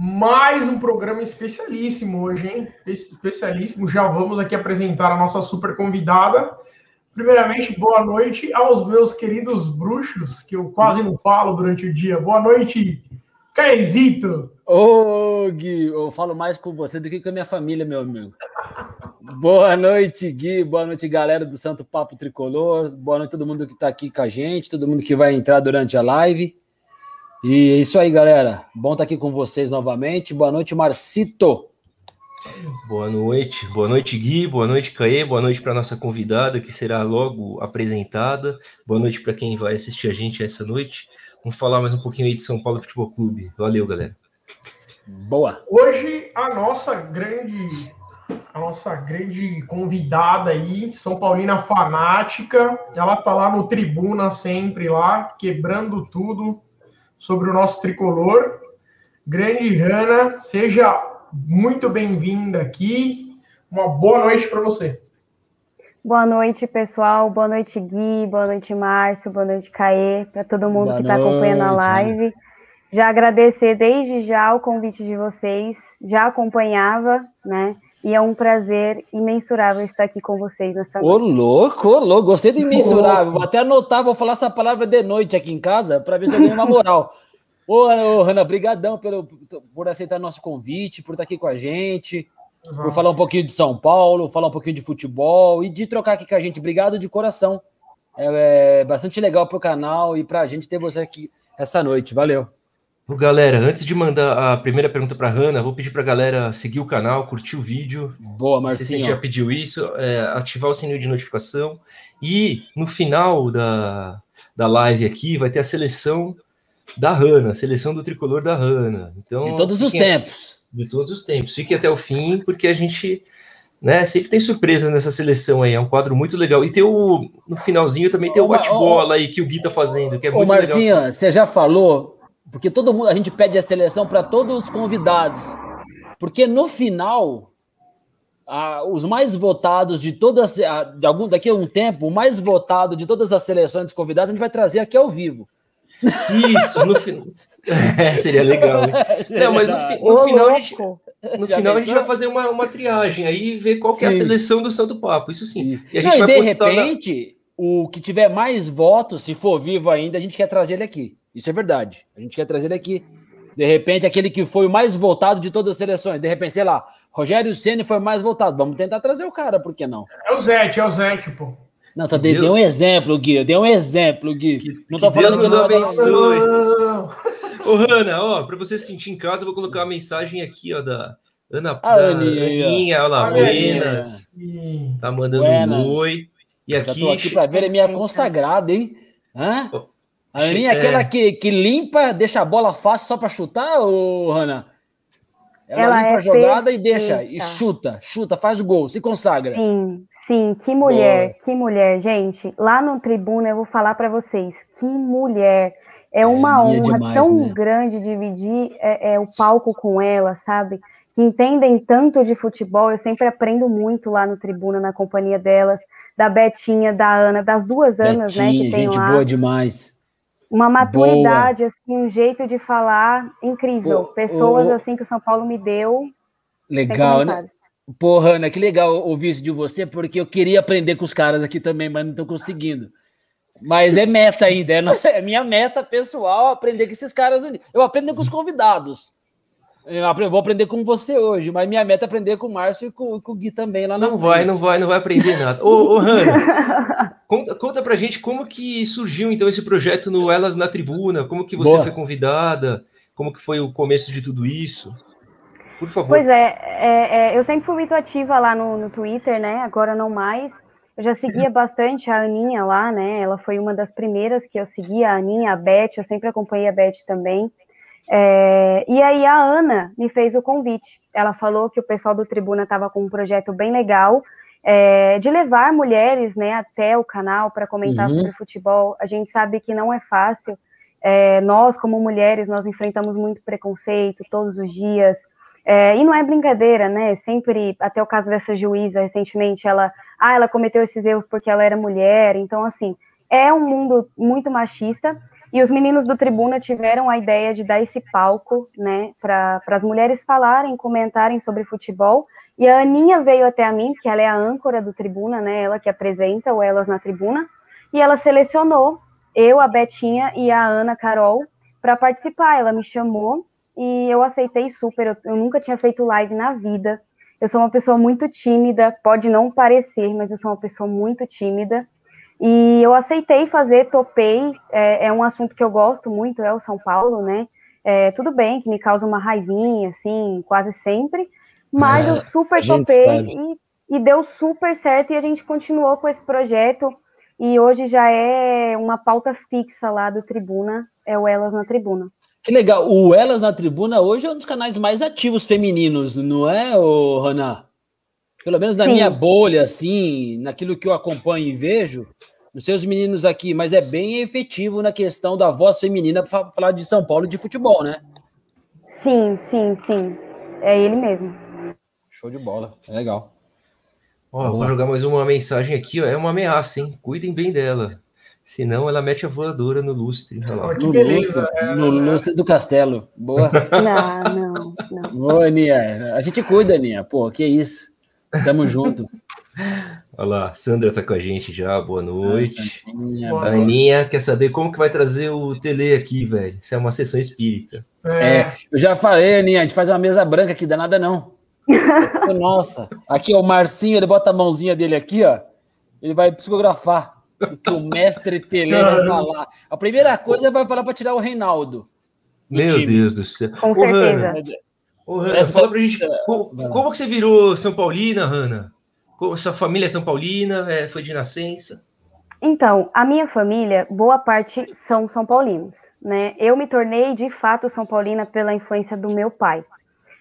Mais um programa especialíssimo hoje, hein? Especialíssimo. Já vamos aqui apresentar a nossa super convidada. Primeiramente, boa noite aos meus queridos bruxos, que eu quase não falo durante o dia. Boa noite, Caizito. Ô, Gui, eu falo mais com você do que com a minha família, meu amigo. Boa noite, Gui. Boa noite, galera do Santo Papo Tricolor. Boa noite todo mundo que está aqui com a gente, todo mundo que vai entrar durante a live. E é isso aí, galera. Bom estar aqui com vocês novamente. Boa noite, Marcito. Boa noite, boa noite, Gui, boa noite, Caê, boa noite para nossa convidada, que será logo apresentada. Boa noite para quem vai assistir a gente essa noite. Vamos falar mais um pouquinho aí de São Paulo Futebol Clube. Valeu, galera. Boa. Hoje a nossa grande a nossa grande convidada aí, São Paulina fanática, ela tá lá no Tribuna sempre lá, quebrando tudo sobre o nosso tricolor. Grande Rana, seja muito bem-vinda aqui. Uma boa noite para você. Boa noite, pessoal. Boa noite, Gui. Boa noite, Márcio. Boa noite, Caê. Para todo mundo boa que está acompanhando a live. Já agradecer desde já o convite de vocês. Já acompanhava, né? E é um prazer imensurável estar aqui com vocês nessa noite. Ô, louco, ô, louco. Gostei do imensurável. Vou até anotar, vou falar essa palavra de noite aqui em casa para ver se eu ganho uma moral. Ô, ô Hanna, brigadão pelo, por aceitar nosso convite, por estar aqui com a gente, Exato. por falar um pouquinho de São Paulo, falar um pouquinho de futebol e de trocar aqui com a gente. Obrigado de coração. É, é bastante legal para o canal e para a gente ter você aqui essa noite. Valeu. Galera, antes de mandar a primeira pergunta para a Hanna, vou pedir para a galera seguir o canal, curtir o vídeo. Boa, Marcinho. Se já pediu isso, é, ativar o sininho de notificação. E no final da, da live aqui vai ter a seleção da Rana, seleção do tricolor da Rana. Então, de todos os tempos. De todos os tempos. Fique até o fim, porque a gente né, sempre tem surpresa nessa seleção aí. É um quadro muito legal. E tem o. No finalzinho também tem o bate-bola aí que o Gui tá fazendo, que é ô, muito Marcinha, legal. você já falou, porque todo mundo, a gente pede a seleção para todos os convidados. Porque no final, os mais votados de todas, de algum daqui a um tempo, o mais votado de todas as seleções convidadas, a gente vai trazer aqui ao vivo. Isso, no final. É, seria legal. Não, mas no, fi... no final, a gente, no final a gente vai fazer uma, uma triagem aí ver qual que é a seleção do Santo Papo. Isso sim. E, a gente Não, vai e de repente, na... o que tiver mais votos, se for vivo ainda, a gente quer trazer ele aqui. Isso é verdade. A gente quer trazer ele aqui. De repente, aquele que foi o mais votado de todas as seleções. De repente, sei lá, Rogério Ceni foi mais votado. Vamos tentar trazer o cara, por que não? É o Zé, é o Zé, tipo. Não, tô dei, dei um exemplo, Gui. Eu dei um exemplo, Gui. Que, não tô que falando Deus nos abençoe. Ô, Hanna, ó, para você se sentir em casa, eu vou colocar uma mensagem aqui, ó, da Ana a da Aninha, Aninha, olha lá, Buenas. Tá mandando buenas. um oi. E aqui. Já tô aqui para ver, é minha consagrada, hein? Hã? A Aninha é aquela que, que limpa, deixa a bola fácil só para chutar, ô, Hanna? Ela, ela limpa é a jogada perfeita. e deixa, e chuta, chuta, faz o gol, se consagra. Sim, sim, que mulher, Boa. que mulher, gente. Lá no Tribuna eu vou falar para vocês, que mulher. É, é uma é, honra demais, tão né? grande dividir é, é, o palco com ela, sabe? Que entendem tanto de futebol. Eu sempre aprendo muito lá no Tribuna, na companhia delas, da Betinha, da Ana, das duas Anas, né? Que tem gente lá. boa demais uma maturidade, Boa. assim, um jeito de falar incrível. Pessoas assim que o São Paulo me deu. Legal, né? Porra, Ana, que legal ouvir isso de você, porque eu queria aprender com os caras aqui também, mas não estou conseguindo. Mas é meta ainda, é, nossa, é minha meta pessoal aprender com esses caras. Eu aprendo com os convidados. Eu vou aprender com você hoje, mas minha meta é aprender com o Márcio e com, com o Gui também lá na Não frente. vai, não vai, não vai aprender nada. Ô, ô Hanna, conta, conta pra gente como que surgiu então esse projeto no Elas na Tribuna, como que você Boa. foi convidada, como que foi o começo de tudo isso? Por favor. Pois é, é, é eu sempre fui muito ativa lá no, no Twitter, né? Agora não mais. Eu já seguia bastante a Aninha lá, né? Ela foi uma das primeiras que eu seguia, a Aninha, a Beth, eu sempre acompanhei a Beth também. É, e aí a Ana me fez o convite. Ela falou que o pessoal do Tribuna estava com um projeto bem legal é, de levar mulheres né, até o canal para comentar uhum. sobre futebol. A gente sabe que não é fácil. É, nós, como mulheres, nós enfrentamos muito preconceito todos os dias. É, e não é brincadeira, né? Sempre, até o caso dessa juíza, recentemente, ela, ah, ela cometeu esses erros porque ela era mulher. Então, assim, é um mundo muito machista. E os meninos do Tribuna tiveram a ideia de dar esse palco, né, para as mulheres falarem, comentarem sobre futebol. E a Aninha veio até a mim, que ela é a âncora do Tribuna, né, ela que apresenta o Elas na Tribuna, e ela selecionou eu, a Betinha e a Ana Carol para participar. Ela me chamou e eu aceitei super. Eu, eu nunca tinha feito live na vida. Eu sou uma pessoa muito tímida, pode não parecer, mas eu sou uma pessoa muito tímida. E eu aceitei fazer, topei. É, é um assunto que eu gosto muito, é o São Paulo, né? É, tudo bem que me causa uma raivinha, assim, quase sempre, mas é, eu super topei e, e, deu super certo e a gente continuou com esse projeto e hoje já é uma pauta fixa lá do Tribuna, é o Elas na Tribuna. Que legal, o Elas na Tribuna hoje é um dos canais mais ativos femininos, não é, Rana? Pelo menos na Sim. minha bolha, assim, naquilo que eu acompanho e vejo, não sei os meninos aqui, mas é bem efetivo na questão da voz feminina para falar de São Paulo de futebol, né? Sim, sim, sim. É ele mesmo. Show de bola, é legal. Ó, vou jogar mais uma mensagem aqui, ó. É uma ameaça, hein? Cuidem bem dela. Senão ela mete a voadora no lustre. Oh, que no beleza. Lustre, é, no lustre do castelo. Boa. Não, não, não. Boa, Aninha. A gente cuida, Aninha. Pô, que isso. Tamo junto. Olha lá, Sandra tá com a gente já, boa noite. Nossa, a Aninha quer saber como que vai trazer o Tele aqui, velho. Isso é uma sessão espírita. É. é, eu já falei, Aninha, a gente faz uma mesa branca aqui, danada não. Nossa, aqui ó, o Marcinho, ele bota a mãozinha dele aqui, ó. Ele vai psicografar o que o mestre Tele vai falar. A primeira coisa é vai falar para tirar o Reinaldo. Meu time. Deus do céu. Com Ô, certeza. Hanna, Ô, Hanna, fala pra gente, como, como, que você virou São Paulina, Hanna? Sua família é São Paulina? É, foi de nascença? Então, a minha família, boa parte são São Paulinos, né? Eu me tornei, de fato, São Paulina pela influência do meu pai.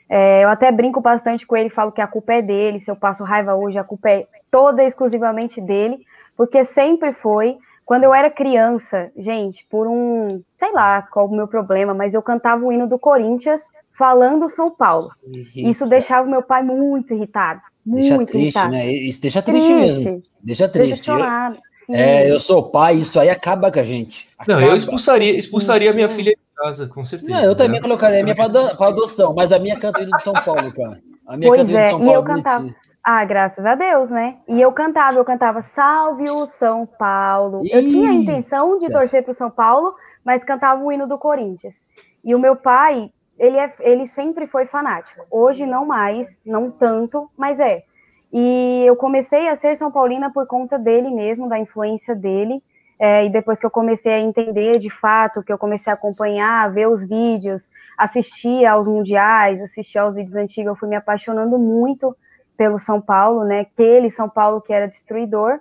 É, eu até brinco bastante com ele, falo que a culpa é dele, se eu passo raiva hoje, a culpa é toda exclusivamente dele, porque sempre foi. Quando eu era criança, gente, por um, sei lá qual o meu problema, mas eu cantava o hino do Corinthians falando São Paulo. Irrita. Isso deixava o meu pai muito irritado. Muito deixa triste, irritado. né? Isso deixa triste, triste. mesmo. Deixa triste. Eu, é, eu sou pai, isso aí acaba com a gente. Acaba. Não, eu expulsaria, expulsaria minha filha de casa, com certeza. Não, eu também né? colocaria a minha para adoção, mas a minha canta o hino de São Paulo, cara. A minha pois hino de é, São Paulo. E eu cantava. Ah, graças a Deus, né? E eu cantava, eu cantava Salve o São Paulo. Eu tinha a intenção de torcer para o São Paulo, mas cantava o hino do Corinthians. E o meu pai, ele, é, ele sempre foi fanático. Hoje não mais, não tanto, mas é. E eu comecei a ser São Paulina por conta dele mesmo, da influência dele. É, e depois que eu comecei a entender de fato, que eu comecei a acompanhar, ver os vídeos, assistir aos mundiais, assistir aos vídeos antigos, eu fui me apaixonando muito pelo São Paulo, né? Aquele São Paulo que era destruidor.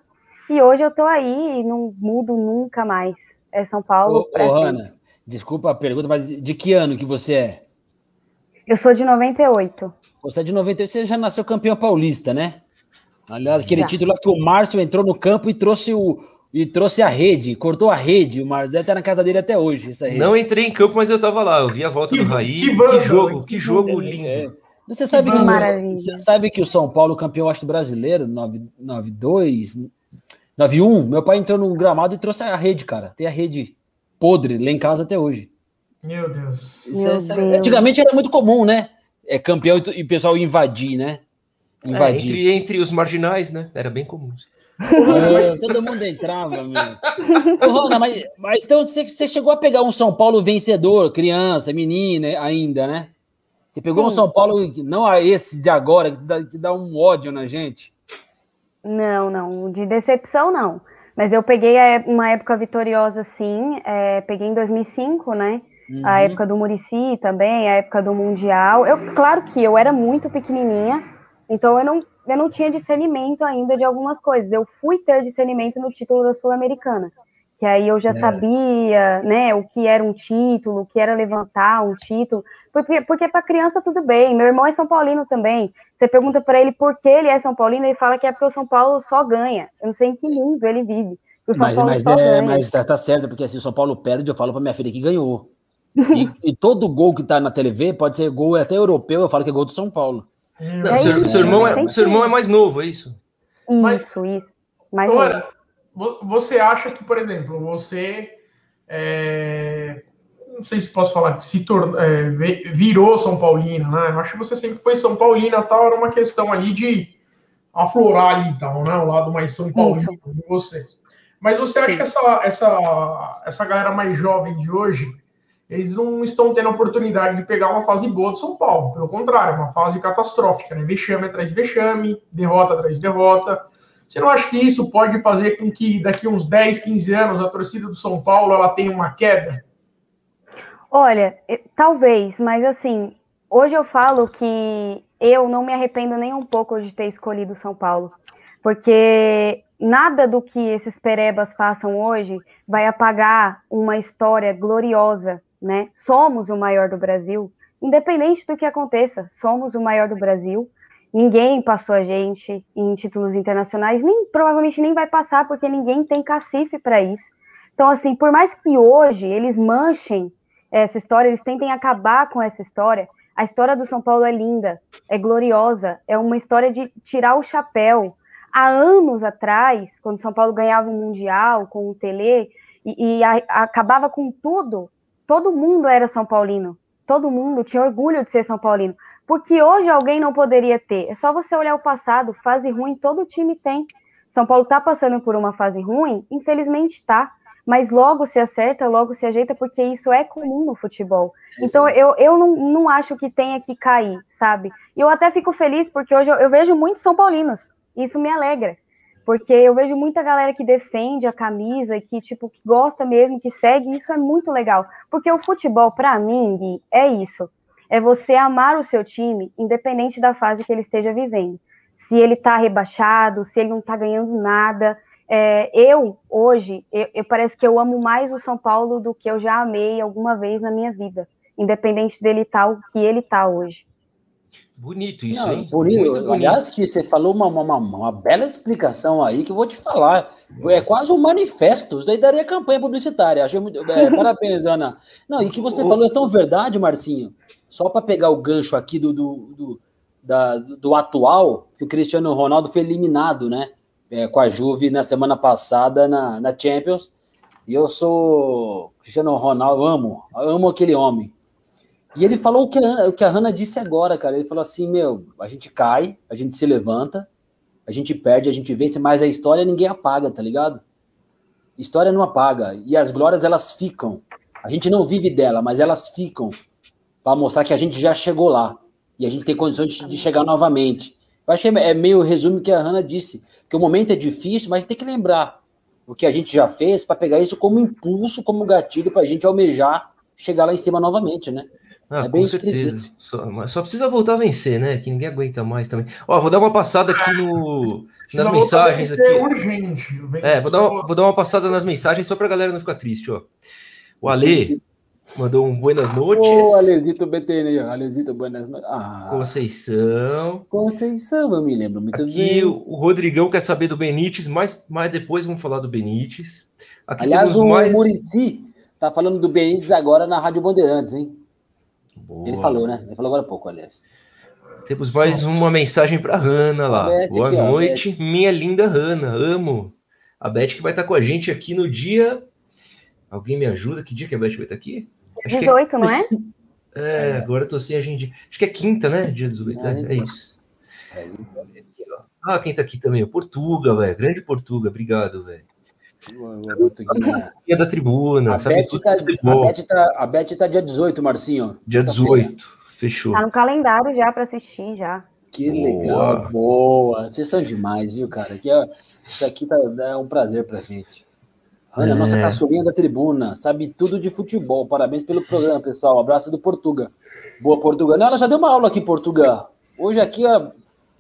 E hoje eu tô aí e não mudo nunca mais. É São Paulo. Ô, ô Ana, desculpa a pergunta, mas de que ano que você é? Eu sou de 98. Você é de 98, você já nasceu campeão paulista, né? Aliás, aquele já. título lá que o Márcio entrou no campo e trouxe o, e trouxe a rede, cortou a rede. O Márcio tá na casa dele até hoje. Não entrei em campo, mas eu tava lá. Eu vi a volta que, do Raí. Que, que, jogo, que, jogo lindo. É. Você sabe que, que você sabe que o São Paulo, campeão acho que brasileiro, 92, 91, meu pai entrou no gramado e trouxe a rede, cara. Tem a rede podre lá em casa até hoje. Meu Deus. Meu é, Deus. Antigamente era muito comum, né? É campeão e o pessoal invadir, né? É, invadir. É, entre, entre os marginais, né? Era bem comum. É, todo mundo entrava, meu. Ô, Rona, mas, mas então você, você chegou a pegar um São Paulo vencedor, criança, menina ainda, né? Você pegou Sim. um São Paulo, não a esse de agora, que dá, que dá um ódio na gente? Não, não. De decepção, não. Mas eu peguei uma época vitoriosa, sim. É, peguei em 2005, né? Uhum. A época do Murici também, a época do Mundial. Eu, claro que eu era muito pequenininha, então eu não, eu não tinha discernimento ainda de algumas coisas. Eu fui ter discernimento no título da Sul-Americana que aí eu já certo. sabia, né, o que era um título, o que era levantar um título, porque, porque para criança tudo bem, meu irmão é São Paulino também, você pergunta para ele por que ele é São Paulino, ele fala que é porque o São Paulo só ganha, eu não sei em que mundo ele vive, o São mas, Paulo mas, só é, ganha. Mas tá, tá, certo, porque assim, o São Paulo perde, eu falo para minha filha que ganhou, e, e, todo gol que tá na TV pode ser gol até europeu, eu falo que é gol do São Paulo. Não, é seu, seu, irmão é, seu irmão é mais novo, é isso? Isso, isso. Mais novo você acha que, por exemplo, você é, não sei se posso falar que se tor é, virou São Paulina, né? Eu acho que você sempre foi São Paulina tal, era uma questão ali de aflorar ali e tal, né? O lado mais São Paulino Isso. de vocês. Mas você acha que essa, essa, essa galera mais jovem de hoje, eles não estão tendo a oportunidade de pegar uma fase boa do São Paulo. Pelo contrário, uma fase catastrófica, né? Vexame atrás de vexame, derrota atrás de derrota. Você não acha que isso pode fazer com que daqui uns 10, 15 anos a torcida do São Paulo ela tenha uma queda? Olha, talvez, mas assim, hoje eu falo que eu não me arrependo nem um pouco de ter escolhido São Paulo, porque nada do que esses perebas façam hoje vai apagar uma história gloriosa, né? Somos o maior do Brasil, independente do que aconteça, somos o maior do Brasil. Ninguém passou a gente em títulos internacionais, nem provavelmente nem vai passar, porque ninguém tem cacife para isso. Então, assim, por mais que hoje eles manchem essa história, eles tentem acabar com essa história, a história do São Paulo é linda, é gloriosa, é uma história de tirar o chapéu, há anos atrás, quando São Paulo ganhava o Mundial com o Tele e, e a, acabava com tudo, todo mundo era São Paulino. Todo mundo tinha orgulho de ser São Paulino. Porque hoje alguém não poderia ter. É só você olhar o passado, fase ruim todo time tem. São Paulo está passando por uma fase ruim? Infelizmente está. Mas logo se acerta, logo se ajeita, porque isso é comum no futebol. Então eu, eu não, não acho que tenha que cair, sabe? E eu até fico feliz, porque hoje eu, eu vejo muitos São Paulinos isso me alegra, porque eu vejo muita galera que defende a camisa e que, tipo, que gosta mesmo, que segue, isso é muito legal. Porque o futebol, para mim, Gui, é isso. É você amar o seu time, independente da fase que ele esteja vivendo. Se ele tá rebaixado, se ele não tá ganhando nada. É, eu, hoje, eu, eu, parece que eu amo mais o São Paulo do que eu já amei alguma vez na minha vida. Independente dele estar tá, que ele tá hoje. Bonito isso, Não, hein? Bonito. Muito bonito. Aliás, que você falou uma, uma, uma, bela explicação aí que eu vou te falar. Nossa. É quase um manifesto. Isso daí daria campanha publicitária. Achei muito. É, parabéns, Ana. Não, e que você falou é tão verdade, Marcinho. Só para pegar o gancho aqui do, do, do, da, do atual, que o Cristiano Ronaldo foi eliminado, né? É, com a Juve na semana passada na, na Champions. E eu sou Cristiano Ronaldo, amo, amo aquele homem. E ele falou o que, a, o que a Hannah disse agora, cara. Ele falou assim: meu, a gente cai, a gente se levanta, a gente perde, a gente vence, mas a história ninguém apaga, tá ligado? História não apaga. E as glórias, elas ficam. A gente não vive dela, mas elas ficam para mostrar que a gente já chegou lá. E a gente tem condições de, de chegar novamente. Eu acho que é meio o resumo que a Hannah disse. Que o momento é difícil, mas tem que lembrar o que a gente já fez para pegar isso como impulso, como gatilho para a gente almejar chegar lá em cima novamente, né? Ah, é com certeza. Só, só, precisa voltar a vencer, né? Que ninguém aguenta mais também. Ó, vou dar uma passada aqui no, nas mensagens aqui. Urgente. É, vou dar, uma, vou dar uma passada nas mensagens só pra galera não ficar triste, ó. O Ale mandou um buenas noites. Ô, oh, Alesito BTN, Alesito, buenas noites. Ah, Conceição. Conceição, eu me lembro muito aqui, bem. o Rodrigão quer saber do Benítez, mas, mas depois vamos falar do Benítez. Aqui Aliás, o mais... Murici tá falando do Benítez agora na Rádio Bandeirantes, hein? Boa. Ele falou, né? Ele falou agora há pouco, aliás. Temos mais uma mensagem para Hanna lá. Beth, Boa aqui, noite, ó, minha linda Hanna. Amo. A Beth que vai estar com a gente aqui no dia. Alguém me ajuda? Que dia que a Beth vai estar aqui? Acho 18, é... não é? É, agora eu tô sem a gente. Acho que é quinta, né? Dia 18. É, é, é isso. Ah, quem tá aqui também? O Portuga, velho. Grande Portuga. Obrigado, velho. É da tribuna. A Beth, tá, a, Beth tá, a Beth tá dia 18, Marcinho. Dia 18, fechou. Tá no calendário já para assistir já. Que boa. legal, boa. Vocês são demais, viu, cara? Aqui, ó, isso aqui tá, é um prazer pra gente. Ana, é. nossa caçulinha da tribuna, sabe tudo de futebol. Parabéns pelo programa, pessoal. abraço do Portuga. Boa, Portuga. Não, ela já deu uma aula aqui, Portuga. Hoje aqui, ó,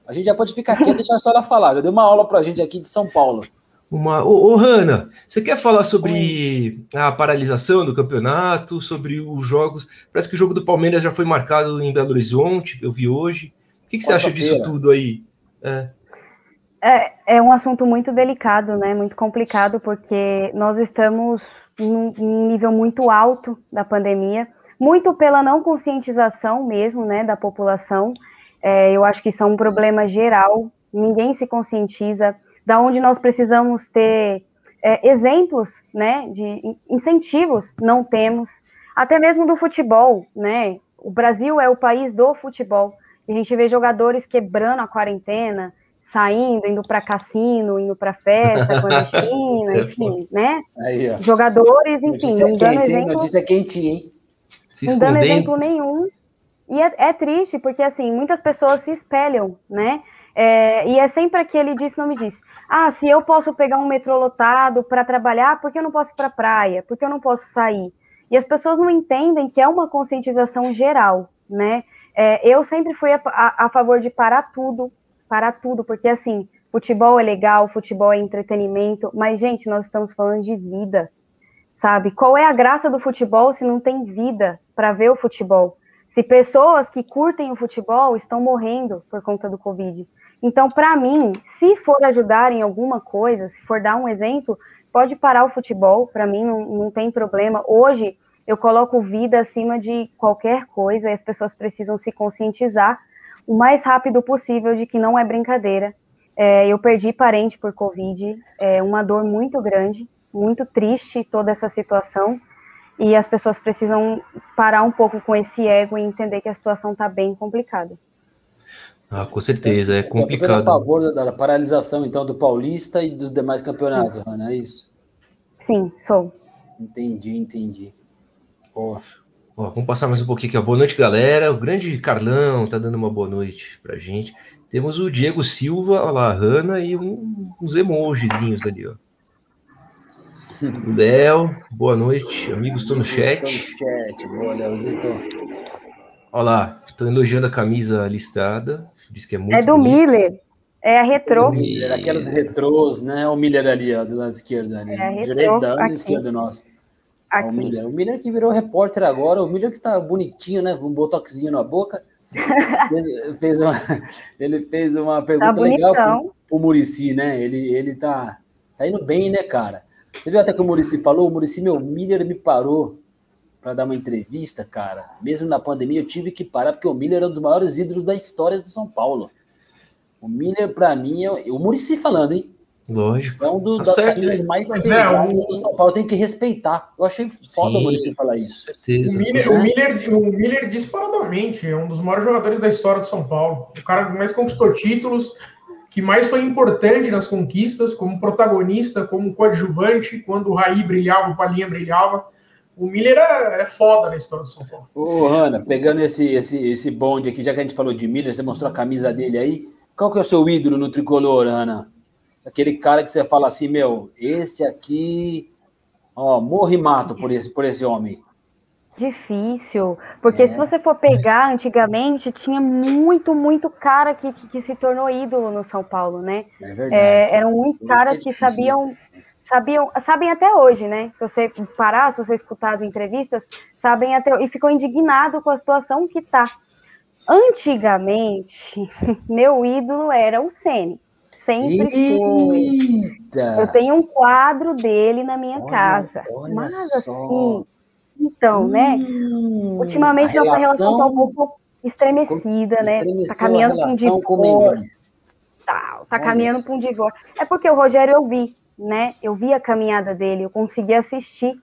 a gente já pode ficar aqui e deixar a senhora falar. Já deu uma aula pra gente aqui de São Paulo. Uma... Ô, ô Hanna, você quer falar sobre a paralisação do campeonato, sobre os jogos? Parece que o jogo do Palmeiras já foi marcado em Belo Horizonte, eu vi hoje. O que, que você acha disso tudo aí? É. É, é um assunto muito delicado, né? Muito complicado, porque nós estamos num, num nível muito alto da pandemia, muito pela não conscientização mesmo, né, da população. É, eu acho que isso é um problema geral. Ninguém se conscientiza da onde nós precisamos ter é, exemplos, né, de incentivos não temos, até mesmo do futebol, né? O Brasil é o país do futebol. E a gente vê jogadores quebrando a quarentena, saindo, indo para cassino, indo para festa clandestina, é enfim, né? Aí, Jogadores, enfim, notícia não dando quente, exemplo. Notícia quentinha, hein? Se não dando exemplo nenhum. E é, é, triste, porque assim, muitas pessoas se espelham, né? É, e é sempre aquele disse, não me disse. Ah, se eu posso pegar um metrô lotado para trabalhar, por que eu não posso ir para a praia? Por que eu não posso sair? E as pessoas não entendem que é uma conscientização geral, né? É, eu sempre fui a, a, a, favor de parar tudo, parar tudo, porque assim, futebol é legal, futebol é entretenimento, mas, gente, nós estamos falando de vida, sabe? Qual é a graça do futebol se não tem vida para ver o futebol? Se pessoas que curtem o futebol estão morrendo por conta do Covid. Então, para mim, se for ajudar em alguma coisa, se for dar um exemplo, pode parar o futebol, para mim não, não tem problema. Hoje, eu coloco vida acima de qualquer coisa e as pessoas precisam se conscientizar o mais rápido possível de que não é brincadeira. É, eu perdi parente por Covid, é uma dor muito grande, muito triste toda essa situação, e as pessoas precisam parar um pouco com esse ego e entender que a situação está bem complicada. Ah, com certeza, é complicado. Você a favor da, da, paralisação, então, do Paulista e dos demais campeonatos, Ana, é isso? Sim, sou. Entendi, entendi. Boa. Ó, vamos passar mais um pouquinho aqui. Boa noite, galera. O grande Carlão tá dando uma boa noite pra gente. Temos o Diego Silva, olha lá, a Hanna e um, uns emojizinhos ali, ó. Léo, boa noite. Amigos, estou no chat. Estou no chat, boa, Léozito. Olha lá, estou elogiando a camisa listada. Diz que é muito. É do bonito. Miller. É a retrô. É Miller, aquelas retrôs, né? O Miller ali, ó, do lado esquerdo ali. É Direito da Ana e esquerdo nosso. Aqui. O Miller. o Miller que virou repórter agora, o Miller que tá bonitinho, né? Um botoxinho na boca. fez, fez uma, ele fez uma pergunta tá legal pro, pro Murici, né? Ele, ele tá, tá indo bem, né, cara? Você viu até que o Murici falou? O Murici, meu, Miller me parou para dar uma entrevista, cara. Mesmo na pandemia eu tive que parar, porque o Miller é um dos maiores ídolos da história do São Paulo. O Miller, para mim, é o Murici falando, hein? Lógico. É um do, tá das camisas mais Mas pesadas é, o... do São Paulo. Tem que respeitar. Eu achei foda o Maurício falar isso. Certeza. O Miller, o, Miller, o Miller disparadamente é um dos maiores jogadores da história do São Paulo. O cara que mais conquistou títulos, que mais foi importante nas conquistas, como protagonista, como coadjuvante, quando o Raí brilhava, o Palinha brilhava. O Miller é, é foda na história do São Paulo. Ô, Hanna, pegando esse, esse, esse bonde aqui, já que a gente falou de Miller, você mostrou a camisa dele aí. Qual que é o seu ídolo no tricolor, Ana? aquele cara que você fala assim, meu, esse aqui, ó, morre e mato por esse, por esse homem. Difícil, porque é. se você for pegar, antigamente tinha muito, muito cara que, que, que se tornou ídolo no São Paulo, né? É verdade. É, eram muitos caras que, é que sabiam, sabiam, sabem até hoje, né? Se você parar, se você escutar as entrevistas, sabem até e ficou indignado com a situação que tá. Antigamente, meu ídolo era o Ceni. Sempre Eita. foi. Eu tenho um quadro dele na minha olha, casa. Olha Mas só. assim, então, né? hum, né? Ultimamente nossa relação está um pouco estremecida, né? Tá caminhando para um divórcio. Tá, tá caminhando para um divórcio. É porque o Rogério eu vi, né? Eu vi a caminhada dele, eu consegui assistir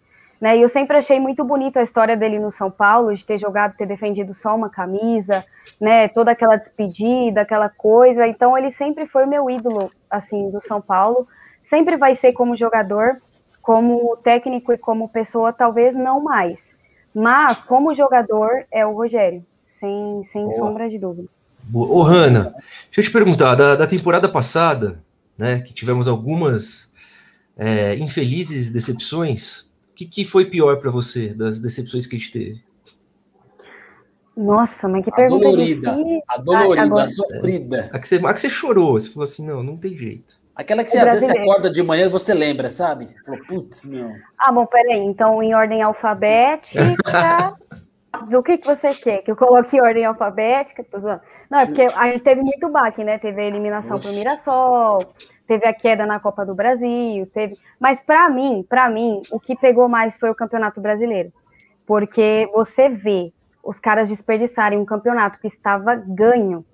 né? E eu sempre achei muito bonito a história dele no São Paulo, de ter jogado, ter defendido só uma camisa, né? Toda aquela despedida, aquela coisa. Então ele sempre foi meu ídolo, assim, do São Paulo. Sempre vai ser como jogador, como técnico e como pessoa, talvez não mais. Mas como jogador é o Rogério, sem, sem sombra de dúvida. Ô, Hanna, deixa eu te perguntar, da, da temporada passada, né, que tivemos algumas é, infelizes decepções, o que, que foi pior para você das decepções que a gente teve? Nossa, mas que a pergunta dolorida, A dolorida, ah, agora... a sofrida. A que, você, a que você chorou, você falou assim, não, não tem jeito. Aquela que você, às vezes você acorda de manhã e você lembra, sabe? Você falou, putz, meu. Ah, bom, peraí. Então, em ordem alfabética. do que, que você quer? Que eu coloque em ordem alfabética? Não, é porque a gente teve muito baque, né? Teve a eliminação para o Mirassol, teve a queda na Copa do Brasil, teve. Mas para mim, para mim, o que pegou mais foi o Campeonato Brasileiro, porque você vê os caras desperdiçarem um campeonato que estava ganho.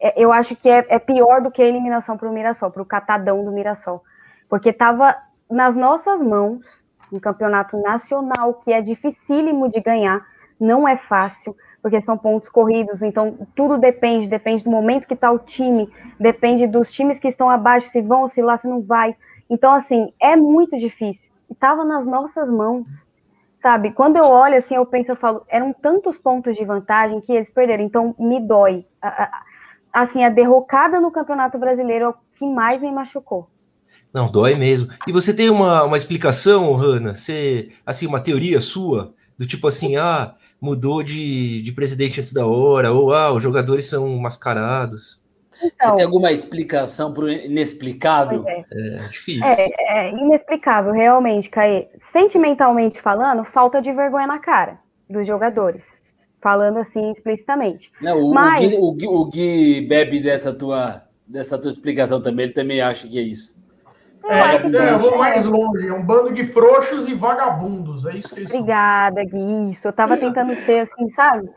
É, eu acho que é, é pior do que a eliminação para o Mirassol, para o catadão do Mirassol, porque estava nas nossas mãos, um campeonato nacional que é dificílimo de ganhar, não é fácil, porque são pontos corridos, então tudo depende, depende do momento que está o time, depende dos times que estão abaixo, se vão, se lá, se não vai. Então, assim, é muito difícil. Estava nas nossas mãos, sabe? Quando eu olho assim, eu penso, eu falo, eram tantos pontos de vantagem que eles perderam, então me dói. Assim, a derrocada no Campeonato Brasileiro é o que mais me machucou. Não, dói mesmo. E você tem uma, uma explicação, Hanna? Você, assim, uma teoria sua? Do tipo assim, ah, mudou de, de presidente antes da hora, ou ah, os jogadores são mascarados. Então, Você tem alguma explicação para o inexplicável? É. é. difícil. É, é, inexplicável, realmente, Caê. Sentimentalmente falando, falta de vergonha na cara dos jogadores. Falando assim explicitamente. Não, o, Mas... o, Gui, o, Gui, o Gui bebe dessa tua, dessa tua explicação também, ele também acha que é isso. É, é, eu vou mais longe, é um bando de frouxos e vagabundos, é isso que eles Obrigada, Gui, isso, eu tava tentando ser assim, sabe?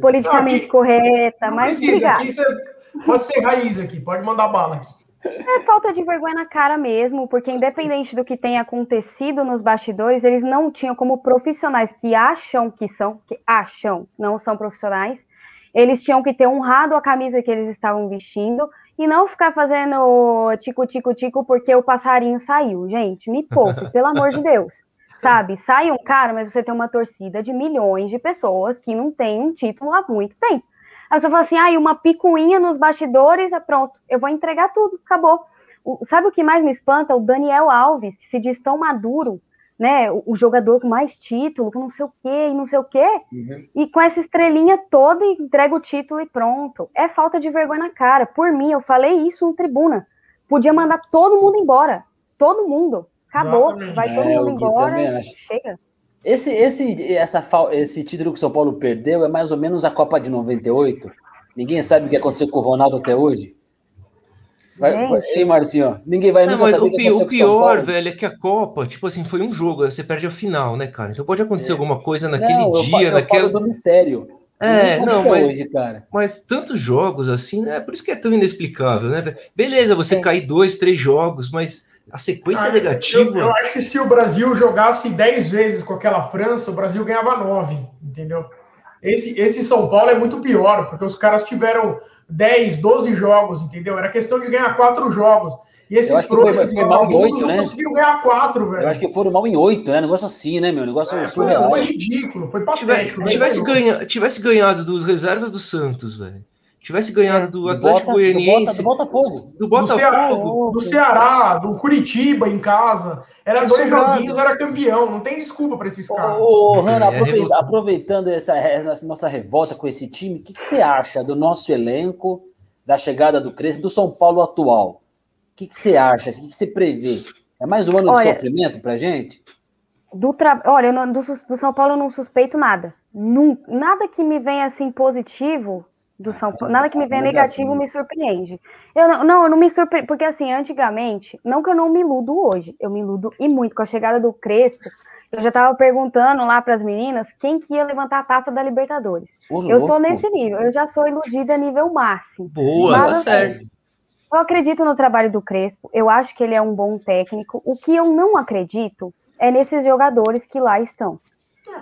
Politicamente aqui, correta, mas precisa, obrigada. Você pode ser raiz aqui, pode mandar bala aqui. É falta de vergonha na cara mesmo, porque independente do que tenha acontecido nos bastidores, eles não tinham como profissionais que acham que são, que acham, não são profissionais, eles tinham que ter honrado a camisa que eles estavam vestindo e não ficar fazendo tico-tico-tico porque o passarinho saiu. Gente, me poupe, pelo amor de Deus. Sabe? Sai um cara, mas você tem uma torcida de milhões de pessoas que não tem um título há muito tempo. Aí você fala assim, ah, uma picuinha nos bastidores, é pronto, eu vou entregar tudo, acabou. O, sabe o que mais me espanta? O Daniel Alves, que se diz tão maduro, né, o, jogador com mais título, com não sei o quê e não sei o quê, uhum. e com essa estrelinha toda entrega o título e pronto. É falta de vergonha na cara. Por mim, eu falei isso no tribuna. Podia mandar todo mundo embora. Todo mundo. Acabou. Exatamente. Vai todo é, mundo embora. Chega. Esse, esse, essa, esse título que o São Paulo perdeu é mais ou menos a Copa de 98. Ninguém sabe o que aconteceu com o Ronaldo até hoje. Vai, vai, ei, Marcinho, ninguém vai não, mas o, pior, o pior velho, é que a Copa, tipo assim, foi um jogo, você perde a final, né, cara? Então pode acontecer alguma coisa naquele não, dia, eu, eu naquela. do mistério. É, não, mas, hoje, cara. mas tantos jogos assim, né? Por isso que é tão inexplicável, né? Beleza, você é. cair dois, três jogos, mas a sequência ah, negativa. Eu, eu, acho que se o Brasil jogasse dez vezes com aquela França, o Brasil ganhava nove, entendeu? Esse, esse São Paulo é muito pior, porque os caras tiveram 10, 12 jogos, entendeu? Era questão de ganhar quatro jogos. E esses frouxos foi, foi mal em oito, né? conseguiram ganhar quatro, velho. Eu acho que foram mal em oito, né? Negócio assim, né, meu? Negócio é, surreal. Foi, foi ridículo, foi patético. Tivesse, tivesse, ganha, tivesse ganhado dos reservas do Santos, velho. Tivesse ganhado do Atlético Goianiense. Do, Botafogo. Do Botafogo. Do Ceará, do Curitiba em casa. Era dois sobrado. joguinhos, era campeão. Não tem desculpa para esses caras. Ô, ô Hanna, é, aproveitando essa, essa, nossa revolta com esse time, o que, que você acha do nosso elenco? da chegada do Crespo, do São Paulo atual. O que, que você acha? O que, que você prevê? É mais um ano Olha, de sofrimento para gente? Do tra... Olha, do, do, São Paulo eu não suspeito nada. Nunca, nada que me venha assim positivo do São Paulo, nada que me venha negativo me surpreende. Eu não, não, eu não me surpreendo, porque assim, antigamente, não que eu não me iludo hoje, eu me iludo e muito com a chegada do Crespo. Eu já estava perguntando lá para as meninas quem que ia levantar a taça da Libertadores. eu sou nesse nível, eu já sou iludida nível máximo. Boa, Mas, tá certo. Eu acredito no trabalho do Crespo, eu acho que ele é um bom técnico. O que eu não acredito é nesses jogadores que lá estão.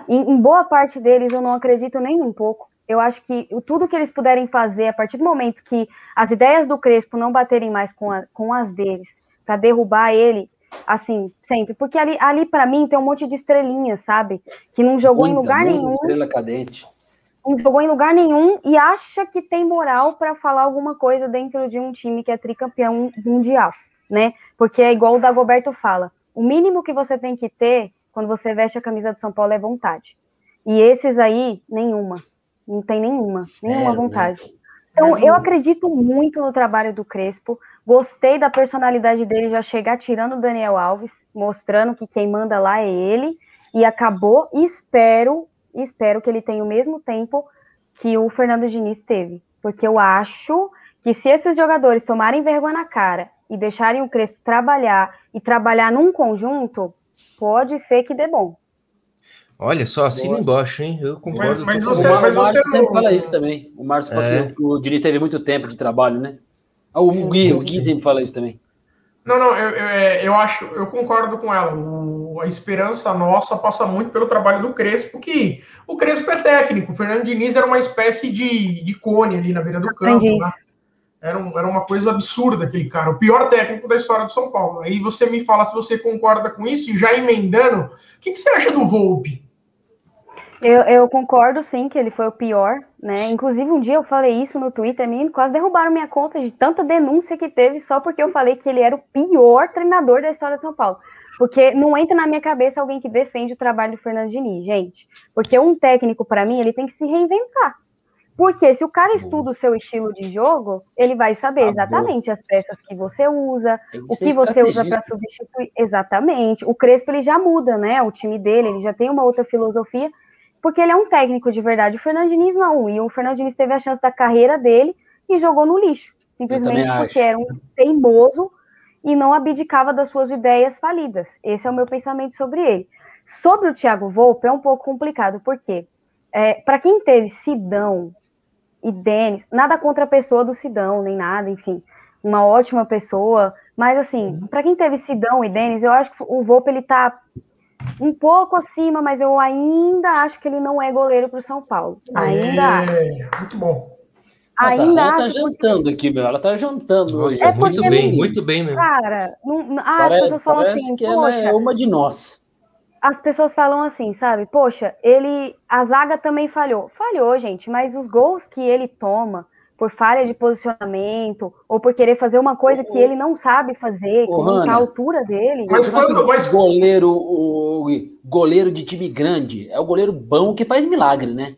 Em, em boa parte deles eu não acredito nem um pouco. Eu acho que tudo que eles puderem fazer a partir do momento que as ideias do Crespo não baterem mais com, a, com as deles, para derrubar ele, assim, sempre. Porque ali, ali para mim, tem um monte de estrelinhas, sabe? Que não jogou muita, em lugar nenhum. Estrela cadente. Não jogou em lugar nenhum e acha que tem moral para falar alguma coisa dentro de um time que é tricampeão mundial, né? Porque é igual o Dagoberto fala. O mínimo que você tem que ter quando você veste a camisa do São Paulo é vontade. E esses aí, nenhuma. Não tem nenhuma, Sério, nenhuma vontade. Né? Então, eu acredito muito no trabalho do Crespo. Gostei da personalidade dele já chegar tirando o Daniel Alves, mostrando que quem manda lá é ele. E acabou. E espero, espero que ele tenha o mesmo tempo que o Fernando Diniz teve. Porque eu acho que se esses jogadores tomarem vergonha na cara e deixarem o Crespo trabalhar e trabalhar num conjunto, pode ser que dê bom. Olha, só assina embaixo, hein? Eu concordo. Mas, mas você, o, mas Márcio sempre fala isso também. O Márcio, é. o Diniz teve muito tempo de trabalho, né? Ah, o Gui, o Gui sempre fala isso também. Não, não, eu, eu, é, eu, acho, eu concordo com ela. O, a esperança nossa passa muito pelo trabalho do Crespo, que o Crespo é técnico. O Fernando Diniz era uma espécie de, de cone ali na beira do campo. Né? Era, um, era uma coisa absurda aquele cara, o pior técnico da história do São Paulo. Aí você me fala se você concorda com isso, e já emendando, o que, que você acha do Volpe? Eu, eu, concordo sim que ele foi o pior, né? Inclusive, um dia eu falei isso no Twitter, menino, quase derrubaram minha conta de tanta denúncia que teve só porque eu falei que ele era o pior treinador da história de São Paulo. Porque não entra na minha cabeça alguém que defende o trabalho do Fernando Diniz, gente. Porque um técnico, para mim, ele tem que se reinventar. Porque se o cara estuda o seu estilo de jogo, ele vai saber exatamente as peças que você usa, que o que você usa para substituir. Exatamente. O Crespo ele já muda, né? O time dele, ele já tem uma outra filosofia porque ele é um técnico de verdade. O Fernando Diniz não, e o Fernando Diniz teve a chance da carreira dele e jogou no lixo, simplesmente porque era um teimoso e não abdicava das suas ideias falidas. Esse é o meu pensamento sobre ele. Sobre o Thiago Volpe é um pouco complicado, porque é, para quem teve Sidão e Denis, nada contra a pessoa do Sidão, nem nada, enfim, uma ótima pessoa, mas assim, para quem teve Sidão e Denis, eu acho que o Volpe ele tá um pouco acima, mas eu ainda acho que ele não é goleiro para o São Paulo. Ainda é, acho. Muito bom. Nossa, ainda ela tá jantando porque... aqui, meu. Ela tá jantando hoje. É muito bem, assim, muito bem mesmo. Cara, não, ah, parece, as pessoas falam assim, que ela é uma de nós. As pessoas falam assim, sabe? Poxa, ele. A zaga também falhou. Falhou, gente, mas os gols que ele toma por falha de posicionamento ou por querer fazer uma coisa que ele não sabe fazer, que Ô, não tá à altura dele. Mas quando mas... goleiro, o goleiro de time grande é o goleiro bom que faz milagre, né?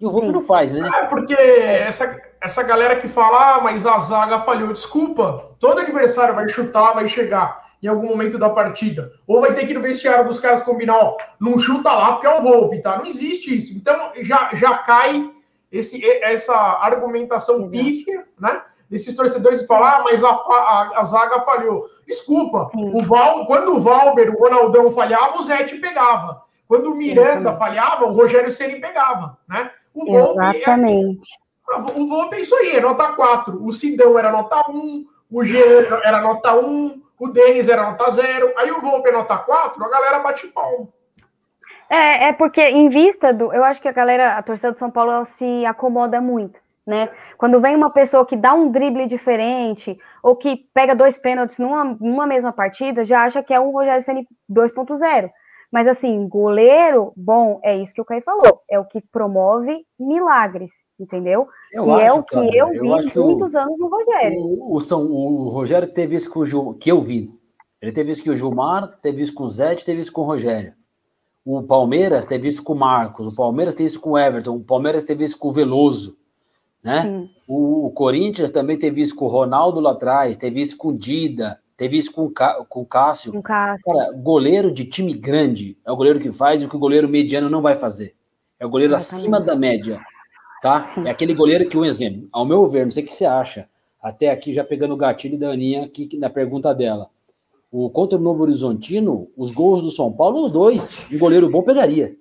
E o Volpe não faz, né? É porque essa, essa galera que fala, ah, mas a zaga falhou, desculpa. Todo adversário vai chutar, vai chegar em algum momento da partida. Ou vai ter que ir no vestiário dos caras combinar, ó, não chuta lá porque é o Volpe, tá? Não existe isso. Então já, já cai esse, essa argumentação pífia, né? Desses torcedores que falam, ah, mas a, a, a zaga falhou. Desculpa, o Val, quando o Valber, o Ronaldão falhava, o Zé te pegava. Quando o Miranda Sim. falhava, o Rogério Ceni pegava, né? O Volpe Exatamente. É, o Volpe é isso aí, é nota 4. O Sidão era nota 1, o Jean era nota 1, o Denis era nota 0. Aí o Volpe é nota 4, a galera bate palmo. É, é porque em vista do. Eu acho que a galera, a torcida do São Paulo, ela se acomoda muito, né? Quando vem uma pessoa que dá um drible diferente, ou que pega dois pênaltis numa, numa mesma partida, já acha que é um Rogério Ceni 2.0. Mas assim, goleiro, bom, é isso que o Caio falou, é o que promove milagres, entendeu? Eu que é acho, é o que cara, eu vi eu muitos o, anos no Rogério. O, o, São, o Rogério teve isso com o Ju, que eu vi. Ele teve isso com o Gilmar, teve isso com o Zé, teve isso com o Rogério. O Palmeiras teve isso com o Marcos, o Palmeiras teve isso com o Everton, o Palmeiras teve isso com o Veloso, né? O, o, Corinthians também teve isso com o Ronaldo lá atrás, teve isso com o Dida, teve isso com, com o Cássio. Com Cássio. Cara, goleiro de time grande é o goleiro que faz o que o goleiro mediano não vai fazer. É o goleiro acima da média, tá? Sim. É aquele goleiro que, um exemplo, ao meu ver, não sei o que você acha, até aqui já pegando o gatilho da Aninha aqui na pergunta dela. O contra o Novo Horizontino, os gols do São Paulo, os dois. Um goleiro bom pegaria.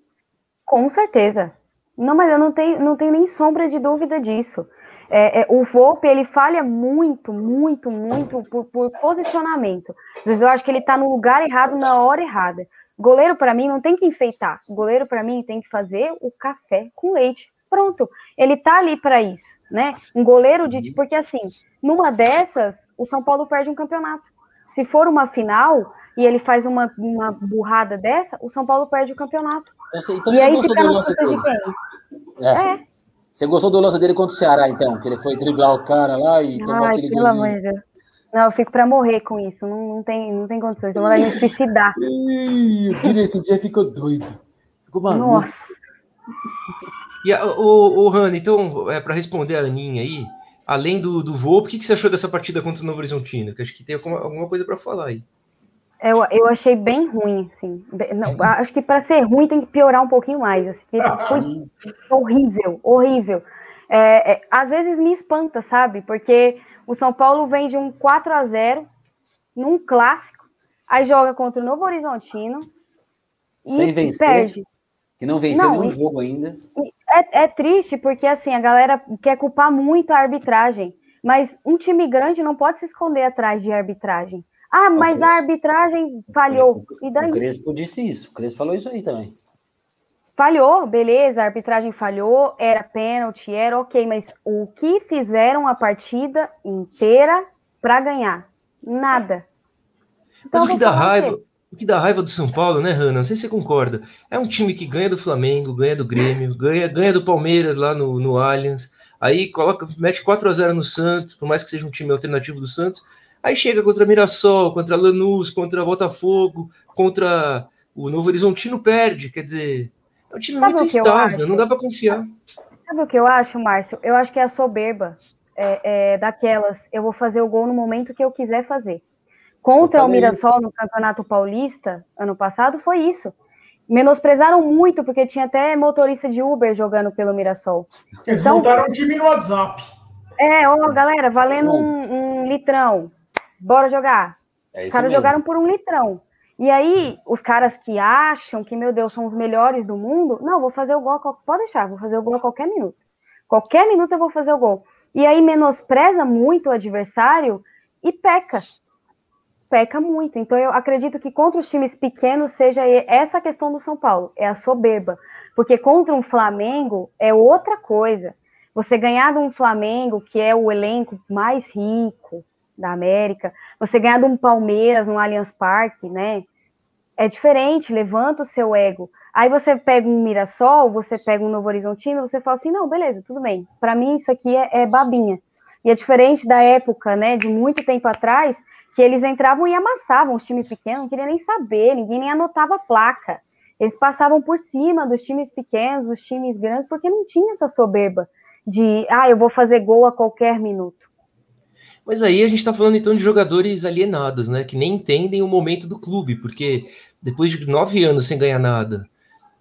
Com certeza. Não, mas eu não tenho, não tenho nem sombra de dúvida disso. É, é, o Volpe, ele falha muito, muito, muito por, por, posicionamento. Às vezes eu acho que ele tá no lugar errado na hora errada. Goleiro, para mim, não tem que enfeitar. Goleiro, para mim, tem que fazer o café com leite. Pronto. Ele tá ali para isso, né? Um goleiro de. Porque, assim, numa dessas, o São Paulo perde um campeonato se for uma final e ele faz uma, uma burrada dessa, o São Paulo perde o campeonato. Então, então e aí fica nas costas de quem? É. é. Você gostou do lance dele contra o Ceará, então? Que ele foi driblar o cara lá e tomou Ai, aquele pelo amor de Deus. Não, eu fico para morrer com isso. Não, não, tem, não tem condições. Eu vou me suicidar. o Pires esse dia ficou doido. Ficou maluco. Nossa. E a, o, o Rani, então, é, para responder a Aninha aí, além do, do voo, o que, que você achou dessa partida contra o Novo Horizontino? Que acho que tem alguma, alguma coisa para falar aí. Eu, eu achei bem ruim, assim. Não, acho que para ser ruim tem que piorar um pouquinho mais. Assim, foi horrível, horrível. É, é, às vezes me espanta, sabe? Porque o São Paulo vem de um 4 a 0 num clássico, aí joga contra o Novo Horizontino Sem vencer, perde. Que não venceu não, nenhum jogo ainda. É, é triste porque assim a galera quer culpar muito a arbitragem, mas um time grande não pode se esconder atrás de arbitragem. Ah, mas a arbitragem falhou. E daí? O Crespo disse isso. O Crespo falou isso aí também. Falhou, beleza, a arbitragem falhou, era pênalti, era ok, mas o que fizeram a partida inteira para ganhar? Nada. Então, mas o que dá raiva, o que dá raiva do São Paulo, né, Hanna? Não sei se você concorda. É um time que ganha do Flamengo, ganha do Grêmio, ganha, ganha do Palmeiras lá no, no Allianz, aí coloca, mete 4 a 0 no Santos, por mais que seja um time alternativo do Santos, aí chega contra Mirassol, contra Lanús, contra Botafogo, contra o Novo Horizontino perde, quer dizer, é um time Sabe muito estável, não dá para confiar. Sabe o que eu acho, Márcio? Eu acho que é a soberba é, é, daquelas, eu vou fazer o gol no momento que eu quiser fazer. Contra o Mirassol no Campeonato Paulista, ano passado, foi isso. Menosprezaram muito, porque tinha até motorista de Uber jogando pelo Mirassol. Eles então, montaram o time no WhatsApp. É, ó, galera, valendo um, um, litrão. Bora jogar. É os caras mesmo. jogaram por um litrão. E aí, os caras que acham que, meu Deus, são os melhores do mundo, não, vou fazer o gol, pode deixar, vou fazer o gol a qualquer minuto. Qualquer minuto eu vou fazer o gol. E aí menospreza muito o adversário e peca. Peca muito. Então eu acredito que contra os times pequenos seja essa questão do São Paulo, é a soberba. Porque contra um Flamengo é outra coisa. Você ganhar de um Flamengo, que é o elenco mais rico, da América, você ganhar de um Palmeiras no Allianz Parque, né? É diferente, levanta o seu ego. Aí você pega um Mirassol, você pega um Novo Horizontino, você fala assim, não, beleza, tudo bem. Para mim isso aqui é, é, babinha. E é diferente da época, né, de muito tempo atrás, que eles entravam e amassavam os times pequenos, não queria nem saber, ninguém nem anotava a placa. Eles passavam por cima dos times pequenos, dos times grandes, porque não tinha essa soberba de, ah, eu vou fazer gol a qualquer minuto. Mas aí a gente está falando então de jogadores alienados, né? Que nem entendem o momento do clube, porque depois de nove anos sem ganhar nada,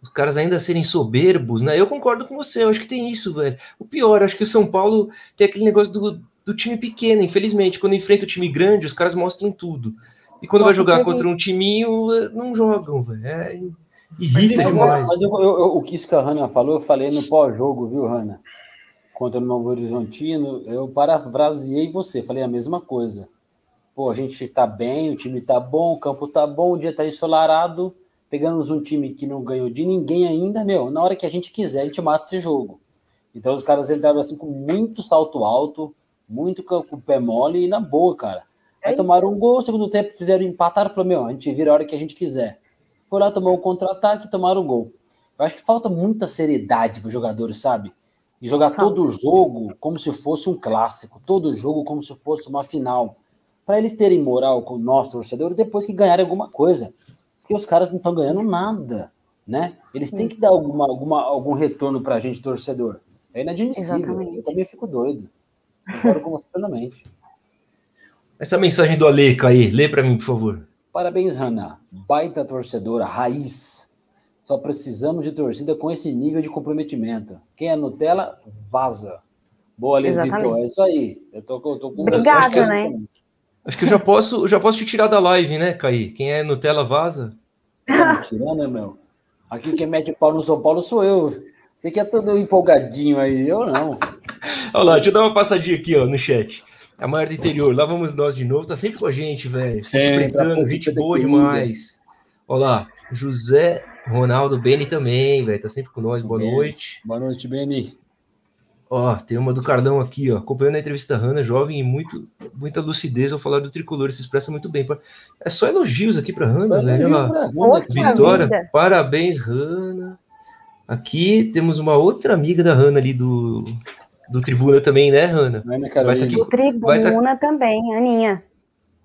os caras ainda serem soberbos, né? Eu concordo com você, eu acho que tem isso, velho. O pior, acho que o São Paulo tem aquele negócio do, do time pequeno, infelizmente. Quando enfrenta o time grande, os caras mostram tudo. E quando Nossa, vai jogar contra um timinho, não jogam, velho. É, irrita mas demais. Mas eu, eu, eu, o que isso que a Hanna falou, eu falei no pós-jogo, viu, Hanna? contra o Novo Horizontino, eu parafraseei você, falei a mesma coisa. Pô, a gente está bem, o time está bom, o campo está bom, o dia está ensolarado, pegamos um time que não ganhou de ninguém ainda, meu, na hora que a gente quiser, a gente mata esse jogo. Então os caras entraram assim com muito salto alto, muito com o pé mole e na boa, cara. Aí é tomaram um gol, segundo tempo fizeram empatar, falou, meu, a gente vira a hora que a gente quiser. Foi lá, tomou um contra-ataque e tomaram um gol. Eu acho que falta muita seriedade para os jogadores, sabe? e jogar todo o jogo como se fosse um clássico, todo o jogo como se fosse uma final. Para eles terem moral com o nosso torcedor depois que ganharem alguma coisa. Porque os caras não estão ganhando nada, né? Eles têm que dar alguma, alguma, algum retorno para a gente, torcedor. É inadmissível. Exatamente. Eu também fico doido. Concordo com você plenamente. Essa mensagem do Aleca aí, lê para mim, por favor. Parabéns, Hanna. Baita torcedora, raiz. Só precisamos de torcida com esse nível de comprometimento. Quem é Nutella, vaza. Boa, Lesito. É isso aí. Eu tô, eu tô com Obrigada, que, né? Acho que eu já posso, já posso te tirar da live, né, Caí? Quem é Nutella, vaza. Tá tirando, né, meu? Aqui quem mete pau no São Paulo sou eu. Você que é todo empolgadinho aí, eu não. Olha lá, deixa eu dar uma passadinha aqui, ó, no chat. A maior do interior, lá vamos nós de novo, tá sempre com a gente, velho. Sempre, gente boa demais. Olha lá, José Ronaldo Beni também, velho. Tá sempre com nós. Boa Beni. noite. Boa noite, Beni. Ó, tem uma do Carlão aqui, ó. Acompanhando a entrevista da Hanna, jovem e muito, muita lucidez ao falar do tricolor. Se expressa muito bem. É só elogios aqui pra Hanna, velho. Olha lá. Vitória. Vida. Parabéns, Hanna. Aqui temos uma outra amiga da Hanna ali do, do Tribuna também, né, Hanna? Vai tá aqui, Tribuna tá... também, Aninha.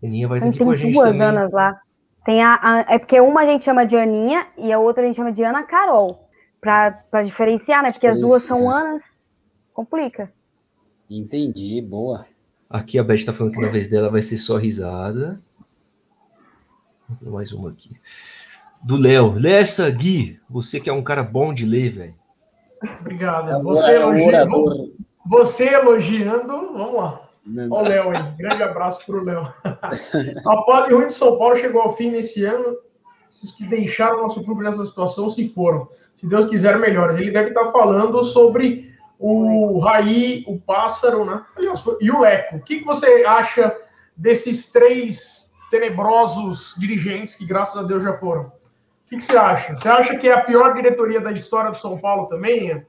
Aninha vai estar aqui com a gente duas também. Anas lá. Tem a, a, é porque uma a gente chama de Aninha e a outra a gente chama de Ana Carol. Para diferenciar, né? Porque as duas são é. Anas. Complica. Entendi, boa. Aqui a Beth está falando que na vez dela vai ser só risada. Mais uma aqui. Do Léo. Lê essa, Gui. Você que é um cara bom de ler, velho. Obrigado. Você, elogiando, você elogiando. Vamos lá. Olha o Léo aí. Grande abraço para o Léo. A fase ruim de São Paulo chegou ao fim nesse ano. Os que deixaram nosso clube nessa situação se foram. Se Deus quiser, melhores. Ele deve estar falando sobre o Raí, o Pássaro, né? Aliás, e o Leco. O que você acha desses três tenebrosos dirigentes que, graças a Deus, já foram. O que, que você acha? Você acha que é a pior diretoria da história do São Paulo também?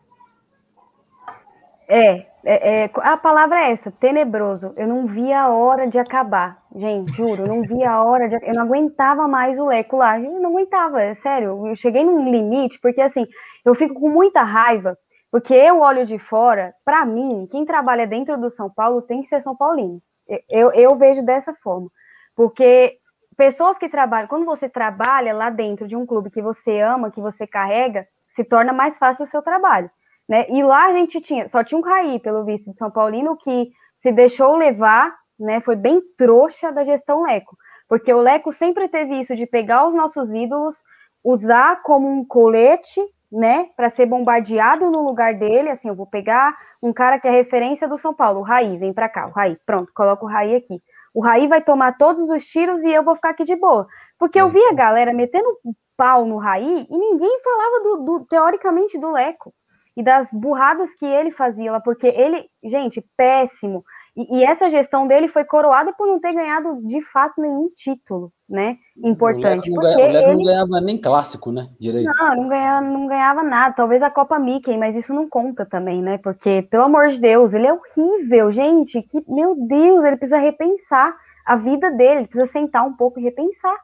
É, é, é, a palavra é essa, tenebroso. Eu não via a hora de acabar. Gente, juro, eu não via a hora de. Eu não aguentava mais o Leco lá. Eu não aguentava, é sério. Eu cheguei num limite, porque assim, eu fico com muita raiva, porque eu olho de fora, para mim, quem trabalha dentro do São Paulo tem que ser São Paulino. Eu, eu vejo dessa forma. Porque pessoas que trabalham, quando você trabalha lá dentro de um clube que você ama, que você carrega, se torna mais fácil o seu trabalho. Né? E lá a gente tinha, só tinha um Raí, pelo visto, de São Paulino, que se deixou levar, né? Foi bem trouxa da gestão Leco. Porque o Leco sempre teve isso de pegar os nossos ídolos, usar como um colete, né, para ser bombardeado no lugar dele, assim, eu vou pegar um cara que é referência do São Paulo, o Raí, vem para cá, o Raí, pronto, coloca o Raí aqui. O Raí vai tomar todos os tiros e eu vou ficar aqui de boa. Porque eu vi a galera metendo pau no Raí e ninguém falava do, do teoricamente do Leco e das burradas que ele fazia lá, porque ele, gente, péssimo. E, e, essa gestão dele foi coroada por não ter ganhado de fato nenhum título, né? Importante. O Leco, não, ganha, ele... não ganhava nem clássico, né? Direito. Não, não ganhava, não ganhava nada. Talvez a Copa Mickey, mas isso não conta também, né? Porque, pelo amor de Deus, ele é horrível, gente. Que, meu Deus, ele precisa repensar a vida dele, ele precisa sentar um pouco e repensar.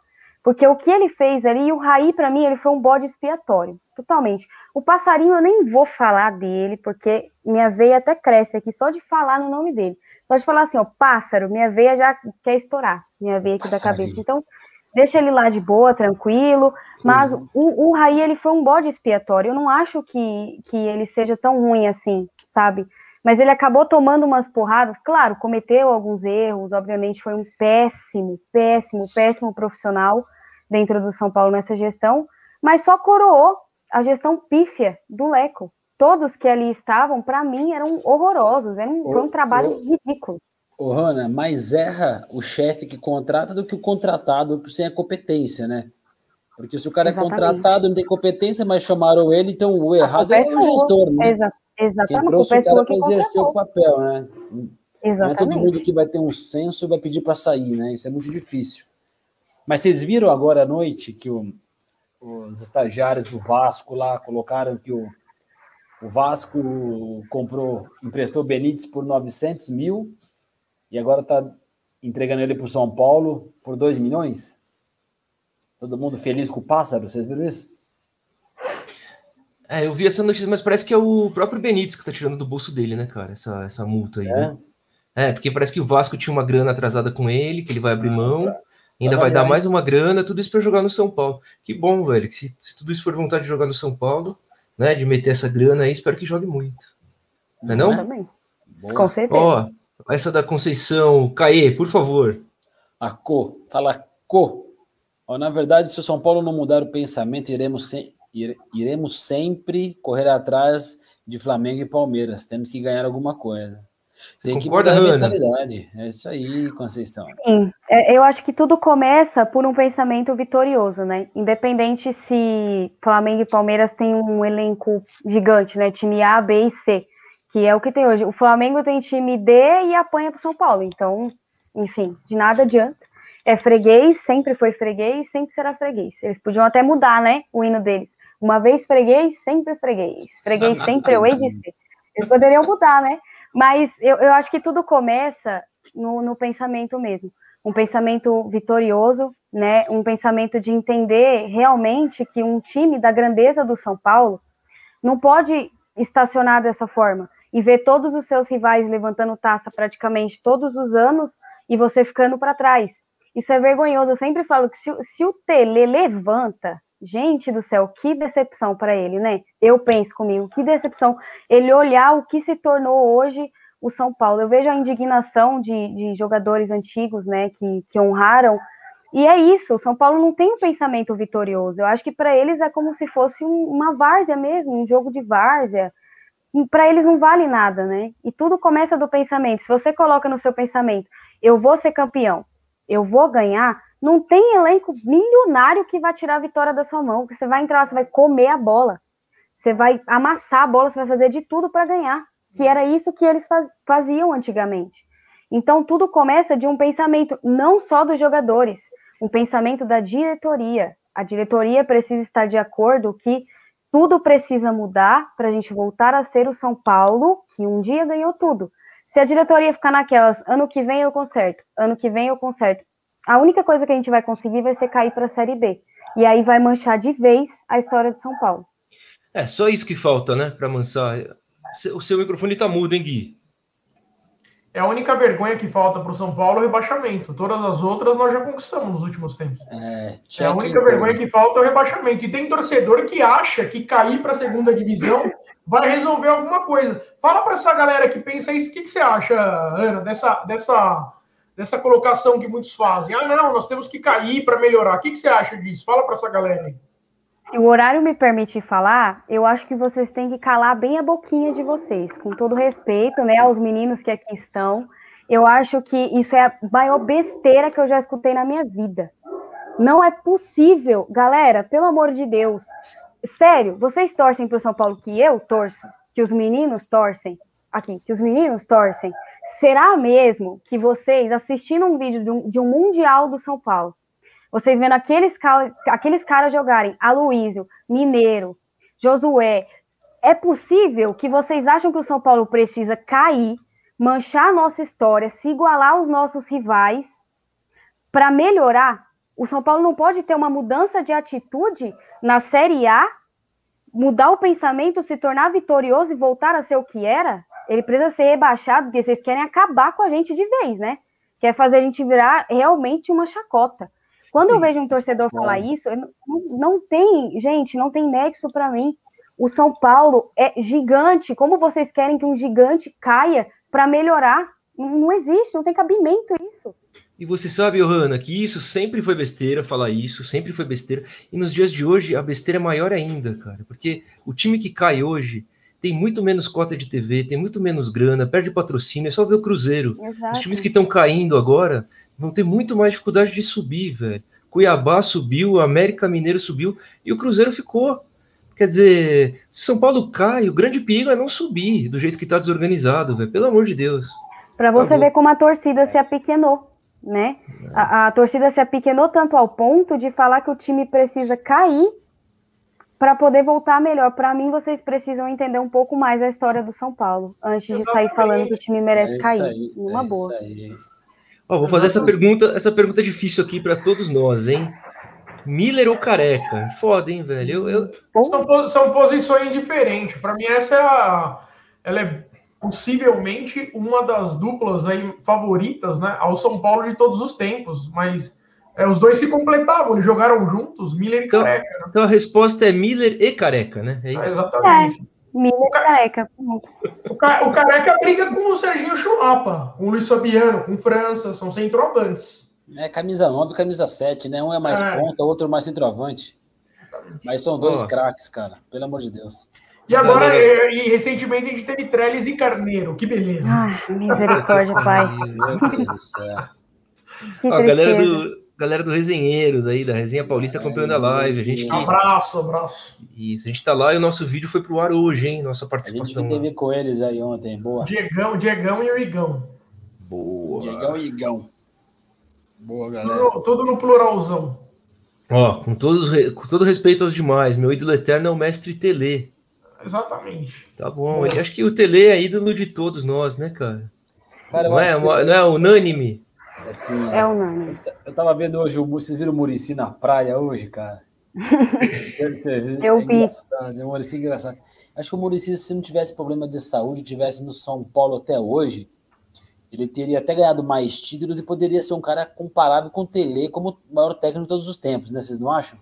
Porque o que ele fez ali, o Raí, para mim, ele foi um bode expiatório, totalmente. O passarinho eu nem vou falar dele, porque minha veia até cresce aqui só de falar no nome dele. Só de falar assim, ó, pássaro, minha veia já quer estourar, minha veia aqui passarinho. da cabeça. Então, deixa ele lá de boa, tranquilo. Mas o, o Raí, ele foi um bode expiatório. Eu não acho que, que ele seja tão ruim assim, sabe? Mas ele acabou tomando umas porradas, claro, cometeu alguns erros, obviamente foi um péssimo, péssimo, péssimo profissional dentro do São Paulo nessa gestão, mas só coroou a gestão pífia do Leco. Todos que ali estavam, para mim, eram horrorosos, era um, foi um trabalho ridículo. Ô, Rana, mais erra o chefe que contrata do que o contratado sem a competência, né? Porque se o cara Exatamente. é contratado, não tem competência, mas chamaram ele, então o errado é, é o gestor, né? Exato. Exatamente. Quem trouxe o cara para exercer o papel, né? Exatamente. Não é todo mundo que vai ter um senso vai pedir para sair, né? Isso é muito difícil. Mas vocês viram agora à noite que o, os estagiários do Vasco lá colocaram que o, o Vasco comprou, emprestou Benítez por 900 mil e agora está entregando ele para o São Paulo por 2 milhões? Todo mundo feliz com o pássaro, vocês viram isso? É, eu vi essa notícia, mas parece que é o próprio Benítez que tá tirando do bolso dele, né, cara? Essa, essa multa aí, né? é? Né? É, porque parece que o Vasco tinha uma grana atrasada com ele, que ele vai abrir ah, mão, tá. ainda vai, vai dar mais uma grana, tudo isso para jogar no São Paulo. Que bom, velho, que se, se, tudo isso for vontade de jogar no São Paulo, né, de meter essa grana aí, espero que jogue muito. Não é não? Também. Com certeza. Ó, essa da Conceição, Caê, por favor. A Co, fala Co. Ó, na verdade, se o São Paulo não mudar o pensamento, iremos sem iremos sempre correr atrás de Flamengo e Palmeiras. Temos que ganhar alguma coisa. Você Tem concorda, que mudar a mentalidade. É isso aí, Conceição. Sim, é, eu acho que tudo começa por um pensamento vitorioso, né? Independente se Flamengo e Palmeiras têm um elenco gigante, né? Time A, B e C, que é o que tem hoje. O Flamengo tem time D e apanha para São Paulo. Então, enfim, de nada adianta. É freguês, sempre foi freguês, sempre será freguês. Eles podiam até mudar, né? O hino deles. Uma vez freguês, sempre freguês. Freguês sempre eu hei de ser. Eles poderiam mudar, né? Mas eu, eu acho que tudo começa no, no pensamento mesmo. Um pensamento vitorioso, né? Um pensamento de entender realmente que um time da grandeza do São Paulo não pode estacionar dessa forma e ver todos os seus rivais levantando taça praticamente todos os anos e você ficando para trás. Isso é vergonhoso. Eu sempre falo que se, se o Tele levanta, Gente do céu, que decepção para ele, né? Eu penso comigo, que decepção ele olhar o que se tornou hoje o São Paulo. Eu vejo a indignação de, de jogadores antigos, né, que, que honraram. E é isso, o São Paulo não tem um pensamento vitorioso. Eu acho que para eles é como se fosse um, uma várzea mesmo, um jogo de várzea. Para eles não vale nada, né? E tudo começa do pensamento. Se você coloca no seu pensamento, eu vou ser campeão, eu vou ganhar, não tem elenco milionário que vai tirar a vitória da sua mão, você vai entrar, você vai comer a bola, você vai amassar a bola, você vai fazer de tudo para ganhar, que era isso que eles faziam antigamente. Então, tudo começa de um pensamento não só dos jogadores, um pensamento da diretoria. A diretoria precisa estar de acordo que tudo precisa mudar para a gente voltar a ser o São Paulo, que um dia ganhou tudo. Se a diretoria ficar naquelas, ano que vem eu conserto, ano que vem eu conserto, a única coisa que a gente vai conseguir vai ser cair para a Série B. E aí vai manchar de vez a história de São Paulo. É, só isso que falta, né, para manchar. O seu microfone está mudo, hein, Gui? É a única vergonha que falta para o São Paulo é o rebaixamento. Todas as outras nós já conquistamos nos últimos tempos. É, é a única vergonha que falta é o rebaixamento. E tem torcedor que acha que cair para a segunda divisão vai resolver alguma coisa. Fala para essa galera que pensa isso. O que, que você acha, Ana, dessa, dessa, dessa colocação que muitos fazem? Ah, não, nós temos que cair para melhorar. O que, que você acha disso? Fala para essa galera aí. Se o horário me permitir falar, eu acho que vocês têm que calar bem a boquinha de vocês, com todo respeito, né, aos meninos que aqui estão. Eu acho que isso é a maior besteira que eu já escutei na minha vida. Não é possível, galera, pelo amor de Deus. Sério, vocês torcem para o São Paulo que eu torço, que os meninos torcem, aqui, que os meninos torcem. Será mesmo que vocês, assistindo um vídeo de um, de um Mundial do São Paulo, vocês vendo aqueles, aqueles caras jogarem Aloísio, Mineiro, Josué. É possível que vocês acham que o São Paulo precisa cair, manchar a nossa história, se igualar aos nossos rivais para melhorar? O São Paulo não pode ter uma mudança de atitude na Série A, mudar o pensamento, se tornar vitorioso e voltar a ser o que era? Ele precisa ser rebaixado, porque vocês querem acabar com a gente de vez, né? Quer fazer a gente virar realmente uma chacota. Quando eu vejo um torcedor falar isso, não, não tem, gente, não tem nexo para mim. O São Paulo é gigante. Como vocês querem que um gigante caia para melhorar? Não existe, não tem cabimento isso. E você sabe, Johanna, que isso sempre foi besteira, falar isso, sempre foi besteira. E nos dias de hoje, a besteira é maior ainda, cara. Porque o time que cai hoje tem muito menos cota de TV, tem muito menos grana, perde patrocínio, é só ver o Cruzeiro. Exato. Os times que estão caindo agora vão ter muito mais dificuldade de subir, velho. Cuiabá subiu, América Mineiro subiu e o Cruzeiro ficou. Quer dizer, se São Paulo cai, o grande perigo é não subir do jeito que está desorganizado, velho. Pelo amor de Deus. Para você Acabou. ver como a torcida se apequenou, né? A, a, torcida se apequenou tanto ao ponto de falar que o time precisa cair para poder voltar melhor. Para mim, vocês precisam entender um pouco mais a história do São Paulo antes Exatamente. de sair falando que o time merece é cair. Aí, Uma é boa. Ó, vou fazer essa pergunta, essa pergunta difícil aqui para todos nós, hein? Miller ou Careca? Foda, hein, velho? Eu, eu... São, são posições diferentes. Para mim, essa é a. Ela é possivelmente uma das duplas aí favoritas, né? Ao São Paulo de todos os tempos. Mas é, os dois se completavam, eles jogaram juntos, Miller e então, Careca. Né? Então a resposta é Miller e Careca, né? É isso? É, exatamente. É. Miller careca. O, ca, o careca briga com o Serginho Chulapa, com o Luiz Fabiano, com França, são centroavantes. É camisa 9 camisa 7, né? Um é mais é. ponta, outro mais centroavante. Mas são dois oh. craques, cara. Pelo amor de Deus. E agora, e, e, recentemente, a gente teve Trellis e Carneiro. Que beleza. Ah, misericórdia, pai. Meu Deus do céu. Que a galera do, galera do Resenheiros aí, da Resenha Paulista acompanhando a live. A gente que... Abraço, abraço. Isso, a gente tá lá e o nosso vídeo foi pro ar hoje, hein? Nossa participação. A gente teve com eles aí ontem, boa. Diegão, Diegão e o Igão. Boa. Diegão e Igão. Boa, galera. Tudo, tudo no pluralzão. Ó, com, todos, com todo respeito aos demais, meu ídolo eterno é o mestre Tele. Exatamente. Tá bom, eu acho que o Tele é ídolo de todos nós, né, cara? cara não, é, que... não é unânime? Assim, é unânime. Eu tava vendo hoje, vocês viram o Murici na praia hoje, cara? eu é vi. Engraçado, é um Murici engraçado. Acho que o Murici, se não tivesse problema de saúde, tivesse no São Paulo até hoje, ele teria até ganhado mais títulos e poderia ser um cara comparável com o Tele como o maior técnico de todos os tempos, né? Vocês não acham?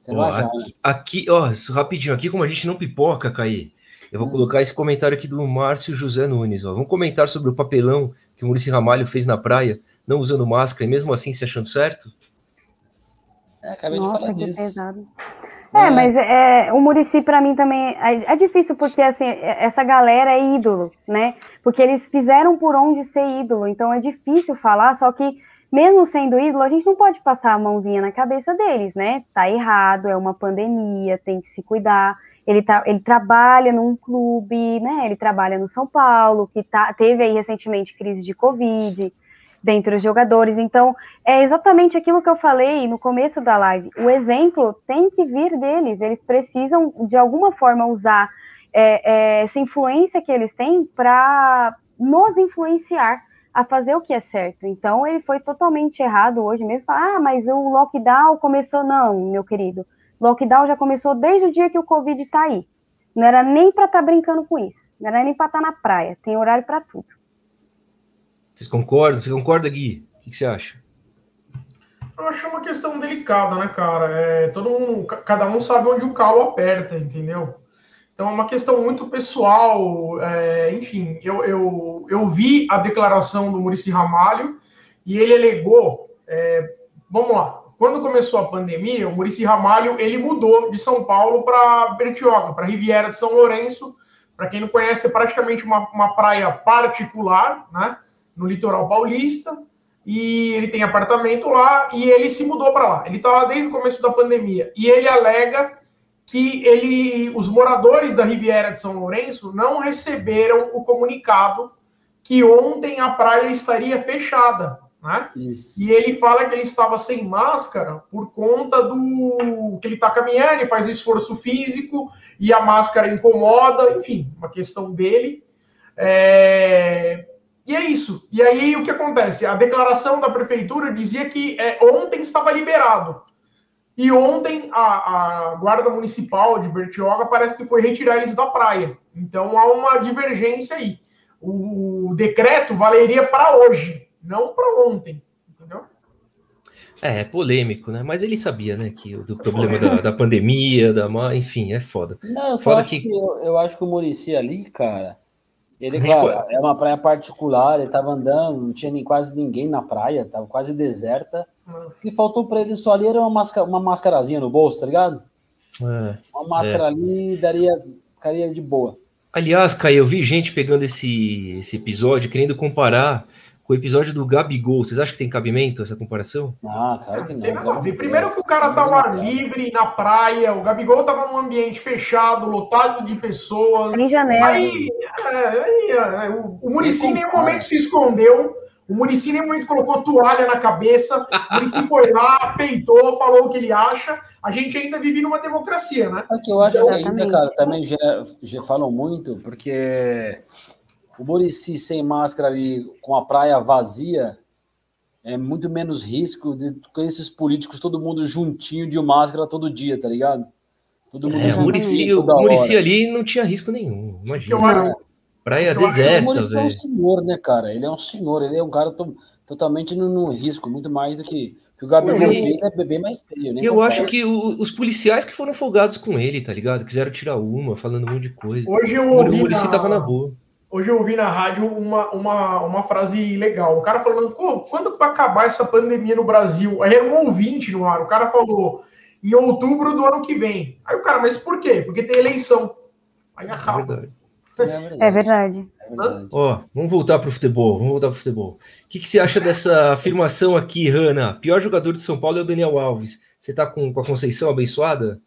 Você não ó, acha? Aqui, aqui, ó, rapidinho, aqui como a gente não pipoca, Caí, eu vou hum. colocar esse comentário aqui do Márcio José Nunes. Ó. Vamos comentar sobre o papelão que o Murici Ramalho fez na praia não usando máscara e mesmo assim se achando certo? É, acabei Nossa, de falar disso. Pesado. É, é, mas é, o Murici para mim também é, é, difícil porque assim essa galera é ídolo, né? Porque eles fizeram por onde ser ídolo, então é difícil falar. Só que mesmo sendo ídolo, a gente não pode passar a mãozinha na cabeça deles, né? Tá errado, é uma pandemia, tem que se cuidar. ele, tá, ele trabalha num clube, né? Ele trabalha no São Paulo, que tá, teve aí recentemente crise de Covid dentre os jogadores. Então, é exatamente aquilo que eu falei no começo da live. O exemplo tem que vir deles. Eles precisam, de alguma forma, usar é, é, essa influência que eles têm para nos influenciar a fazer o que é certo. Então, ele foi totalmente errado hoje mesmo. Ah, mas o lockdown começou. Não, meu querido. Lockdown já começou desde o dia que o Covid está aí. Não era nem para estar tá brincando com isso. Não era nem para estar tá na praia. Tem horário para tudo. Vocês concordam? Você concorda, Gui? O que você acha? Eu acho uma questão delicada, né, cara? É, todo mundo, cada um sabe onde o calo aperta, entendeu? Então é uma questão muito pessoal. É, enfim, eu, eu, eu vi a declaração do Murici Ramalho e ele alegou. É, vamos lá. Quando começou a pandemia, o Murici Ramalho ele mudou de São Paulo para Bertioga, para Riviera de São Lourenço. Para quem não conhece, é praticamente uma, uma praia particular, né? No litoral paulista, e ele tem apartamento lá, e ele se mudou para lá. Ele está lá desde o começo da pandemia, e ele alega que ele, os moradores da Riviera de São Lourenço não receberam o comunicado que ontem a praia estaria fechada, né? Isso. E ele fala que ele estava sem máscara por conta do que ele está caminhando e faz esforço físico e a máscara incomoda, enfim, uma questão dele. É... E é isso. E aí o que acontece? A declaração da prefeitura dizia que é, ontem estava liberado. E ontem a, a, Guarda Municipal de Bertioga parece que foi retirar eles da praia. Então há uma divergência aí. O, o decreto valeria para hoje, não para ontem. Entendeu? É, é, polêmico, né? Mas ele sabia, né, que do problema da, da, pandemia, da, enfim, é foda. Não, eu, foda que... que eu, eu acho que o Murici ali, cara, ele, claro, é uma praia particular, ele estava andando, não tinha nem quase ninguém na praia, estava quase deserta. O que faltou para ele só ali era uma, máscara, uma máscarazinha no bolso, tá ligado? É, uma máscara é. ali daria, ficaria de boa. Aliás, Caio, eu vi gente pegando esse, esse episódio, querendo comparar com o episódio do Gabigol. Vocês acham que tem cabimento essa comparação? Ah, claro que não. Tem nada a ver. Primeiro que o cara tá ao ar livre, na praia, o Gabigol tava num ambiente fechado, lotado de pessoas. Em janela. Aí, é, aí é, o, o Muricy em nenhum momento se escondeu. O Murici em nenhum momento colocou toalha na cabeça. O Murici foi lá, peitou, falou o que ele acha. A gente ainda vive numa democracia, né? É que eu acho então, que ainda, cara, também já, já falam muito, porque o Murici sem máscara ali, com a praia vazia, é muito menos risco de com esses políticos, todo mundo juntinho de máscara todo dia, tá ligado? Todo mundo é, o Murici, o Murici ali não tinha risco nenhum, imagina. Praia eu deserta, O Murici é um senhor, né, cara? Ele é um senhor, ele é um cara to, totalmente no, no, risco, muito mais do que, que o Gabriel fez, é beber mais feio, né? Eu acho que o, os policiais que foram folgados com ele, tá ligado? Quiseram tirar uma, falando um monte de coisa. Hoje eu ouvi o Murici na... tava na boa. Hoje eu ouvi na rádio uma, uma, uma frase legal. O cara falando, quando vai acabar essa pandemia no Brasil? Aí era um ouvinte no ar. O cara falou, em outubro do ano que vem. Aí o cara, mas por quê? Porque tem eleição. Aí acaba. É verdade. É verdade. Ó, vamos voltar para o futebol. Vamos voltar para o futebol. O que, que você acha dessa afirmação aqui, Hanna? Pior jogador de São Paulo é o Daniel Alves. Você tá com, com a Conceição abençoada?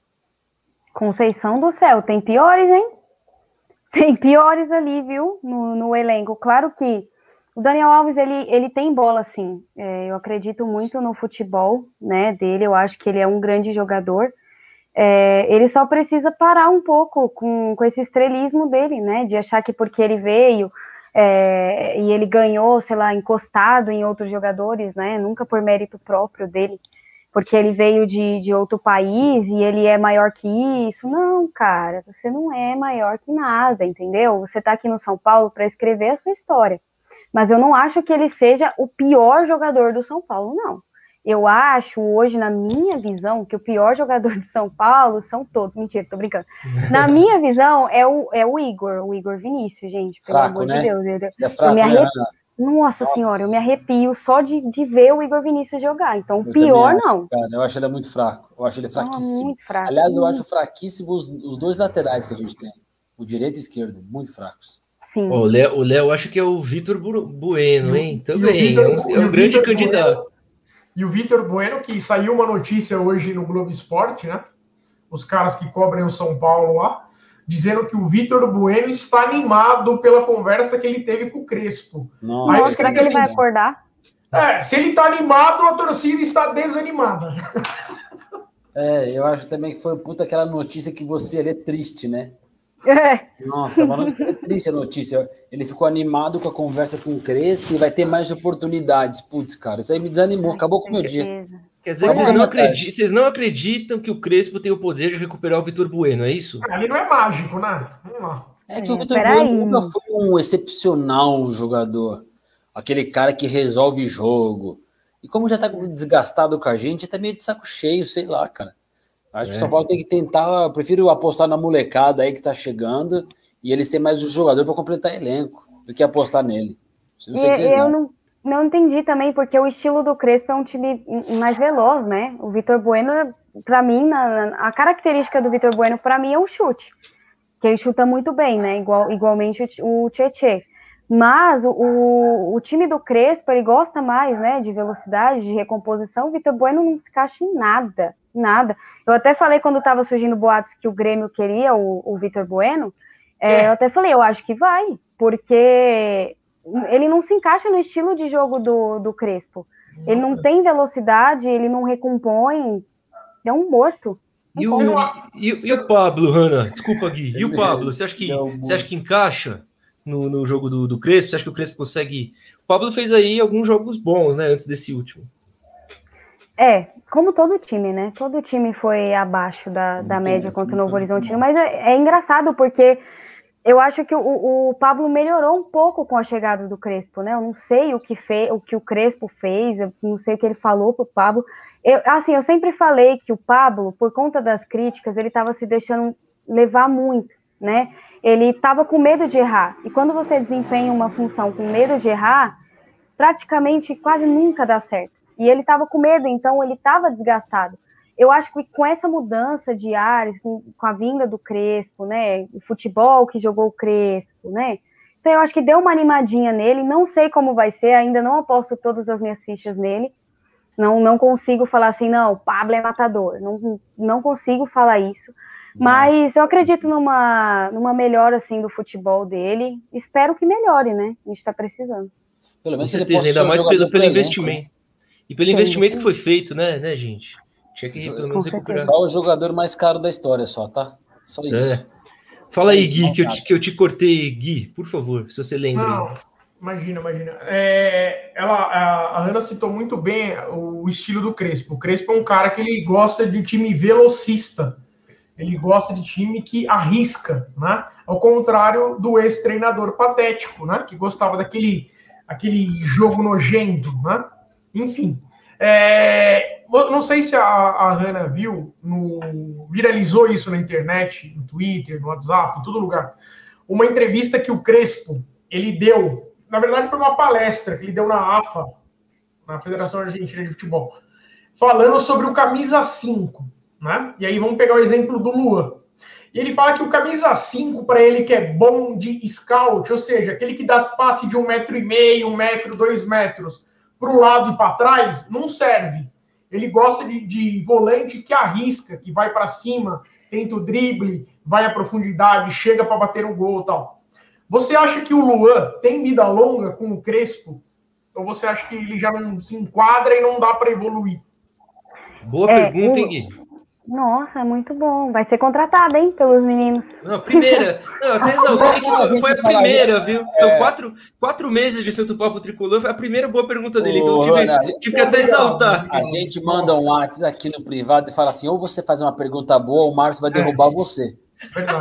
Conceição do céu, tem piores, hein? Tem piores ali, viu, no, no, elenco. Claro que o Daniel Alves, ele, ele tem bola, sim. É, eu acredito muito no futebol, né, dele. Eu acho que ele é um grande jogador. É, ele só precisa parar um pouco com, com esse estrelismo dele, né, de achar que porque ele veio é, e ele ganhou, sei lá, encostado em outros jogadores, né, nunca por mérito próprio dele, porque ele veio de, de outro país e ele é maior que isso. Não, cara, você não é maior que nada, entendeu? Você está aqui no São Paulo para escrever a sua história. Mas eu não acho que ele seja o pior jogador do São Paulo, não. Eu acho hoje, na minha visão, que o pior jogador de São Paulo são todos. Mentira, tô brincando. Na minha visão, é o, é o Igor, o Igor Vinícius, gente. Pelo fraco, amor né? de Deus. Eu, é fraco, eu me arrepio. Nossa, Nossa, senhora, eu me arrepio só de, de ver o Igor Vinícius jogar. Então, eu pior não. Cara, eu acho ele muito fraco. Eu acho ele fraquíssimo. Ah, muito fraco. Aliás, eu acho fraquíssimo os, os, dois laterais que a gente tem. O direito e o esquerdo, muito fracos. Sim. o Léo, o Léo acho que é o Vitor Bueno, hein? Também. Victor, é um, é um grande candidato. Bueno, e o Vitor Bueno, que saiu uma notícia hoje no Globo Esporte, né? Os caras que cobrem o São Paulo lá dizendo que o Vitor Bueno está animado pela conversa que ele teve com o Crespo. Nossa, Aí será que ele vai assim, acordar? É, se ele está animado, a torcida está desanimada. É, eu acho também que foi puta aquela notícia que você é triste, né? É. Nossa, uma notícia triste a notícia. Ele ficou animado com a conversa com o Crespo e vai ter mais oportunidades. Putz, cara, isso aí me desanimou, acabou com o meu dia. Quer dizer, vocês não, acreditam, vocês não acreditam que o Crespo tem o poder de recuperar o Vitor Bueno, é isso? Ele não é mágico, né? Vamos lá. É que o Vitor Bueno nunca foi um excepcional jogador. Aquele cara que resolve jogo. E como já tá desgastado com a gente, tá meio de saco cheio, sei lá, cara. Acho é. que o São Paulo tem que tentar. Eu prefiro apostar na molecada aí que tá chegando e ele ser mais um jogador para completar elenco do que apostar nele. Não sei e, eu não, não entendi também, porque o estilo do Crespo é um time mais veloz, né? O Vitor Bueno, para mim, na, a característica do Vitor Bueno, para mim, é o chute. Que ele chuta muito bem, né? Igual, igualmente o Tietê. Mas o, o time do Crespo, ele gosta mais, né, de velocidade, de recomposição. O Vitor Bueno não se encaixa em nada, nada. Eu até falei quando estava surgindo boatos que o Grêmio queria o, o Vitor Bueno, é, é. eu até falei, eu acho que vai, porque ele não se encaixa no estilo de jogo do, do Crespo. Ele não tem velocidade, ele não recompõe, é um morto. E o, e, e, o Pablo, Hanna? Desculpa, Gui. E o Pablo? Você acha que, você acha que encaixa? no, no jogo do, do Crespo? Você acha que o Crespo consegue. O Pablo fez aí alguns jogos bons, né? Antes desse último. É, como todo time, né? Todo time foi abaixo da, da média contra o Novo Horizontino, mas é, é, engraçado porque eu acho que o, o, Pablo melhorou um pouco com a chegada do Crespo, né? Eu não sei o que fez, o que o Crespo fez, eu não sei o que ele falou pro Pablo. Eu, assim, eu sempre falei que o Pablo, por conta das críticas, ele estava se deixando levar muito né? Ele estava com medo de errar. E quando você desempenha uma função com medo de errar, praticamente quase nunca dá certo. E ele estava com medo, então ele estava desgastado. Eu acho que com essa mudança de ares, com, com, a vinda do Crespo, né? O futebol que jogou o Crespo, né? Então eu acho que deu uma animadinha nele. Não sei como vai ser, ainda não aposto todas as minhas fichas nele. Não, não consigo falar assim, não, o Pablo é matador. Não, não consigo falar isso. Mas eu acredito numa, numa melhora assim do futebol dele. Espero que melhore, né? A gente está precisando. Pelo menos Com certeza, ainda mais pelo, pelo investimento. E pelo investimento que foi feito, né, né, gente? Tinha que pelo menos recuperar. Só o jogador mais caro da história, só, tá? Só isso. É. Fala aí, Gui, que eu, te, que eu te cortei, Gui, por favor, se você lembra. Não, imagina, imagina. É, ela, a, a Ana citou muito bem o estilo do Crespo. O Crespo é um cara que ele gosta de um time velocista ele gosta de time que arrisca, né? Ao contrário do ex-treinador patético, né? Que gostava daquele aquele jogo nojento, né? Enfim, é, não sei se a, a Hannah viu, no, viralizou isso na internet, no Twitter, no WhatsApp, em todo lugar. Uma entrevista que o Crespo ele deu, na verdade foi uma palestra que ele deu na AFA, na Federação Argentina de Futebol, falando sobre o camisa 5. Né? E aí vamos pegar o exemplo do Luan. E ele fala que o camisa 5, para ele que é bom de scout, ou seja, aquele que dá passe de um metro e meio, um metro, dois metros, para o lado e para trás, não serve. Ele gosta de, de volante que arrisca, que vai para cima, tenta o drible, vai à profundidade, chega para bater o gol tal. Você acha que o Luan tem vida longa com o Crespo? Ou você acha que ele já não se enquadra e não dá para evoluir? Boa é, pergunta, hein, Gui? Nossa, muito bom. Vai ser contratada, hein, pelos meninos. Não, primeira. Não, até exaltei que foi a primeira, viu? São é. quatro, quatro meses de Santo Papo Tricolor, foi a primeira boa pergunta dele. Então, tive, Ana, tive que até exaltar. A gente manda um WhatsApp aqui no privado e fala assim: ou você faz uma pergunta boa, ou o Márcio vai derrubar você.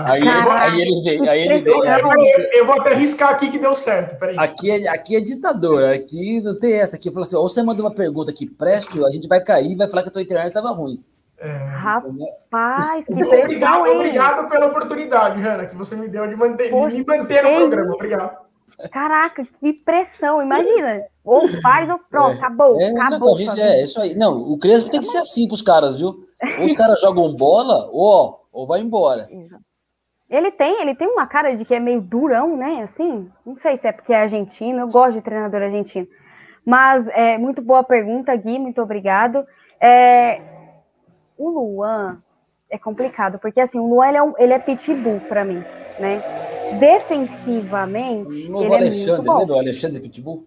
Aí, aí, ele vem, aí ele vem. Eu, eu, vou até riscar aqui que deu certo. Peraí. Aqui é, aqui é ditador, aqui não tem essa. Aqui falou assim: ou você manda uma pergunta que preste, a gente vai cair e vai falar que a tua internet estava ruim. É, Rapaz, que pressão, obrigado, hein? obrigado pela oportunidade, Hanna, que você me deu de, manter, Poxa, de me manter no programa. Obrigado. Caraca, que pressão, imagina. Ou faz ou pronto, é. acabou. É, acabou. Não, gente, é isso aí. Não, o Crespo tem que ser assim pros caras, viu? Ou os caras jogam bola, ou, ou vai embora. Ele tem, ele tem uma cara de que é meio durão, né? Assim, não sei se é porque é argentino, eu gosto de treinador argentino. Mas é muito boa pergunta, Gui, muito obrigado. É, o Luan, é complicado, porque assim, o Luan ele é, um, ele é pitbull para mim, né? Defensivamente. O novo ele Alexandre, é muito bom. Alexandre Pitbull?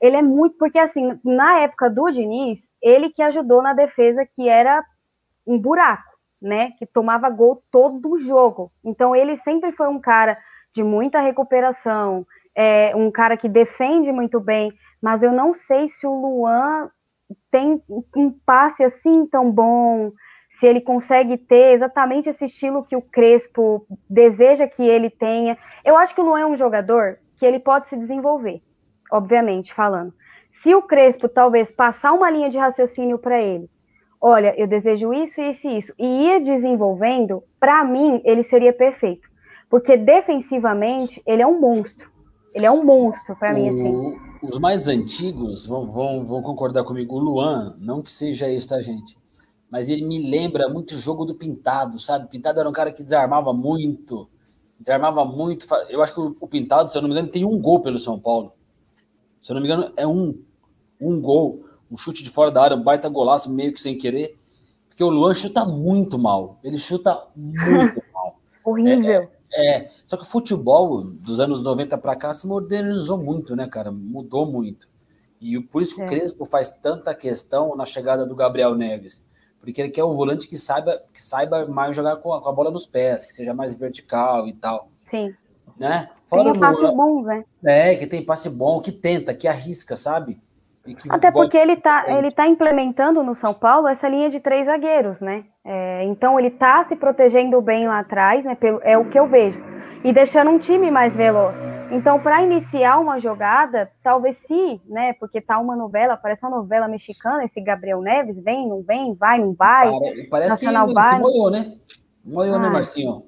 Ele é muito, porque assim, na época do Diniz, ele que ajudou na defesa que era um buraco, né? Que tomava gol todo o jogo. Então ele sempre foi um cara de muita recuperação, é, um cara que defende muito bem, mas eu não sei se o Luan tem um passe assim tão bom, se ele consegue ter exatamente esse estilo que o Crespo deseja que ele tenha. Eu acho que o Luan é um jogador que ele pode se desenvolver, obviamente falando. Se o Crespo talvez passar uma linha de raciocínio para ele, olha, eu desejo isso, isso e isso, e ir desenvolvendo, para mim ele seria perfeito, porque defensivamente ele é um monstro. Ele é um monstro para mim assim. Os mais antigos vão, vão, vão concordar comigo. O Luan, não que seja isso, tá, gente? Mas ele me lembra muito o jogo do Pintado, sabe? Pintado era um cara que desarmava muito. Desarmava muito. Eu acho que o Pintado, se eu não me engano, tem um gol pelo São Paulo. Se eu não me engano, é um. Um gol. Um chute de fora da área, um baita golaço, meio que sem querer. Porque o Luan chuta muito mal. Ele chuta muito mal. Horrível. É, é, só que o futebol dos anos 90 para cá se modernizou muito, né, cara? Mudou muito. E por isso que é. o Crespo faz tanta questão na chegada do Gabriel Neves porque ele quer um volante que saiba, que saiba mais jogar com a, com a bola nos pés, que seja mais vertical e tal. Sim. Né? Fora tem passes bons, né? É, que tem passe bom, que tenta, que arrisca, sabe? Até porque ele tá, ele tá implementando no São Paulo essa linha de três zagueiros, né? É, então ele tá se protegendo bem lá atrás, né? Pelo, é o que eu vejo. E deixando um time mais veloz. Então, para iniciar uma jogada, talvez se, né? Porque tá uma novela, parece uma novela mexicana, esse Gabriel Neves, vem, não vem, vai, não vai. Parece Nacional que, vai. que molhou, né? Molhou, né, Marcinho?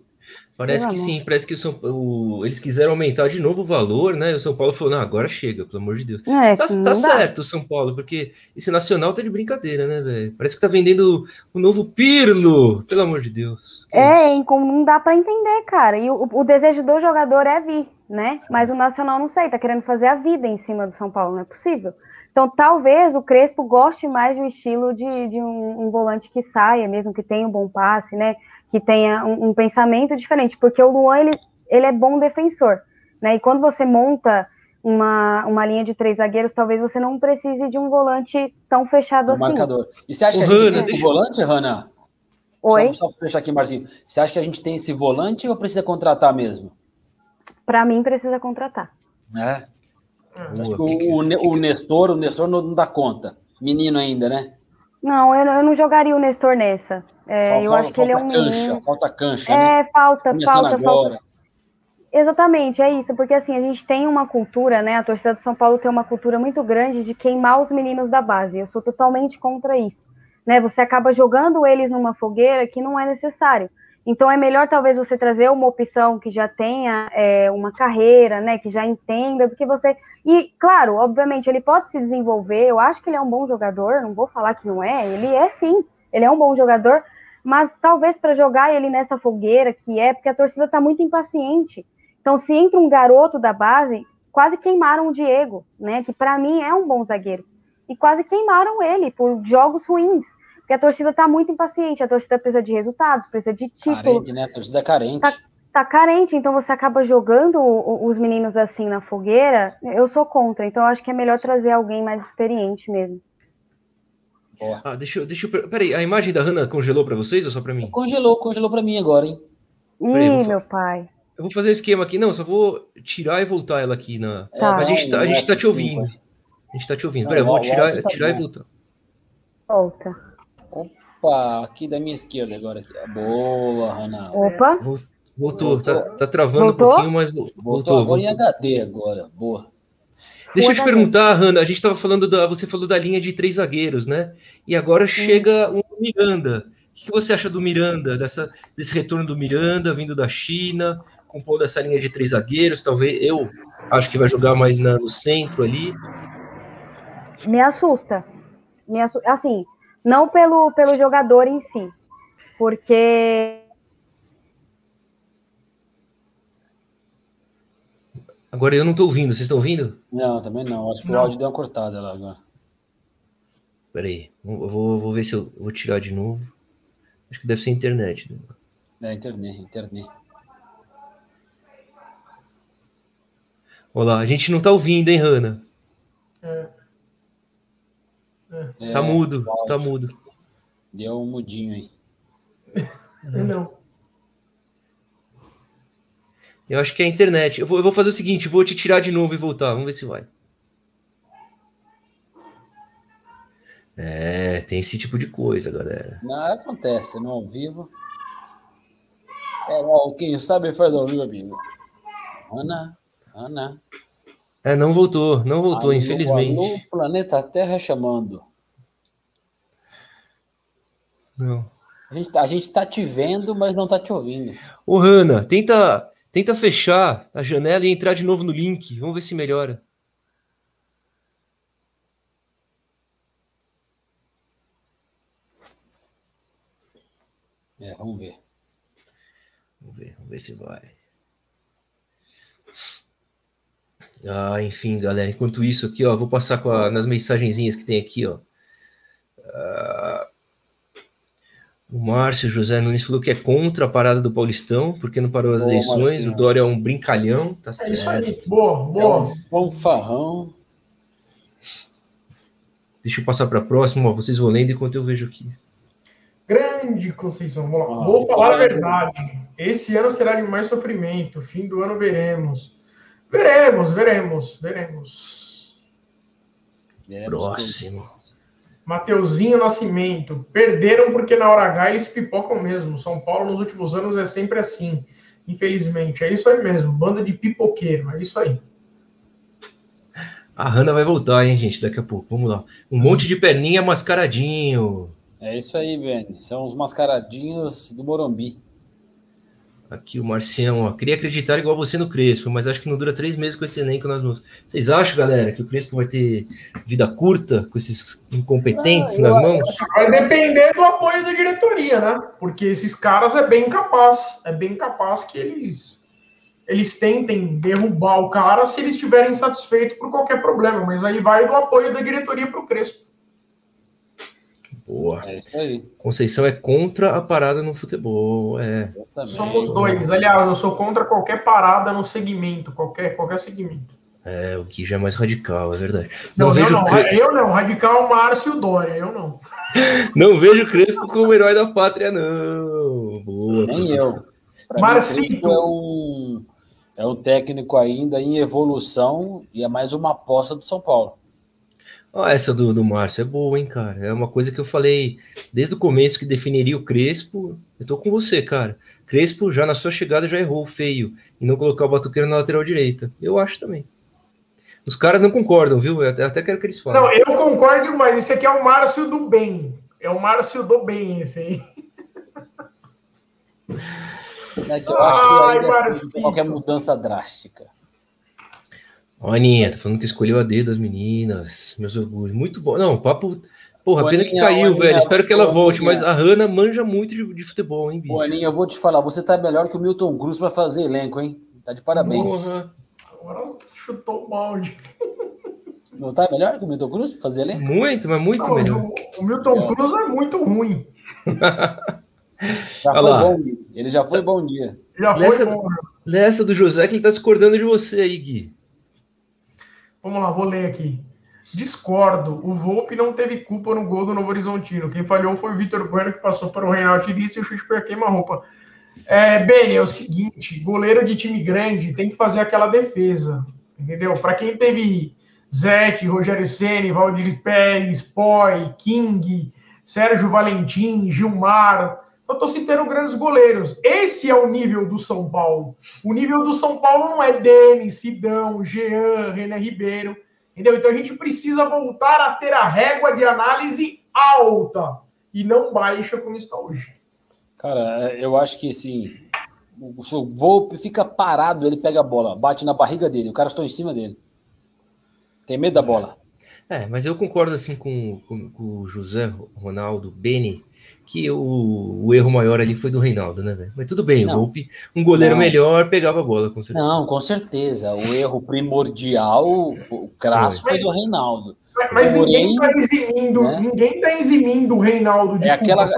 Parece que sim, parece que o São, o, eles quiseram aumentar de novo o valor, né? O São Paulo falou: não, agora chega, pelo amor de Deus. É, tá, tá certo o São Paulo, porque esse Nacional tá de brincadeira, né, velho? Parece que tá vendendo o novo Pirlo, pelo amor de Deus. É, não dá para entender, cara. E o, o, desejo do jogador é vir, né? Mas o Nacional não sei, tá querendo fazer a vida em cima do São Paulo, não é possível. Então, talvez o Crespo goste mais do estilo de, de um, um volante que saia, mesmo que tenha um bom passe, né? Que tenha um, um, pensamento diferente, porque o Luan ele, ele é bom defensor, né? E quando você monta uma, uma linha de três zagueiros, talvez você não precise de um volante tão fechado um assim. Marcador. E você acha que a gente tem esse volante, Rana? Oi. Só, só fechar aqui, Marcinho. Você acha que a gente tem esse volante ou precisa contratar mesmo? Para mim, precisa contratar. É. Acho que o, o, o Nestor, o Nestor não dá conta. Menino ainda, né? Não, eu, eu não jogaria o Nestor nessa. É, falta, eu acho que ele é um. Cancha, falta cancha. É, né? falta, Começando falta, agora. falta. Exatamente, é isso, porque assim, a gente tem uma cultura, né? A torcida do São Paulo tem uma cultura muito grande de queimar os meninos da base. Eu sou totalmente contra isso. Né? Você acaba jogando eles numa fogueira que não é necessário. Então é melhor talvez você trazer uma opção que já tenha é, uma carreira, né? Que já entenda do que você. E, claro, obviamente, ele pode se desenvolver. Eu acho que ele é um bom jogador, não vou falar que não é, ele é sim, ele é um bom jogador, mas talvez para jogar ele nessa fogueira que é, porque a torcida está muito impaciente. Então, se entra um garoto da base, quase queimaram o Diego, né? Que para mim é um bom zagueiro. E quase queimaram ele por jogos ruins. Porque a torcida está muito impaciente, a torcida precisa de resultados, precisa de título. Carente, né? A torcida é carente. Tá, tá carente, então você acaba jogando os meninos assim na fogueira. Eu sou contra, então eu acho que é melhor trazer alguém mais experiente mesmo. Ah, deixa eu, deixa eu. Peraí, a imagem da Hanna congelou para vocês ou só para mim? Congelou, congelou para mim agora, hein? Ih, meu pai. Eu vou fazer um esquema aqui, não, só vou tirar e voltar ela aqui na. Tá. Mas a gente tá, a gente tá te ouvindo. A gente tá te ouvindo. Peraí, eu vou tirar, tirar e voltar. Volta. Opa, aqui da minha esquerda agora. Aqui. Boa, Hanna. Opa. Voltou, voltou. Tá, tá travando voltou? um pouquinho, mas voltou. Voltou agora voltou. em HD agora. Boa. Deixa eu te perguntar, Hanna, a gente estava falando da. Você falou da linha de três zagueiros, né? E agora chega o Miranda. O que você acha do Miranda, dessa, desse retorno do Miranda vindo da China, compondo essa linha de três zagueiros? Talvez eu acho que vai jogar mais na, no centro ali. Me assusta. Me assusta. Assim, não pelo, pelo jogador em si, porque Agora eu não estou ouvindo, vocês estão ouvindo? Não, também não. Acho que não. o áudio deu uma cortada lá agora. Peraí, eu vou, vou ver se eu vou tirar de novo. Acho que deve ser internet. Né? É, internet, internet. Olá, a gente não tá ouvindo, hein, Hanna? É. É. Tá mudo, tá mudo. Deu um mudinho aí. não. Eu acho que é a internet. Eu vou, eu vou fazer o seguinte, vou te tirar de novo e voltar. Vamos ver se vai. É, tem esse tipo de coisa, galera. Não, acontece, no ao vivo. É, ó, quem sabe faz ao vivo, amigo. Ana, Ana. É, não voltou, não voltou, alô, infelizmente. Alô, planeta Terra chamando. Não. A gente, tá, a gente tá te vendo, mas não tá te ouvindo. Ô, Hanna, tenta, tenta fechar a janela e entrar de novo no link. Vamos ver se melhora. É, vamos ver. Vamos ver, vamos ver se vai. Ah, enfim, galera. Enquanto isso aqui, ó, vou passar a, nas mensagenzinhas que tem aqui, ó. Ah, o Márcio José Nunes falou que é contra a parada do Paulistão, porque não parou as boa, eleições. Marcinho. O Dória é um brincalhão, tá é certo. Isso aí. Boa, boa. É um fanfarrão. Deixa eu passar para a próxima, ó, vocês vão lendo enquanto eu vejo aqui. Grande Conceição, vamos lá. Ah, Vou falar a verdade. Esse ano será de mais sofrimento. Fim do ano veremos. Veremos, veremos, veremos. Próximo. Mateuzinho Nascimento. Perderam porque na hora H eles pipocam mesmo. São Paulo nos últimos anos é sempre assim. Infelizmente. É isso aí mesmo. Banda de pipoqueiro. É isso aí. A Hanna vai voltar, hein, gente, daqui a pouco. Vamos lá. Um monte de perninha mascaradinho. É isso aí, Benny. São os mascaradinhos do Morumbi. Aqui o Marcião, ó. Queria acreditar igual você no Crespo, mas acho que não dura três meses com esse elenco nas mãos. Vocês acham, galera, que o Crespo vai ter vida curta com esses incompetentes não, nas mãos? Vai depender do apoio da diretoria, né? Porque esses caras é bem capaz, é bem capaz que eles eles tentem derrubar o cara se eles estiverem satisfeitos por qualquer problema, mas aí vai do apoio da diretoria para o Crespo. Boa. É isso aí. Conceição é contra a parada no futebol. É. Somos dois. Aliás, eu sou contra qualquer parada no segmento, qualquer, qualquer segmento. É, o que já é mais radical, é verdade. Não, não vejo não, Cre... eu não. Radical é o Márcio Dória, eu não. não vejo Crespo como herói da pátria, não. Boa. Nem eu. Marcito. É um, é um técnico ainda em evolução e é mais uma aposta do São Paulo. Ah, essa do, do Márcio é boa, hein, cara? É uma coisa que eu falei desde o começo que definiria o Crespo. Eu tô com você, cara. Crespo já na sua chegada já errou feio e não colocar o Batuqueiro na lateral direita. Eu acho também. Os caras não concordam, viu? Eu até, até quero que eles falem. Não, eu concordo, mas esse aqui é o Márcio do bem. É o Márcio do bem, esse aí. Eu acho que Ai, qualquer mudança drástica. Ó, Aninha, tá falando que escolheu a D das meninas. Meus orgulhos. Muito bom. Não, papo. Porra, pena que caiu, velho. Espero que ela volte, mas a Hanna manja muito de, de futebol, hein, bicho? Aninha, eu vou te falar, você tá melhor que o Milton Cruz para fazer elenco, hein? Tá de parabéns. Porra. Agora chutou o balde. Não tá melhor que o Milton Cruz para fazer elenco? Muito, mas muito Não, melhor. O, Milton é. Cruz é muito ruim. já foi bom, Ele já foi bom dia. Já foi Lessa, bom. Lessa do José que ele tá discordando de você aí, Gui. Vamos lá, vou ler aqui. Discordo. O Volpe não teve culpa no gol do Novo Horizontino. Quem falhou foi o Vitor Bueno, que passou para o Reinaldo Disse e o chute foi queima-roupa. É, Beni, é o seguinte: goleiro de time grande tem que fazer aquela defesa. Entendeu? Para quem teve Zete, Rogério Ceni, Valdir Pérez, Poi, King, Sérgio Valentim, Gilmar, eu estou citando grandes goleiros. Esse é o nível do São Paulo. O nível do São Paulo não é Denis, Sidão, Jean, René Ribeiro. Entendeu? Então a gente precisa voltar a ter a régua de análise alta e não baixa como está hoje. Cara, eu acho que assim, o Volpe fica parado, ele pega a bola, bate na barriga dele, o cara está em cima dele. Tem medo da bola. É, mas eu concordo assim com, com, com o José Ronaldo Beni que o, o, erro maior ali foi do Reinaldo, né, velho? Mas tudo bem, não, o Volpe, um goleiro não. melhor, pegava a bola, com certeza. Não, com certeza. O erro primordial, o crasso foi do Reinaldo. Mas ninguém está eximindo, né? ninguém tá eximindo o Reinaldo de é aquela,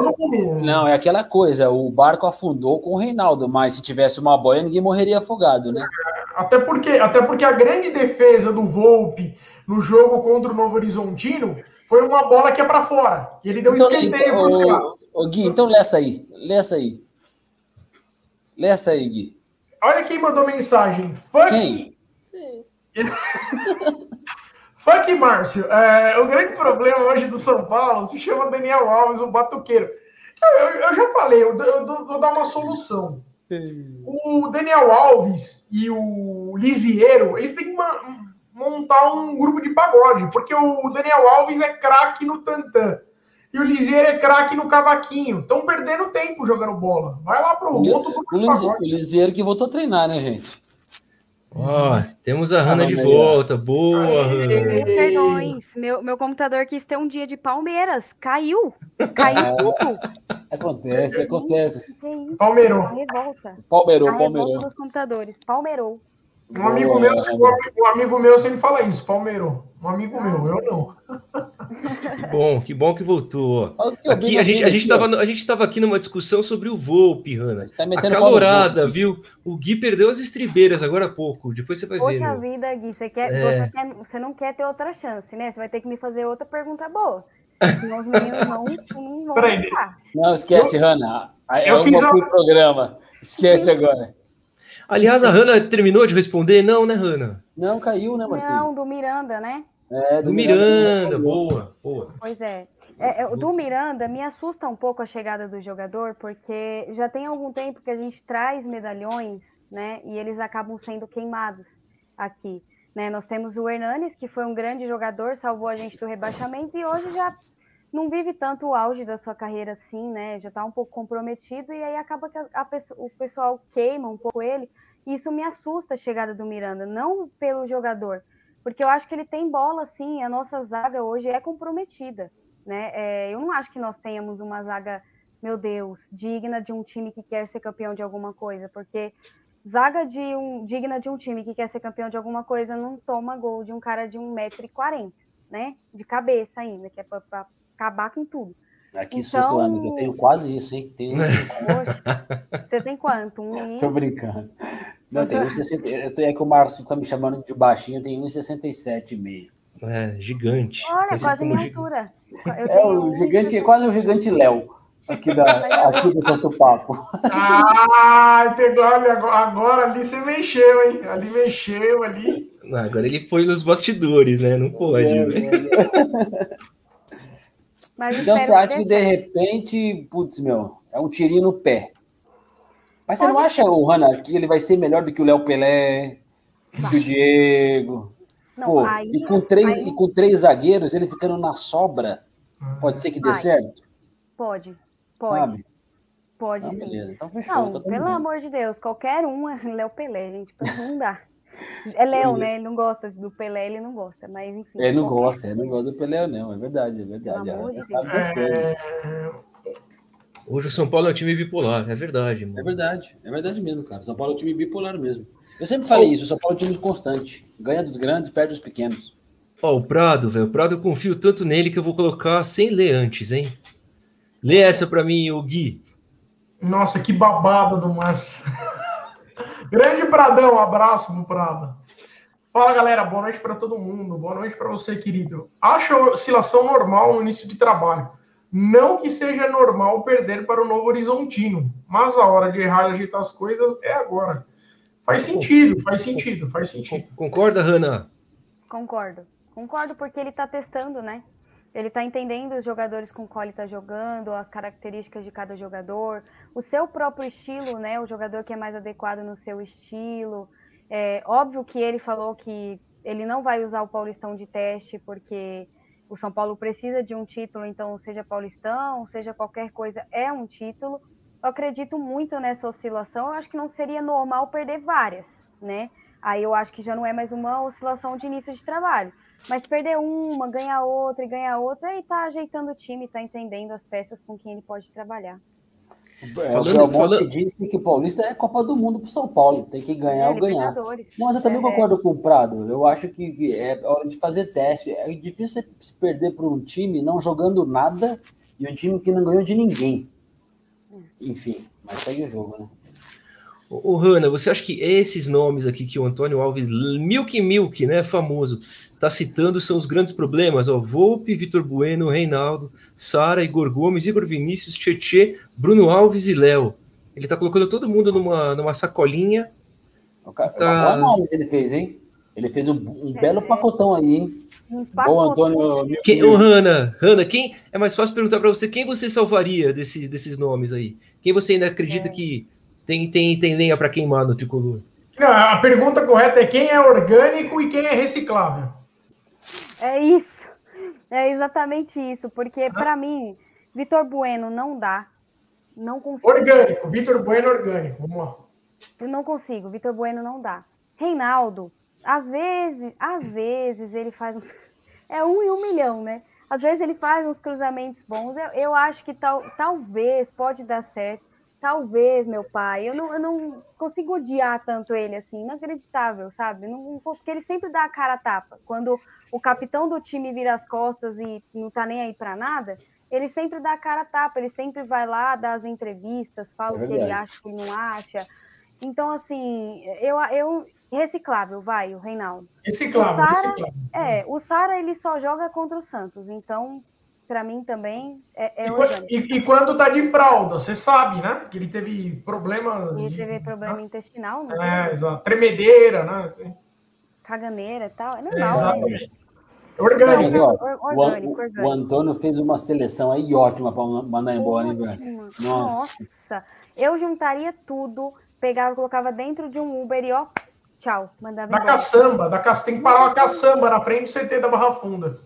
Não, é aquela coisa, o barco afundou com o Reinaldo, mas se tivesse uma boia, ninguém morreria afogado, né? Até porque, até porque a grande defesa do Volpe no jogo contra o Novo Horizontino foi uma bola que é para fora. E ele deu então, escanteio para os caras. Ô, Gui, então lê essa aí. Lê essa aí. Lê essa aí, Gui. Olha quem mandou mensagem. Fuck. Fuck, Márcio. É, o grande problema hoje do São Paulo se chama Daniel Alves, o batuqueiro. Eu, eu, eu já falei, eu, eu, vou dar uma solução. O Daniel Alves e o Lisieiro, eles têm que montar um grupo de pagode, porque o Daniel Alves é craque no tantã e o Lisieiro é craque no cavaquinho. Estão perdendo tempo jogando bola. Vai lá pro o, outro grupo o, de pagode. O Lisieiro que voltou a treinar, né, gente? Ó, oh, temos a Hanna de volta. Boa, Hanna. Meu, meu computador quis ter um dia de Palmeiras. Caiu. Caiu tudo. Acontece, acontece. Palmeirou. Palmeirou, palmeirou. computadores. Palmeirou. Um amigo, meu, um amigo meu sempre fala isso, Palmeiro. Um amigo meu, eu não. Que bom, que bom que voltou. Aqui, a, gente, a, gente tava, a gente tava aqui numa discussão sobre o Volpe, Hanna. Tá Acalorada, viu? O Gui perdeu as estribeiras agora há pouco. Depois você vai Poxa ver. Poxa vida, Gui, você, quer, é... você, quer, você não quer ter outra chance, né? Você vai ter que me fazer outra pergunta boa. Senão os meninos não, não vão Peraí. Não, esquece, eu, Hanna. É eu fiz a... programa. Esquece Sim. agora. Aliás, a Hanna terminou de responder? Não, né, Hanna? Não, caiu, né, Marcinho? Não, do Miranda, né? É, do, do Miranda, Miranda boa, boa. Pois é. É, é. Do Miranda me assusta um pouco a chegada do jogador, porque já tem algum tempo que a gente traz medalhões, né? E eles acabam sendo queimados aqui. Né? Nós temos o Hernanes, que foi um grande jogador, salvou a gente do rebaixamento, e hoje já não vive tanto o auge da sua carreira assim, né? Já está um pouco comprometido e aí acaba que a, a, o pessoal queima um pouco ele. E isso me assusta a chegada do Miranda, não pelo jogador, porque eu acho que ele tem bola sim. A nossa zaga hoje é comprometida, né? É, eu não acho que nós tenhamos uma zaga, meu Deus, digna de um time que quer ser campeão de alguma coisa, porque zaga de um digna de um time que quer ser campeão de alguma coisa não toma gol de um cara de 1,40m, né? De cabeça ainda, que é para acabar com tudo. Aqui então... susto, amiga. Eu tenho quase isso, hein? Tenho Você tem quanto? Um... Tô brincando. Não, tenho 1,60. Eu tenho, é que o Márcio tá me chamando de baixinho, eu tenho 1,67,5. É, gigante. Olha, quase minha altura. É, o gigante, é quase o gigante Léo. Aqui, da, aqui do Santo Papo. Ah, pegou, agora ali você mexeu, hein? Ali mexeu, ali. agora ele foi nos bastidores, né? Não pode. É, é, é. Mas então você acha que de repente, putz, meu, é um tirinho no pé. Mas você não acha, o Hanna, que ele vai ser melhor do que o Léo Pelé, do que o Diego? Não, Pô, aí, e, com três, aí... e com três zagueiros, ele ficando na sobra, pode ser que dê vai. certo? Pode, pode. Sabe? Pode ah, sim. Então, fechou, não, pelo amor de Deus, qualquer um é Léo Pelé, gente, não dá. É Léo, né? Ele não gosta do Pelé, ele não gosta, mas enfim. Ele não gosta, ele não gosta do Pelé, não. É verdade, é verdade. É, Hoje o São Paulo é um time bipolar, é verdade. Mano. É verdade, é verdade mesmo, cara. São Paulo é um time bipolar mesmo. Eu sempre falei oh. isso, o São Paulo é um time constante. Ganha dos grandes, perde dos pequenos. Ó, oh, o Prado, velho. O Prado eu confio tanto nele que eu vou colocar sem ler antes, hein? Lê essa pra mim, o Gui. Nossa, que babado do Márcio. Grande Pradão, um abraço pro Prado. Fala galera, boa noite para todo mundo, boa noite para você, querido. Acho a oscilação normal no início de trabalho. Não que seja normal perder para o Novo Horizontino, mas a hora de errar e ajeitar as coisas é agora. Faz sentido, faz sentido, faz sentido. Concorda, Hanna? Concordo. Concordo porque ele está testando, né? Ele está entendendo os jogadores com qual ele está jogando, as características de cada jogador, o seu próprio estilo, né? O jogador que é mais adequado no seu estilo. É óbvio que ele falou que ele não vai usar o Paulistão de teste, porque o São Paulo precisa de um título, então, seja Paulistão, seja qualquer coisa, é um título. Eu acredito muito nessa oscilação. Eu acho que não seria normal perder várias, né? Aí eu acho que já não é mais uma oscilação de início de trabalho. Mas perder uma, ganhar outra e ganhar outra, aí tá ajeitando o time, tá entendendo as peças com quem ele pode trabalhar. Falando, o Belmonte falando... disse que o Paulista é Copa do Mundo para São Paulo, tem que ganhar é, ou ganhar. Mas eu também é. concordo com o Prado. Eu acho que é hora de fazer teste. É difícil se perder para um time não jogando nada e um time que não ganhou de ninguém. Enfim, mas segue o jogo, né? Ô, Hanna, você acha que esses nomes aqui que o Antônio Alves, Milk Milk, né, famoso, tá citando são os grandes problemas? Ó, Volpe, Vitor Bueno, Reinaldo, Sara, Igor Gomes, Igor Vinícius, Tietê, Bruno Alves e Léo. Ele tá colocando todo mundo numa, numa sacolinha. O cara, tá... Uma boa análise ele fez, hein? Ele fez um, um belo é. pacotão aí, hein? Um Bom, Antônio. Quem, ô, Hanna, Hanna, quem é mais fácil perguntar para você quem você salvaria desse, desses nomes aí? Quem você ainda acredita é. que tem, tem, tem lenha para queimar no tricolor? Não, a pergunta correta é quem é orgânico e quem é reciclável. É isso. É exatamente isso, porque ah. para mim, Vitor Bueno não dá. Não consigo. Orgânico, Vitor Bueno orgânico. Vamos lá. Eu não consigo, Vitor Bueno não dá. Reinaldo, às vezes, às vezes ele faz uns. É um em um milhão, né? Às vezes ele faz uns cruzamentos bons. Eu, eu acho que tal, talvez pode dar certo. Talvez, meu pai. Eu não, eu não consigo odiar tanto ele assim. Inacreditável, sabe? Não, porque ele sempre dá a cara a tapa. Quando o capitão do time vira as costas e não tá nem aí para nada, ele sempre dá a cara a tapa. Ele sempre vai lá, dá as entrevistas, fala é o que ele acha, o que ele não acha. Então, assim, eu, eu reciclável, vai, o Reinaldo. Reciclável, o Sara, reciclável. É, o Sara ele só joga contra o Santos, então para mim também é, é e, e, e, quando tá de fralda, você sabe, né? Que ele teve problemas. Ele de, teve problema né? intestinal, né? É, exato. Tremedeira, né? Caganeira e tal. É normal. É, exatamente. Né? Orgânico. Mas, ó, orgânico, o, orgânico. o Antônio fez uma seleção aí ótima para mandar embora, hein, velho? Nossa. Nossa. Eu juntaria tudo, pegava, colocava dentro de um Uber e ó, tchau, mandava Da embora. caçamba, da caça, tem que parar uma caçamba na frente do CT da Barra Funda.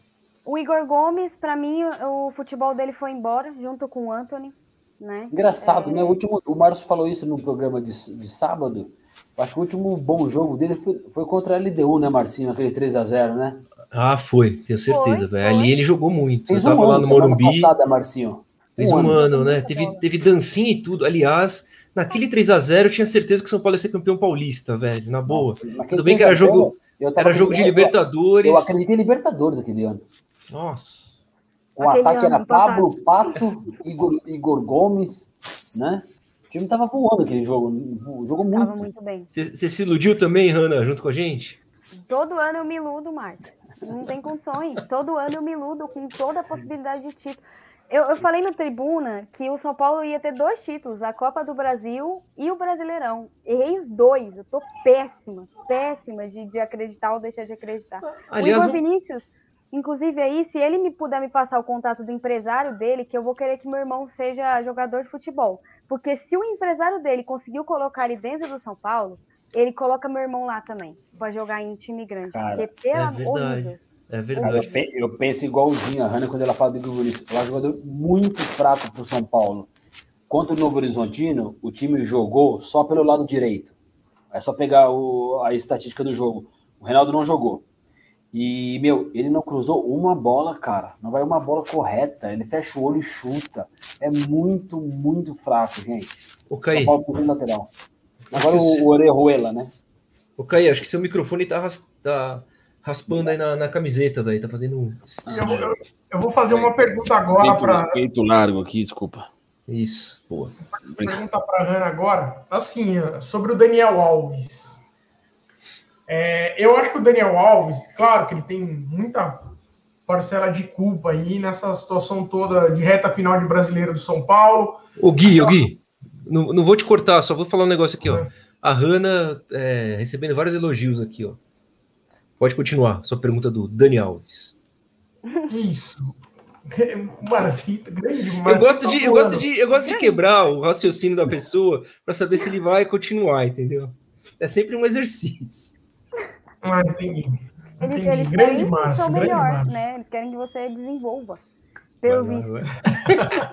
O Igor Gomes, para mim, o futebol dele foi embora, junto com o Anthony. Né? Engraçado, é... né? O, último, o Márcio falou isso no programa de, de sábado. Acho que o último bom jogo dele foi, foi contra a LDU, né, Marcinho? Aquele 3x0, né? Ah, foi, tenho certeza, velho. Ali ele jogou muito. Fez eu tava um lá no Morumbi. Passada, Marcinho. Fez um, um ano, ano, né? Teve, teve dancinha e tudo. Aliás, naquele 3 a 0 eu tinha certeza que o São Paulo ia ser campeão paulista, velho, na boa. Nossa, Tudo bem que era jogo, era jogo de Libertadores. Eu acreditei em Libertadores aquele ano. Nossa. O Aquele ataque era Pablo, Pato, Igor, Igor Gomes, né? O time tava voando aquele jogo. Jogou muito. Tava muito bem. Você se iludiu também, Hanna, junto com a gente? Todo ano eu me iludo, Marcos. Não tem condições. Todo ano eu me iludo com toda a possibilidade de título. Eu, eu falei no Tribuna que o São Paulo ia ter dois títulos, a Copa do Brasil e o Brasileirão. Errei os dois. Eu tô péssima, péssima de, de acreditar ou deixar de acreditar. Aliás, o Igor Vinícius Inclusive aí, se ele me puder me passar o contato do empresário dele, que eu vou querer que meu irmão seja jogador de futebol. Porque se o empresário dele conseguiu colocar ele dentro do São Paulo, ele coloca meu irmão lá também, para jogar em time grande. Cara, porque, pelo é amor de Deus. É verdade. Eu penso igualzinho a Hanna quando ela fala do Igor Vinícius. é um jogador muito fraco para o São Paulo. Contra o Novo Horizontino, o time jogou só pelo lado direito. É só pegar o, a estatística do jogo. O Reinaldo não jogou. E, meu, ele não cruzou uma bola, cara. Não vai uma bola correta. Ele fecha o olho e chuta. É muito, muito fraco, gente. O Caí. lateral. Agora o, o Orejuela, né? O Caí, acho que seu microfone tá, tá raspando aí na, na camiseta, velho. Tá fazendo um. Eu, eu, eu, vou fazer uma pergunta agora para. Peito largo aqui, desculpa. Isso, boa. Pergunta para a Hanna agora. Assim, sobre o Daniel Alves. É, eu acho que o Daniel Alves, claro que ele tem muita parcela de culpa aí nessa situação toda de reta final de brasileiro do São Paulo. O Gui, o Gui, não, não vou te cortar, só vou falar um negócio aqui, ó. É. A Hanna é, recebendo vários elogios aqui, ó. Pode continuar, sua pergunta do Dani Alves. Isso. Marcita, grande Marcita. Eu gosto de, eu gosto de, eu gosto de quebrar o raciocínio da pessoa para saber se ele vai continuar, entendeu? É sempre um exercício. Ah, entendi. Eles, entendi. eles grande querem massa, melhor, massa. né? Eles querem que você desenvolva. Pelo vai, visto. Vai, vai.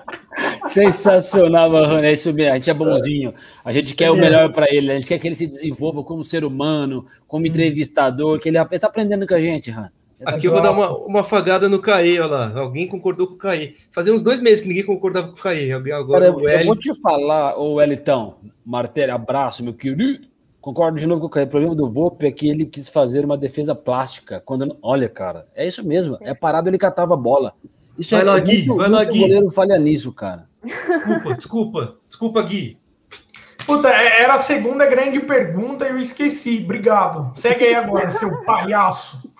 Sensacional, Marrone. É isso mesmo. A gente é bonzinho. A gente quer é. o melhor para ele. A gente quer que ele se desenvolva como ser humano, como hum. entrevistador, que ele está aprendendo com a gente, Han. Aqui eu vou dar uma, uma fagada no Caê, olha lá. Alguém concordou com o Caê. Fazia uns dois meses que ninguém concordava com o Caê. Agora Cara, o eu vou te falar, ô Elitão, Martelli, abraço, meu querido. Concordo de novo com o Caio. O problema do Volpe é que ele quis fazer uma defesa plástica. Quando olha, cara, é isso mesmo. É parado, ele catava a bola. Isso vai é lá, Gui, muito, vai lá, Gui. O goleiro falha nisso, cara. Desculpa, desculpa, desculpa, Gui. Puta, é, era a segunda grande pergunta e eu esqueci. Obrigado. Segue aí agora, seu palhaço.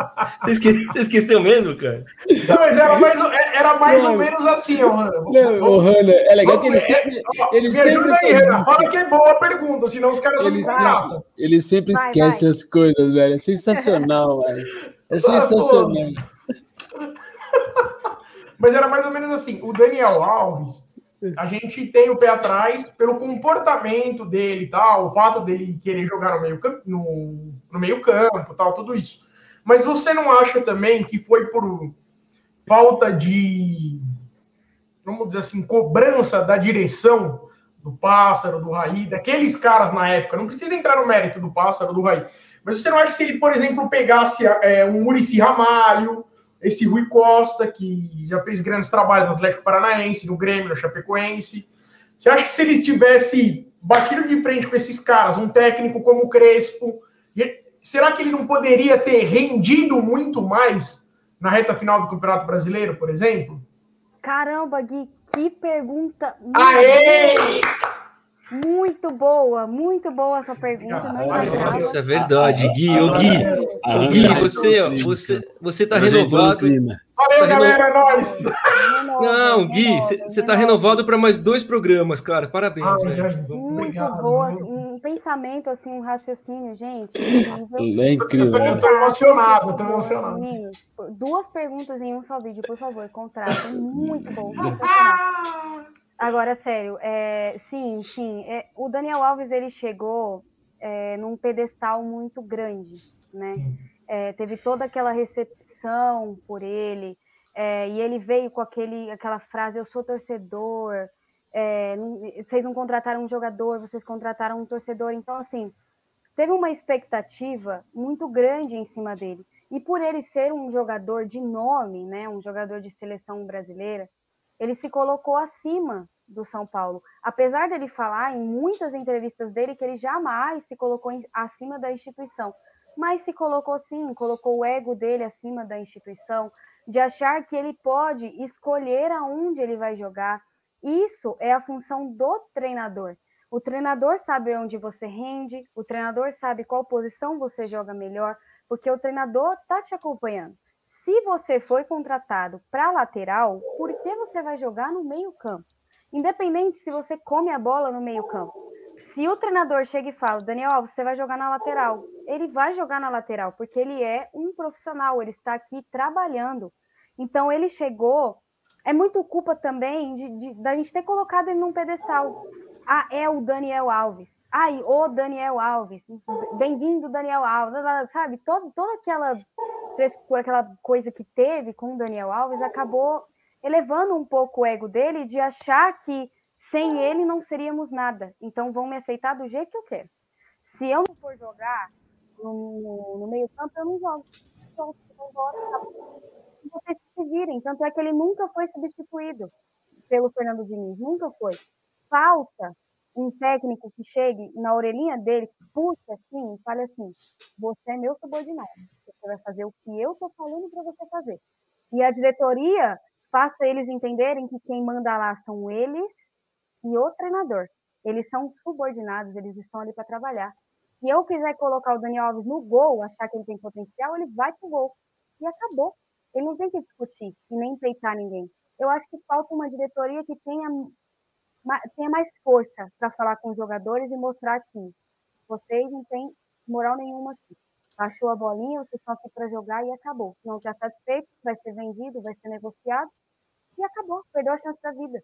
Você, esque... Você esqueceu mesmo, cara? Não, mas era mais, é, era mais ou menos assim, ô Hanna. Não, é legal que ele sempre. Ele me sempre ajuda aí, Hanna. Fala que é boa a pergunta, senão os caras ele não sempre, Ele sempre vai, esquece vai. as coisas, velho. É sensacional, velho. É ah, sensacional. Mas era mais ou menos assim: o Daniel Alves, a gente tem o pé atrás pelo comportamento dele e tal, o fato dele querer jogar no meio, no, no meio campo tal, tudo isso. Mas você não acha também que foi por falta de, vamos dizer assim, cobrança da direção do Pássaro, do Raí, daqueles caras na época? Não precisa entrar no mérito do Pássaro, do Raí. Mas você não acha que se ele, por exemplo, pegasse é, um Murici Ramalho, esse Rui Costa, que já fez grandes trabalhos no Atlético Paranaense, no Grêmio, no Chapecoense, você acha que se ele tivesse batido de frente com esses caras, um técnico como o Crespo, será que ele não poderia ter rendido muito mais na reta final do Campeonato Brasileiro, por exemplo? Caramba, Gui, que pergunta! Aê! Muito boa, muito boa essa pergunta. Nossa, é verdade, Gui. Ô, Gui, ô, Gui você, você, você tá renovado. Valeu, tá galera, é nóis! Não, Gui, você tá renovado para mais dois programas, cara. Parabéns, ah, velho. Muito Obrigado, boa. Pensamento, assim, um raciocínio, gente. É incrível. Eu tô, eu tô emocionado, eu tô emocionado. Duas perguntas em um só vídeo, por favor, contrato. Muito bom. Agora, sério, é, sim, sim. É, o Daniel Alves ele chegou é, num pedestal muito grande, né? É, teve toda aquela recepção por ele, é, e ele veio com aquele, aquela frase: Eu sou torcedor. É, vocês não contrataram um jogador, vocês contrataram um torcedor. Então, assim, teve uma expectativa muito grande em cima dele. E por ele ser um jogador de nome, né, um jogador de seleção brasileira, ele se colocou acima do São Paulo. Apesar dele falar em muitas entrevistas dele que ele jamais se colocou acima da instituição, mas se colocou sim, colocou o ego dele acima da instituição, de achar que ele pode escolher aonde ele vai jogar. Isso é a função do treinador. O treinador sabe onde você rende, o treinador sabe qual posição você joga melhor, porque o treinador está te acompanhando. Se você foi contratado para lateral, por que você vai jogar no meio-campo? Independente se você come a bola no meio-campo. Se o treinador chega e fala, Daniel, você vai jogar na lateral, ele vai jogar na lateral, porque ele é um profissional, ele está aqui trabalhando. Então ele chegou. É muito culpa também de, de, da gente ter colocado ele num pedestal. Ah, é o Daniel Alves. Ai, o Daniel Alves. Bem-vindo, Daniel Alves. Sabe, todo, toda aquela frescura, aquela coisa que teve com o Daniel Alves acabou elevando um pouco o ego dele de achar que sem ele não seríamos nada. Então vão me aceitar do jeito que eu quero. Se eu não for jogar no, no meio campo, eu não jogo. Então, eu vou vocês se virem. Tanto é que ele nunca foi substituído pelo Fernando Diniz. Nunca foi. Falta um técnico que chegue na orelhinha dele, puxe assim, e fale assim: você é meu subordinado, você vai fazer o que eu estou falando para você fazer. E a diretoria faça eles entenderem que quem manda lá são eles e o treinador. Eles são subordinados, eles estão ali para trabalhar. Se eu quiser colocar o Daniel Alves no gol, achar que ele tem potencial, ele vai pro gol. E acabou. Ele não tem que discutir e nem peitar ninguém. Eu acho que falta uma diretoria que tenha tenha mais força para falar com os jogadores e mostrar que vocês não têm moral nenhuma aqui. Achou a bolinha, vocês estão aqui para jogar e acabou. Não está satisfeito, vai ser vendido, vai ser negociado e acabou. Perdeu a chance da vida.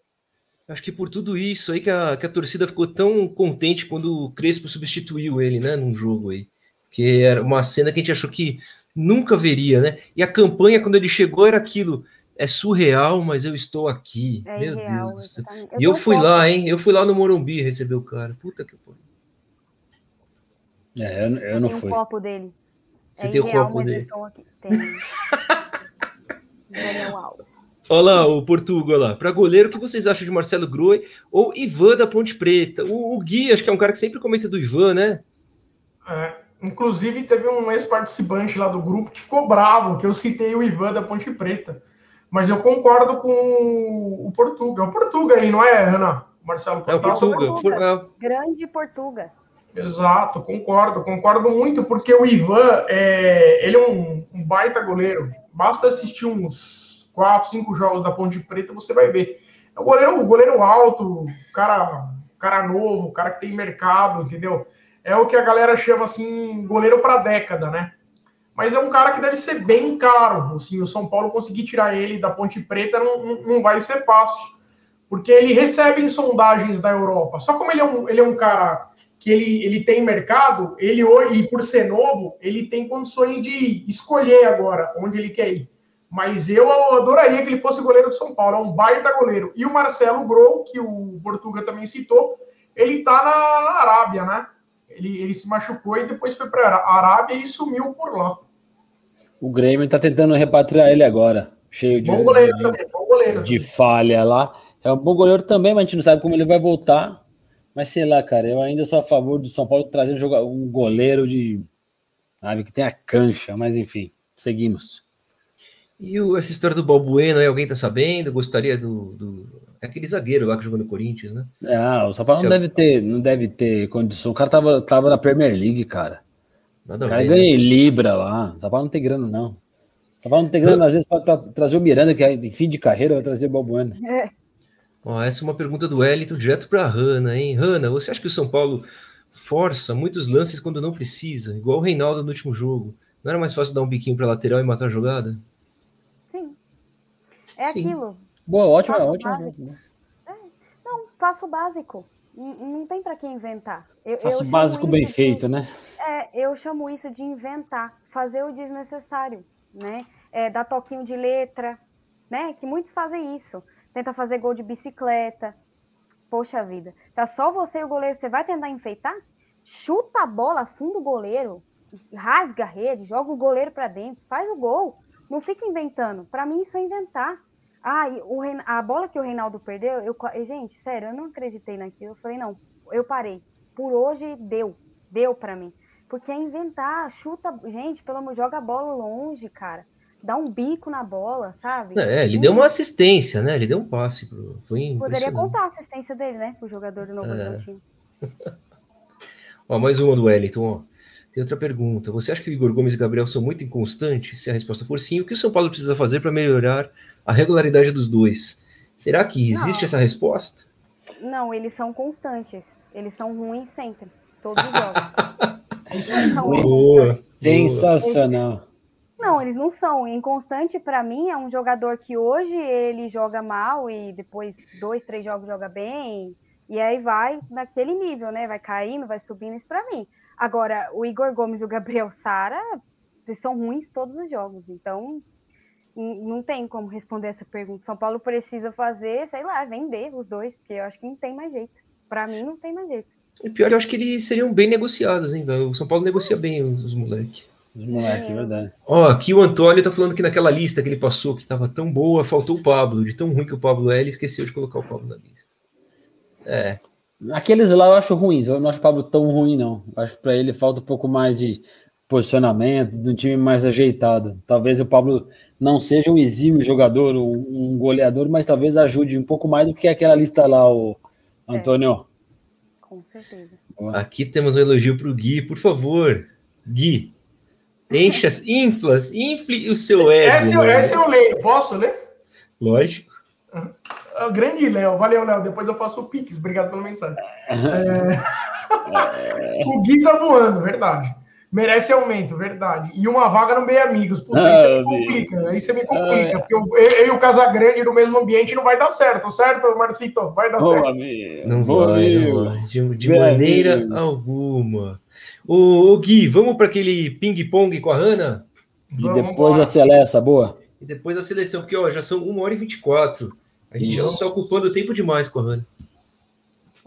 Acho que por tudo isso aí que a, que a torcida ficou tão contente quando o Crespo substituiu ele, né, num jogo aí. Que era uma cena que a gente achou que nunca veria, né? E a campanha, quando ele chegou, era aquilo é surreal, mas eu estou aqui. É Meu irreal, Deus do céu. Eu e eu fui lá, hein? Eu fui lá no Morumbi receber o cara. Puta que pariu. É, eu, eu não fui. um copo dele. Você é tem o copo dele. Tem. Daniel Alves. Olha lá, o Portugal lá. Para goleiro, o que vocês acham de Marcelo Groi ou Ivan da Ponte Preta? O, o Gui, acho que é um cara que sempre comenta do Ivan, né? É, inclusive, teve um ex-participante lá do grupo que ficou bravo, que eu citei o Ivan da Ponte Preta. Mas eu concordo com o Portugal. É o Portugal aí, não é, Ana? Marcelo É o Portugal. Portuga. Grande Portuga. Exato, concordo, concordo muito, porque o Ivan, é, ele é um, um baita goleiro. Basta assistir uns quatro, cinco jogos da Ponte Preta, você vai ver. É o goleiro, o goleiro alto, cara, cara novo, cara que tem mercado, entendeu? É o que a galera chama assim, goleiro para década, né? Mas é um cara que deve ser bem caro. Assim, o São Paulo conseguir tirar ele da Ponte Preta não, não vai ser fácil. Porque ele recebe em sondagens da Europa. Só como ele é um, ele é um cara que ele, ele tem mercado, ele e por ser novo, ele tem condições de escolher agora onde ele quer ir. Mas eu adoraria que ele fosse goleiro do São Paulo. É um baita goleiro. E o Marcelo Grou, que o Portuga também citou, ele tá na, na Arábia, né? Ele, ele se machucou e depois foi para a Arábia e sumiu por lá. O Grêmio está tentando repatriar ele agora. Cheio de, bom goleiro de, também, bom goleiro. de falha lá. É um bom goleiro também, mas a gente não sabe como ele vai voltar. Mas sei lá, cara, eu ainda sou a favor do São Paulo trazer um goleiro de. Sabe, que tem a cancha, mas enfim, seguimos. E o, essa história do Balbuena, aí, alguém tá sabendo? Gostaria do, do. Aquele zagueiro lá que jogou no Corinthians, né? Ah, o São Paulo não deve ter, não deve ter condição. O cara tava, tava na Premier League, cara. Nada o cara ganha né? em Libra lá. O São Paulo não tem grana, não. O São Paulo não tem grana, às vezes, para trazer o Miranda, que é em fim de carreira, vai trazer o Balbuena. É. Ó, essa é uma pergunta do Wellington direto para a Hanna, hein? Hanna, você acha que o São Paulo força muitos lances quando não precisa? Igual o Reinaldo no último jogo. Não era mais fácil dar um biquinho para lateral e matar a jogada? É Sim. aquilo. Boa, ótimo, ótimo. É. Não, faço básico. Não, não tem para que inventar. Eu, faço eu básico bem de, feito, né? É, eu chamo isso de inventar, fazer o desnecessário, né? É, dar toquinho de letra, né? Que muitos fazem isso. Tenta fazer gol de bicicleta. Poxa vida. Tá só você e o goleiro, você vai tentar enfeitar? Chuta a bola, funda o goleiro, rasga a rede, joga o goleiro para dentro, faz o gol. Não fica inventando. Para mim, isso é inventar. Ah, o a bola que o Reinaldo perdeu, eu... gente, sério, eu não acreditei naquilo. Eu falei, não, eu parei. Por hoje deu, deu para mim. Porque é inventar, chuta, gente, pelo amor, joga a bola longe, cara. Dá um bico na bola, sabe? É, ele deu uma assistência, né? Ele deu um passe pro. Foi Poderia contar a assistência dele, né? O jogador do novo é. time. ó, mais uma do Wellington, ó. Tem outra pergunta. Você acha que o Igor Gomes e Gabriel são muito inconstantes? Se a resposta for sim, o que o São Paulo precisa fazer para melhorar a regularidade dos dois. Será que existe não. essa resposta? Não, eles são constantes. Eles são ruins sempre. Todos os jogos. eles são Boa, sensacional. Não, eles não são. Inconstante, para mim, é um jogador que hoje ele joga mal e depois dois, três jogos joga bem. E aí vai naquele nível, né? Vai caindo, vai subindo isso para mim. Agora, o Igor Gomes e o Gabriel Sara são ruins todos os jogos. Então, não tem como responder essa pergunta. São Paulo precisa fazer, sei lá, vender os dois, porque eu acho que não tem mais jeito. Para mim, não tem mais jeito. E pior, eu acho que eles seriam bem negociados, hein, velho? O São Paulo negocia bem os, os moleques. Os moleques, é verdade. Ó, aqui o Antônio tá falando que naquela lista que ele passou, que tava tão boa, faltou o Pablo. De tão ruim que o Pablo é, ele esqueceu de colocar o Pablo na lista. É. Aqueles lá eu acho ruins, eu não acho o Pablo tão ruim, não. Eu acho que para ele falta um pouco mais de posicionamento, de um time mais ajeitado. Talvez o Pablo não seja um exímio jogador, um, um goleador, mas talvez ajude um pouco mais do que aquela lista lá, o Antônio. É. Com certeza. Aqui temos um elogio para o Gui, por favor. Gui, encha, inflas, infle o seu ego. Esse, né? esse eu leio, posso ler? Lógico. Ah, grande Léo, valeu, Léo. Depois eu faço o Pix, obrigado pela mensagem. É... o Gui tá voando, verdade merece aumento, verdade. E uma vaga no Meio Amigos. Puta, ah, aí você me complica, aí você me complica, ah, porque eu, eu, e o Casagrande no mesmo ambiente não vai dar certo, certo, Marcito? Vai dar certo. Amigo. Não, vai, não vai, de, de maneira amigo. alguma. Ô, ô, Gui, vamos para aquele ping-pong com a Hanna? E vamos depois a seleção, boa. E depois a seleção, porque ó, já são 1 hora e 24. A gente Isso. já não está ocupando tempo demais com a Hanna.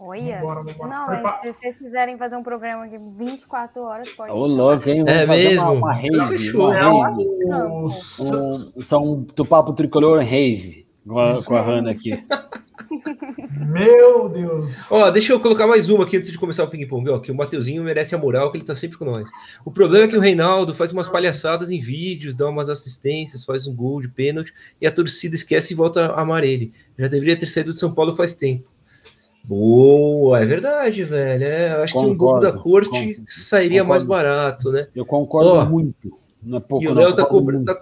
Olha, vambora, vambora. não, mas pra... se vocês quiserem fazer um programa de 24 horas, pode. Ô, louco, hein? Vamos é fazer mesmo? uma, uma rave. Uma rave. Um, um, um do papo tricolor rave com a, com a Hanna aqui. Meu Deus. Ó, deixa eu colocar mais uma aqui antes de começar o ping-pong. Ó, que o Mateuzinho merece a moral, que ele tá sempre com nós. O problema é que o Reinaldo faz umas palhaçadas em vídeos, dá umas assistências, faz um gol de pênalti e a torcida esquece e volta a amar ele. Já deveria ter saído de São Paulo faz tempo. Boa, é verdade, velho. É, acho concordo, que um gol da corte concordo, sairia concordo. mais barato, né? Eu concordo Ó, muito. Não é pouco, e o Léo tá cobrando. Tá,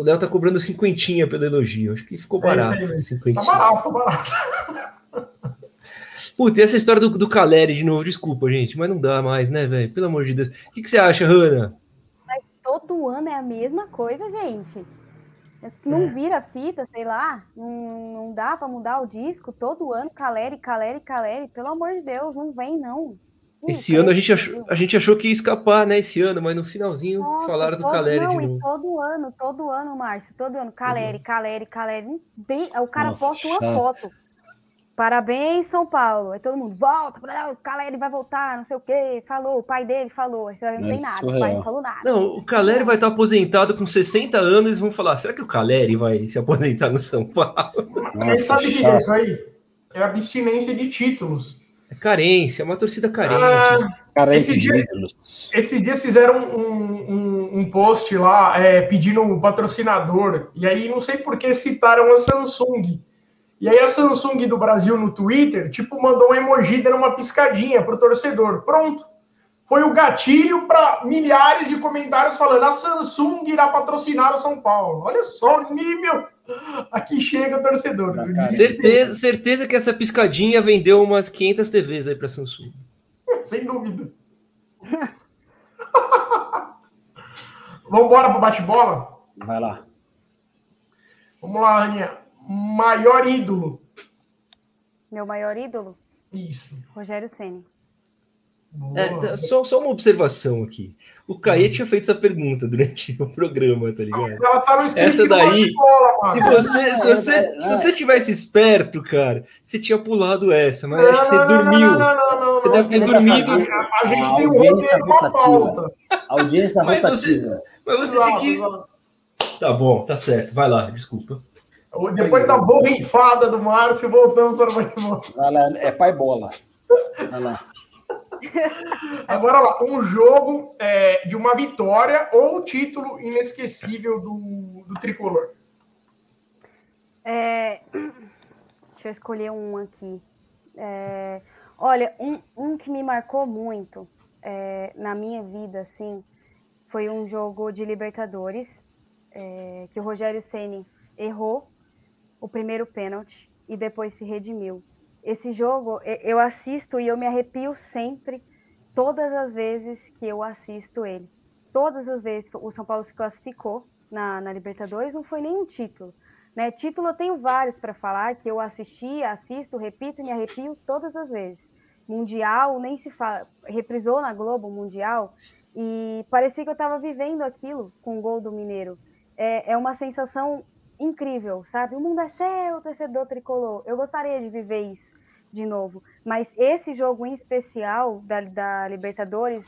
o Léo tá cobrando cinquentinha pelo elogio. Acho que ficou barato. É isso aí, tá barato, tá barato. Puta, e essa história do, do Caleri de novo, desculpa, gente, mas não dá mais, né, velho? Pelo amor de Deus. O que, que você acha, Hanna? Mas todo ano é a mesma coisa, gente. Não é. vira fita, sei lá, não, não dá para mudar o disco todo ano, Caleri, Caleri, Caleri, pelo amor de Deus, não vem não. Esse ano a gente, achou, a gente achou que ia escapar, né? Esse ano, mas no finalzinho Nossa, falaram do Caleri não, de novo. todo ano, todo ano, Márcio, todo ano, Caleri, uhum. Caleri, Caleri. O cara Nossa, posta uma chato. foto. Parabéns, São Paulo. Aí todo mundo volta, o Caleri vai voltar, não sei o quê. Falou, o pai dele falou. Isso não tem é nada, o pai não falou nada. Não, o Caleri vai estar aposentado com 60 anos. Eles vão falar: será que o Caleri vai se aposentar no São Paulo? Mas sabe o que é isso aí? É abstinência de títulos. É carência, é uma torcida carente. Ah, carência esse, dia, esse dia fizeram um, um, um post lá é, pedindo um patrocinador. E aí não sei por que citaram a Samsung. E aí a Samsung do Brasil no Twitter, tipo, mandou um emoji dando uma piscadinha pro torcedor. Pronto. Foi o gatilho para milhares de comentários falando a Samsung irá patrocinar o São Paulo. Olha só o nível aqui chega o torcedor. certeza, certeza que essa piscadinha vendeu umas 500 TVs aí para Samsung. Sem dúvida. Vamos embora para bate-bola? Vai lá. Vamos lá, Aninha maior ídolo? Meu maior ídolo? Isso. Rogério Ceni. É, só, só, uma observação aqui. O Caê tinha feito essa pergunta durante o programa, tá ligado? Ela tá no essa daí, escola, se você, se você, se você tivesse esperto, cara, você tinha pulado essa, mas não, acho que você não, dormiu. Não, não, não, você deve ter dormido. A gente tem um roteiro com a pauta. Audiência rotativa. Mas você, mas você tem que. Tá bom, tá certo. Vai lá, desculpa. Depois da borrifada do Márcio, voltamos para o futebol. É pai bola. Vai lá. Agora lá, um jogo é, de uma vitória ou título inesquecível do, do tricolor. É, deixa eu escolher um aqui. É, olha, um, um que me marcou muito é, na minha vida, assim, foi um jogo de Libertadores é, que o Rogério Ceni errou o primeiro pênalti e depois se redimiu. Esse jogo eu assisto e eu me arrepio sempre, todas as vezes que eu assisto ele. Todas as vezes o São Paulo se classificou na, na Libertadores, não foi nenhum título. Né? Título eu tenho vários para falar, que eu assisti, assisto, repito e me arrepio todas as vezes. Mundial, nem se fala, reprisou na Globo Mundial, e parecia que eu estava vivendo aquilo com o gol do Mineiro. É, é uma sensação incrível, sabe? O mundo é seu, torcedor tricolor. Eu gostaria de viver isso de novo. Mas esse jogo em especial da, da Libertadores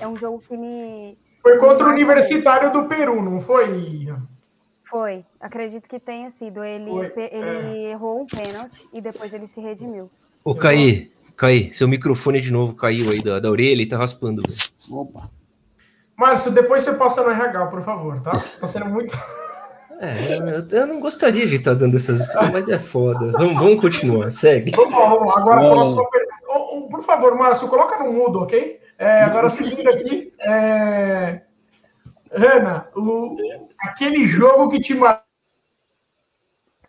é um jogo que me. Foi contra o Universitário do Peru, não foi? Foi, acredito que tenha sido. Ele, ele é. errou um pênalti e depois ele se redimiu. Ô, Caí, Caí, seu microfone de novo caiu aí da, da orelha e tá raspando. Opa. Márcio, depois você passa no RH, por favor, tá? Tá sendo muito. É, eu, não gostaria de estar dando essas, mas é foda. Vamos, vamos continuar, segue. Vamos lá, vamos lá. Agora a próxima pergunta. Oh, oh, por favor, Márcio, coloca no mudo, ok? É, agora seguindo aqui. É... Ana, o, aquele jogo que te marcou.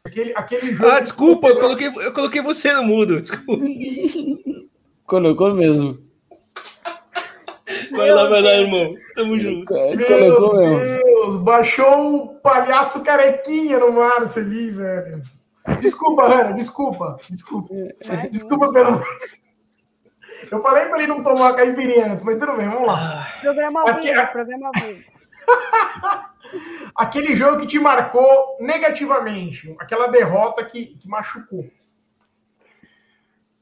Aquele, aquele jogo. Ah, desculpa, eu coloquei, eu coloquei você no mudo. Desculpa. Colocou mesmo. Vai lá, vai lá, irmão. Tamo junto. Meu Colocou Deus, baixou o palhaço carequinha no Márcio ali, velho. Desculpa, Ana, desculpa. Desculpa. Desculpa pelo. Eu falei pra ele não tomar caipirinha antes, mas tudo bem, vamos lá. Programa ao vivo, programa ao vivo. Aquele jogo que te marcou negativamente, aquela derrota que, que machucou.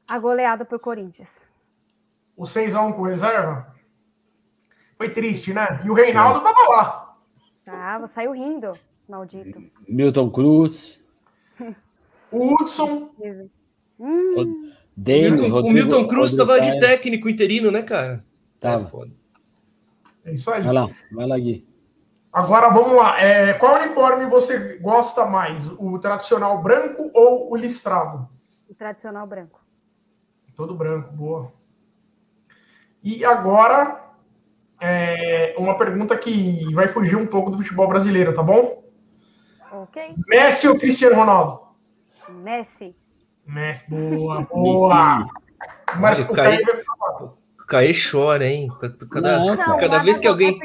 A goleada pro Corinthians. O 6x1 com reserva? Foi triste, né? E o Reinaldo é. tava lá. Tava, saiu rindo, maldito. Milton Cruz. o Hudson. Hum. Davis, o, Rodrigo, Milton Cruz estava de técnico interino, né, cara? Tava. É isso aí. Vai lá, vai lá, Gui. Agora vamos lá. É, qual uniforme você gosta mais? O tradicional branco ou o listrado? O tradicional branco. Todo branco, boa. E agora, é, uma pergunta que vai fugir um pouco do futebol brasileiro, tá bom? Ok. Messi ou Cristiano Ronaldo? Messi. Messi, boa, boa. Mas o Caê, o Caê chora, hein? Cada, não, cada vez que alguém.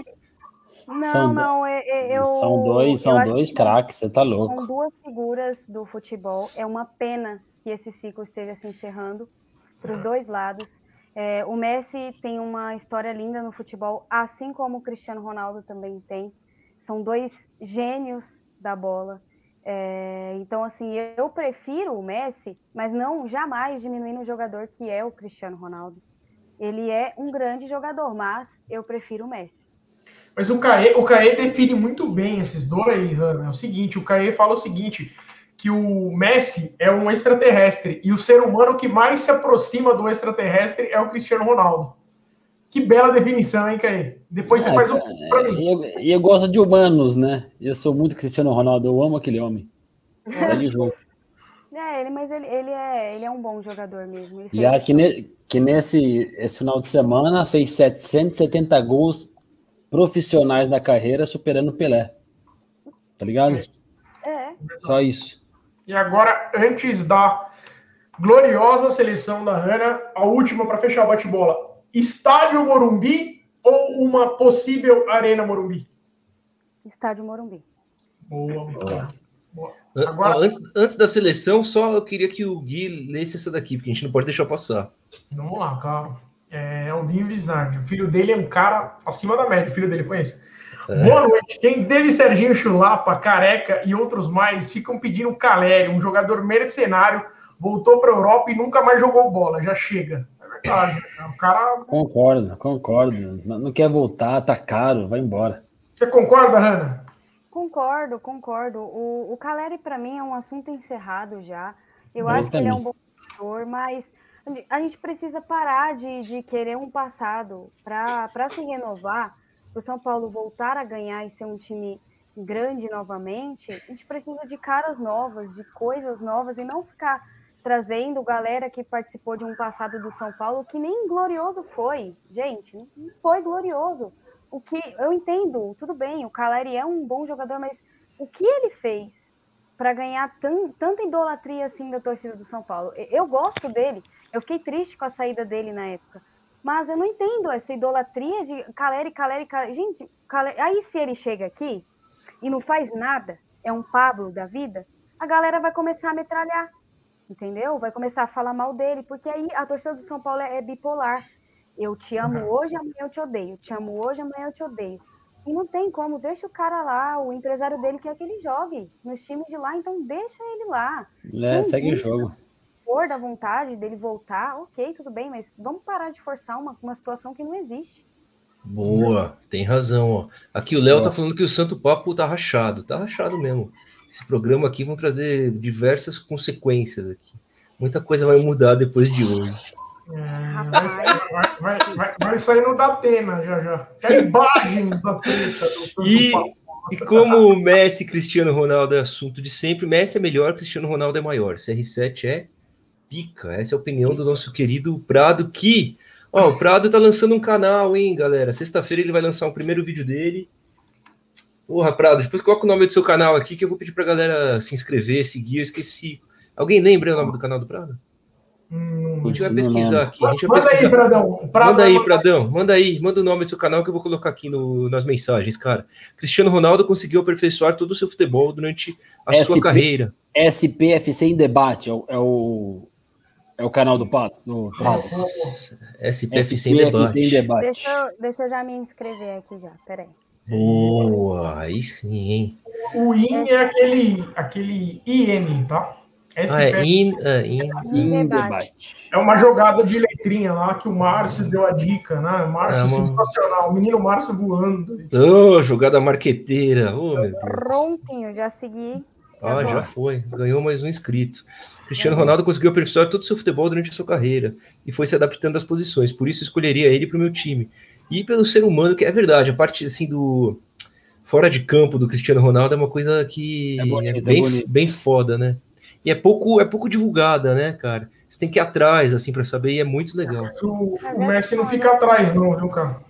Não, são, não, eu, são dois, são dois craques, você tá louco. São duas figuras do futebol. É uma pena que esse ciclo esteja se encerrando para os dois lados. É, o Messi tem uma história linda no futebol, assim como o Cristiano Ronaldo também tem. São dois gênios da bola. É, então, assim, eu prefiro o Messi, mas não jamais diminuindo o jogador que é o Cristiano Ronaldo. Ele é um grande jogador, mas eu prefiro o Messi. Mas o Caê, o Caê define muito bem esses dois, Ana. É o seguinte, o Caê fala o seguinte, que o Messi é um extraterrestre e o ser humano que mais se aproxima do extraterrestre é o Cristiano Ronaldo. Que bela definição, hein, Caê? Depois você é, faz um é, para mim. E eu, eu, gosto de humanos, né? Eu sou muito Cristiano Ronaldo, eu amo aquele homem. Jogo. É, ele, mas ele, ele, é, ele é um bom jogador mesmo. Ele Aliás, que, ne, que nesse esse final de semana fez 770 gols profissionais na carreira, superando o Pelé. Tá ligado? É. Só isso. E agora, antes da gloriosa seleção da Hanna, a última para fechar o bate-bola. Estádio Morumbi ou uma possível Arena Morumbi? Estádio Morumbi. Boa, boa. boa. Agora, antes, antes da seleção, só eu queria que o Gui lesse essa daqui, porque a gente não pode deixar passar. Vamos lá, claro é, o Vinho Visnardi. O filho dele é um cara acima da média, o filho dele conhece. É. Boa noite. Quem dele, Serginho Chulapa, Careca e outros mais ficam pedindo Caleri, um jogador mercenário, voltou para a Europa e nunca mais jogou bola. Já chega. É verdade. O cara. Concordo, concordo. Não quer voltar, tá caro, vai embora. Você concorda, Hanna? Concordo, concordo. O, o Caleri, para mim, é um assunto encerrado já. Eu, Eu acho também. que ele é um bom jogador, mas a gente precisa parar de, de querer um passado para se renovar, para o São Paulo voltar a ganhar e ser um time grande novamente. A gente precisa de caras novas, de coisas novas e não ficar trazendo galera que participou de um passado do São Paulo que nem glorioso foi. Gente, não foi glorioso. O que eu entendo, tudo bem, o Caleri é um bom jogador, mas o que ele fez para ganhar tanta idolatria assim da torcida do São Paulo? Eu gosto dele, eu fiquei triste com a saída dele na época. Mas eu não entendo essa idolatria de Caleri, Caleri, Caleri. Gente, Caleri... aí se ele chega aqui e não faz nada, é um Pablo da vida, a galera vai começar a metralhar, entendeu? Vai começar a falar mal dele, porque aí a torcida do São Paulo é, é bipolar. Eu te amo uhum. hoje, amanhã eu te odeio. Eu te amo hoje, amanhã eu te odeio. E não tem como, deixa o cara lá, o empresário dele quer que ele jogue nos times de lá, então deixa ele lá. É, segue o jogo for da vontade dele voltar, ok, tudo bem, mas vamos parar de forçar uma, uma situação que não existe. Boa, tem razão. Ó. Aqui o Léo tá falando que o Santo Papo tá rachado. Tá rachado mesmo. Esse programa aqui vão trazer diversas consequências aqui. Muita coisa vai mudar depois de hoje. É, vai, sair, vai, vai, vai, sair no Datena já já. Quer imagens da treta do Santo e, Papo. E como o Messi e Cristiano Ronaldo é assunto de sempre, Messi é melhor, Cristiano Ronaldo é maior. CR7 é pica. Essa é a opinião do nosso querido Prado, que, ó, o Prado tá lançando um canal, hein, galera? Sexta-feira ele vai lançar o primeiro vídeo dele. Porra, Prado, depois coloca o nome do seu canal aqui que eu vou pedir pra galera se inscrever, seguir. Eu esqueci. Alguém lembra o nome do canal do Prado? Hum, a gente vai pesquisar aqui. A gente vai manda pesquisar. aí, Pradão. Prado manda aí, Pradão. Manda aí. Manda o nome do seu canal que eu vou colocar aqui no, nas mensagens, cara. Cristiano Ronaldo conseguiu aperfeiçoar todo o seu futebol durante a SP, sua carreira. SPFC em debate. É o, é o é o canal do Pato? Do SPF, sem debate. Sem debate. Deixa, eu, deixa eu já me inscrever aqui já, peraí. Boa, aí sim, hein? O IN é aquele, aquele IN, tá? Ah, é, in, uh, in, in debate. É uma jogada de letrinha lá que o Márcio deu a dica, né? Márcio é uma... sensacional, o menino Márcio voando. Oh, jogada marqueteira. Oh, meu Deus. Prontinho, já segui. Ah, já foi. Ganhou mais um inscrito. Cristiano Ronaldo conseguiu aperfeiçoar todo o seu futebol durante a sua carreira e foi se adaptando às posições. Por isso escolheria ele para o meu time. E pelo ser humano, que é verdade, a parte assim do fora de campo do Cristiano Ronaldo é uma coisa que é, bonito, é bem, é bem foda, né? E é pouco, é pouco divulgada, né, cara? Você tem que ir atrás, assim, para saber, e é muito legal. O, o Messi não fica atrás, não, viu, cara?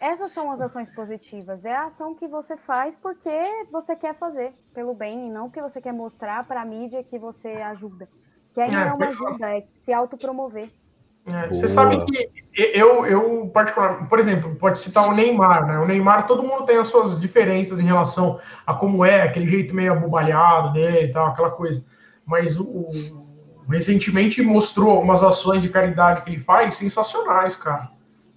Essas são as ações positivas. É a ação que você faz porque você quer fazer pelo bem e não porque você quer mostrar para a mídia que você ajuda. Que aí é, não é uma ajuda, é se autopromover. É, você sabe que eu, eu, particularmente, por exemplo, pode citar o Neymar, né? O Neymar, todo mundo tem as suas diferenças em relação a como é, aquele jeito meio abobalhado dele e tal, aquela coisa. Mas o, o, recentemente mostrou algumas ações de caridade que ele faz sensacionais, cara.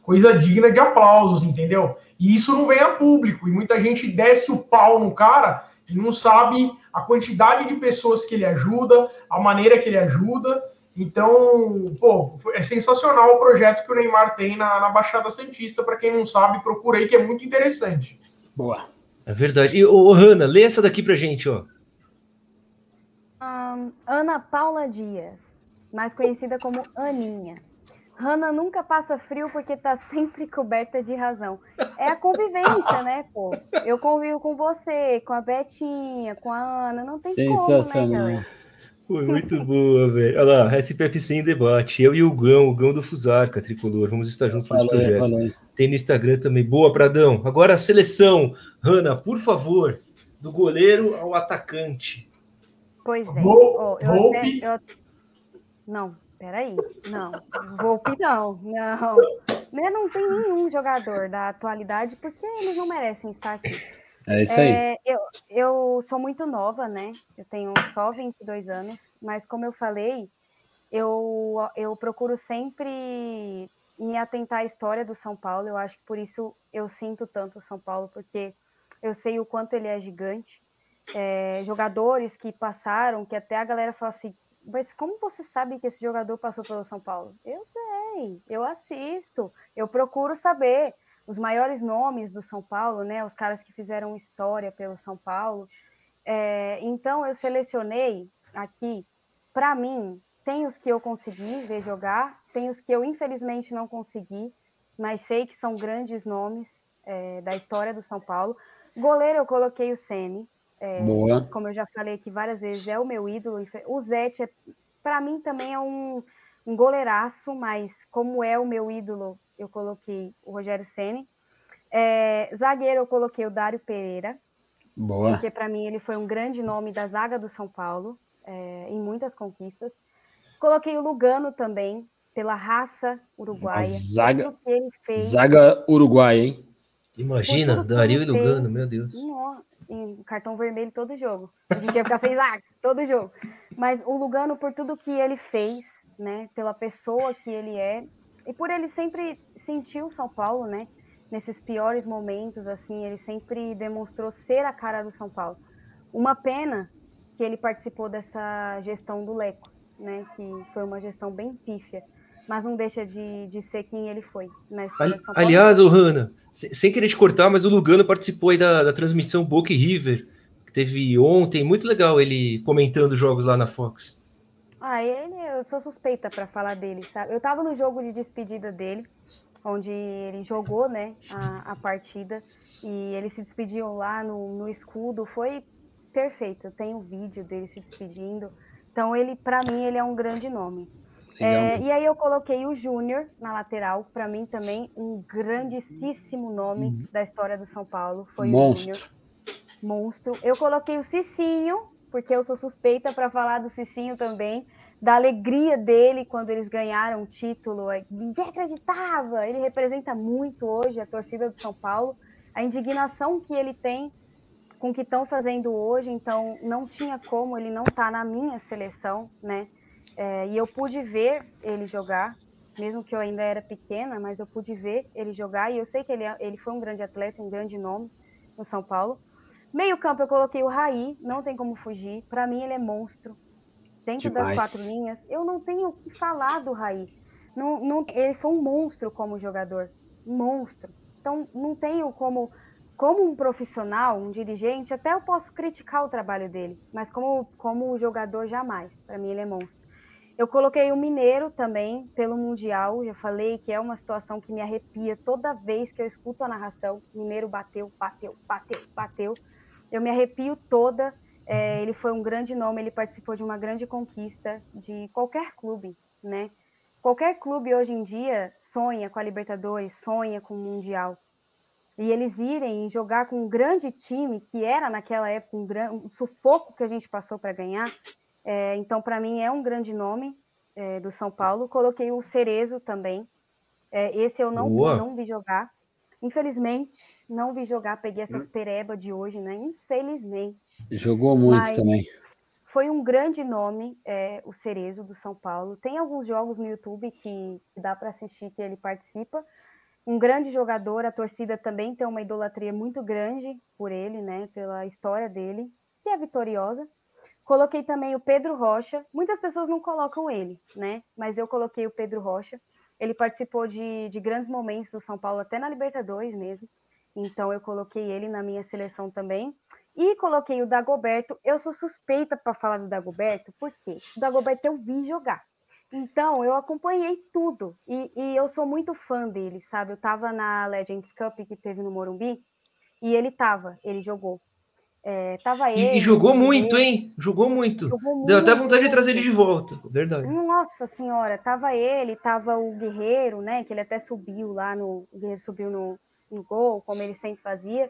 Coisa digna de aplausos, entendeu? E isso não vem a público. E muita gente desce o pau no cara e não sabe a quantidade de pessoas que ele ajuda, a maneira que ele ajuda. Então, pô, é sensacional o projeto que o Neymar tem na, na Baixada Santista. Para quem não sabe, procurei, que é muito interessante. Boa. É verdade. E, ô, Hanna, lê essa daqui pra gente, ó. Um, Ana Paula Dias, mais conhecida como Aninha. Hanna nunca passa frio porque tá sempre coberta de razão. É a convivência, né, pô? Eu convivo com você, com a Betinha, com a Ana, não tem Sensacional. como, né, foi muito boa, velho. Olha lá, SPFC em debate. Eu e o Gão, o Gão do Fusarca, tricolor. Vamos estar juntos nesse projeto. Falei. Tem no Instagram também. Boa, Pradão. Agora a seleção. Hanna, por favor, do goleiro ao atacante. Pois é. Oh, eu até, eu... Não, peraí. Não. Volpe não. Não. Eu não tem nenhum jogador da atualidade porque eles não merecem estar aqui. É isso aí. É, eu, eu sou muito nova, né? Eu tenho só 22 anos, mas como eu falei, eu, eu procuro sempre me atentar à história do São Paulo. Eu acho que por isso eu sinto tanto o São Paulo, porque eu sei o quanto ele é gigante. É, jogadores que passaram, que até a galera fala assim, mas como você sabe que esse jogador passou pelo São Paulo? Eu sei, eu assisto, eu procuro saber os maiores nomes do São Paulo, né? Os caras que fizeram história pelo São Paulo. É, então eu selecionei aqui, para mim, tem os que eu consegui ver jogar, tem os que eu infelizmente não consegui, mas sei que são grandes nomes é, da história do São Paulo. Goleiro eu coloquei o Ceni, é, Boa. como eu já falei aqui várias vezes, é o meu ídolo. O Zete, é, para mim, também é um, um goleiraço, mas como é o meu ídolo, eu coloquei o Rogério Ceni. É, zagueiro eu coloquei o Dário Pereira. Boa. Porque para mim ele foi um grande nome da zaga do São Paulo, é, em muitas conquistas. Coloquei o Lugano também, pela raça uruguaia. A zaga, zaga uruguaia, hein? Imagina, Dario e Lugano, meu Deus. Em cartão vermelho todo jogo. A gente ia ficar feliz, ah, todo jogo. Mas o Lugano, por tudo que ele fez, né, pela pessoa que ele é, e por ele sempre sentir o São Paulo, né? Nesses piores momentos, assim, ele sempre demonstrou ser a cara do São Paulo. Uma pena que ele participou dessa gestão do Leco, né? Que foi uma gestão bem pífia, mas não deixa de, de ser quem ele foi. Ali, aliás, o Hanna, sem, querer te cortar, mas o Lugano participou aí da, da transmissão Boca e River, que teve ontem, muito legal ele comentando jogos lá na Fox. Ah, ele, eu sou suspeita para falar dele, sabe? Eu tava no jogo de despedida dele, onde ele jogou, né, a, a partida, e eles se despediam lá no, no escudo, foi perfeito. Eu tenho vídeo dele se despedindo. Então, ele, para mim, ele é um grande nome. É, e aí eu coloquei o Júnior na lateral, para mim também um grandíssimo nome uhum. da história do São Paulo. Foi Monstro. o Júnior. Monstro. Eu coloquei o Cicinho, porque eu sou suspeita para falar do Cicinho também, da alegria dele quando eles ganharam o título. É, ninguém acreditava. Ele representa muito hoje a torcida do São Paulo, a indignação que ele tem com o que estão fazendo hoje. Então, não tinha como ele não estar tá na minha seleção, né? É, e eu pude ver ele jogar, mesmo que eu ainda era pequena, mas eu pude ver ele jogar. E eu sei que ele, é, ele foi um grande atleta, um grande nome no São Paulo. Meio campo eu coloquei o Raí, não tem como fugir. Para mim ele é monstro. dentro Demais. das quatro linhas, eu não tenho o que falar do Raí. Não, não, ele foi um monstro como jogador, um monstro. Então não tenho como, como um profissional, um dirigente, até eu posso criticar o trabalho dele, mas como como jogador jamais. Para mim ele é monstro. Eu coloquei o Mineiro também pelo Mundial. Já falei que é uma situação que me arrepia toda vez que eu escuto a narração. Mineiro bateu, bateu, bateu, bateu. Eu me arrepio toda. É, ele foi um grande nome, ele participou de uma grande conquista de qualquer clube, né? Qualquer clube hoje em dia sonha com a Libertadores, sonha com o Mundial. E eles irem jogar com um grande time, que era naquela época um, gran... um sufoco que a gente passou para ganhar, é, então, para mim, é um grande nome é, do São Paulo. Coloquei o Cerezo também. É, esse eu não, não vi jogar. Infelizmente, não vi jogar. Peguei essas hum. pereba de hoje, né? Infelizmente. Jogou muito Mas também. Foi um grande nome, é, o Cerezo do São Paulo. Tem alguns jogos no YouTube que dá para assistir que ele participa. Um grande jogador, a torcida também tem uma idolatria muito grande por ele, né? Pela história dele, que é vitoriosa. Coloquei também o Pedro Rocha. Muitas pessoas não colocam ele, né? Mas eu coloquei o Pedro Rocha. Ele participou de, de grandes momentos do São Paulo, até na Libertadores mesmo. Então eu coloquei ele na minha seleção também. E coloquei o Dagoberto. Eu sou suspeita para falar do Dagoberto, porque o Dagoberto eu vi jogar. Então, eu acompanhei tudo. E, e, eu sou muito fã dele, sabe? Eu tava na Legends Cup que teve no Morumbi. E ele tava, ele jogou. É, tava ele. E, jogou muito, hein? Jogou muito. Jogou Deu até vontade de trazer ele de volta, verdade. Nossa senhora, tava ele, tava o Guerreiro, né? Que ele até subiu lá no. O Guerreiro subiu no, no gol, como ele sempre fazia.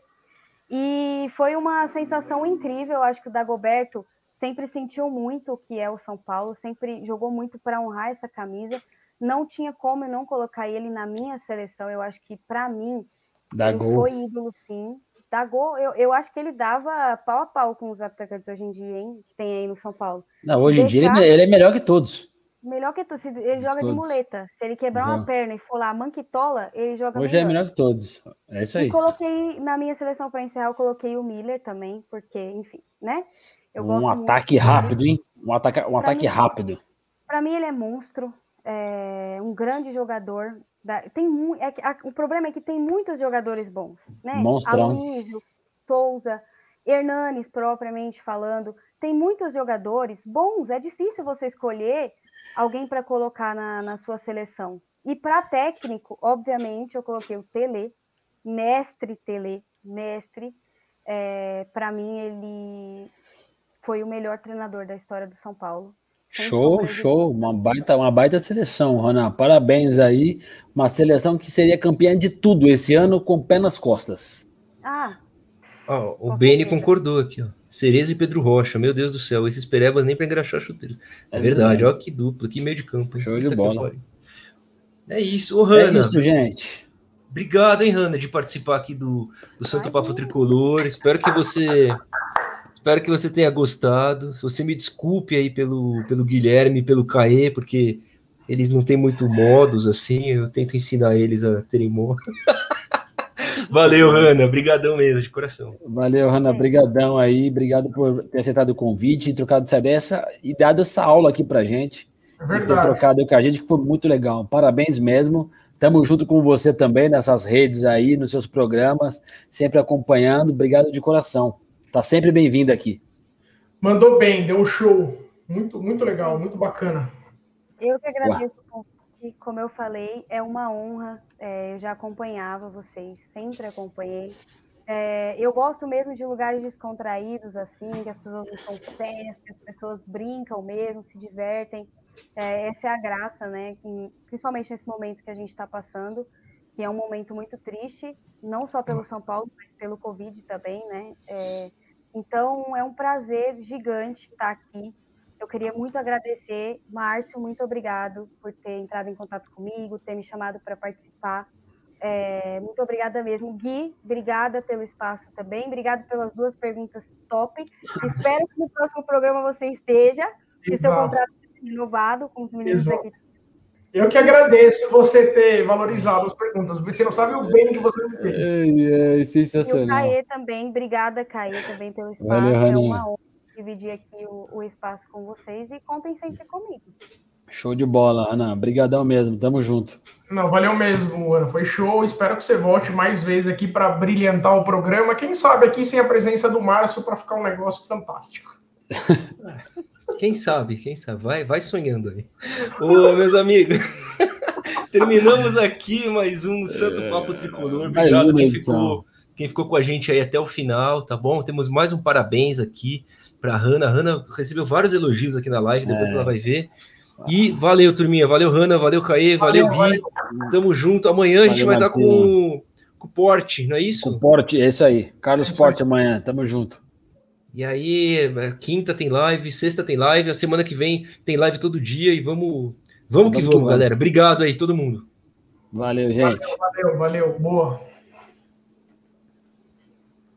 E foi uma sensação incrível. Acho que o Dagoberto sempre sentiu muito o que é o São Paulo, sempre jogou muito para honrar essa camisa. Não tinha como eu não colocar ele na minha seleção. Eu acho que, para mim, Dá ele gol. foi ídolo, sim dá gol, eu, eu acho que ele dava pau a pau com os atacantes hoje em dia, hein? Que tem aí no São Paulo. Não, hoje Deixar... em dia ele, é melhor que todos. Melhor que todos. Ele joga todos. de muleta. Se ele quebrar Exato. uma perna e for lá manquitola, ele joga Hoje melhor. é melhor que todos. É isso aí. E coloquei, na minha seleção para encerrar, eu coloquei o Miller também, porque, enfim, né? Eu um ataque rápido, hein? Um ataque, um ataque mim, rápido. Para mim, ele é monstro. É um grande jogador. Tem é que, a, o problema é que tem muitos jogadores bons, né? Monstrão. Aloysio, Souza, Hernanes, propriamente falando. Tem muitos jogadores bons. É difícil você escolher alguém para colocar na, na sua seleção. E para técnico, obviamente, eu coloquei o Tele, mestre Tele, mestre. É, para mim, ele foi o melhor treinador da história do São Paulo. Show, show, uma baita, uma baita seleção, Rona. Parabéns aí. Uma seleção que seria campeã de tudo esse ano com pé nas costas. Ah. Oh, o Beni concordou aqui, ó. Cerezo e Pedro Rocha, meu Deus do céu, esses perebas nem para engraxar chuteiros. É, é verdade, ó que dupla, que meio de campo. Hein? Show de bola. É isso, ô Hanna. É isso, gente. Obrigado, hein, Hanna, de participar aqui do, do Santo Papo Tricolor. Espero que você Espero que você tenha gostado. Se você me desculpe aí pelo, pelo Guilherme, pelo Caê, porque eles não têm muito modos assim. Eu tento ensinar eles a terem modo. Valeu, Hanna. Obrigadão mesmo, de coração. Valeu, Hanna. Obrigadão aí. Obrigado por ter aceitado o convite, trocado essa dessa e dado essa aula aqui pra gente. É verdade. Ter trocado com a gente, que foi muito legal. Parabéns mesmo. Tamo junto com você também nessas redes aí, nos seus programas, sempre acompanhando. Obrigado de coração. Tá sempre bem-vindo aqui. Mandou bem, deu um show. Muito, muito legal, muito bacana. Eu que agradeço como eu falei, é uma honra. É, eu já acompanhava vocês, sempre acompanhei. É, eu gosto mesmo de lugares descontraídos, assim, que as pessoas não são sérias, que as pessoas brincam mesmo, se divertem. É, essa é a graça, né? Principalmente nesse momento que a gente está passando, que é um momento muito triste, não só pelo São Paulo, mas pelo Covid também, né? É, então, é um prazer gigante estar aqui. Eu queria muito agradecer. Márcio, muito obrigado por ter entrado em contato comigo, ter me chamado para participar. É, muito obrigada mesmo. Gui, obrigada pelo espaço também. Obrigada pelas duas perguntas top. Espero que no próximo programa você esteja, que seu contrato seja renovado com os meninos Exato. aqui eu que agradeço você ter valorizado as perguntas. Você não sabe o bem que você fez. É, é sensacional. E o Caê também. Obrigada, Caê, também pelo espaço. Valeu, é uma honra. dividir aqui o, o espaço com vocês e contem sempre comigo. Show de bola, Ana. Obrigadão mesmo. Tamo junto. Não, valeu mesmo, Ana. Foi show. Espero que você volte mais vezes aqui para brilhantar o programa. Quem sabe aqui sem a presença do Márcio para ficar um negócio fantástico. Quem sabe, quem sabe? Vai, vai sonhando aí. Ô, meus amigos, terminamos aqui mais um Santo Papo Tricolor. Obrigado quem ficou, quem ficou com a gente aí até o final, tá bom? Temos mais um parabéns aqui para Hanna. A Hanna recebeu vários elogios aqui na live, depois é. ela vai ver. E valeu, turminha. Valeu, Hanna. Valeu, Caê. Valeu, valeu Gui. Valeu. Tamo junto. Amanhã valeu, a gente vai estar com, com o Porte, não é isso? Com o Porte, é isso aí. Carlos é Porte amanhã. Tamo junto. E aí, é, quinta tem live, sexta tem live, a semana que vem tem live todo dia e vamos, vamos, vamos que vamos, que galera. Obrigado aí, todo mundo. Valeu, gente. Valeu, valeu, valeu. Boa.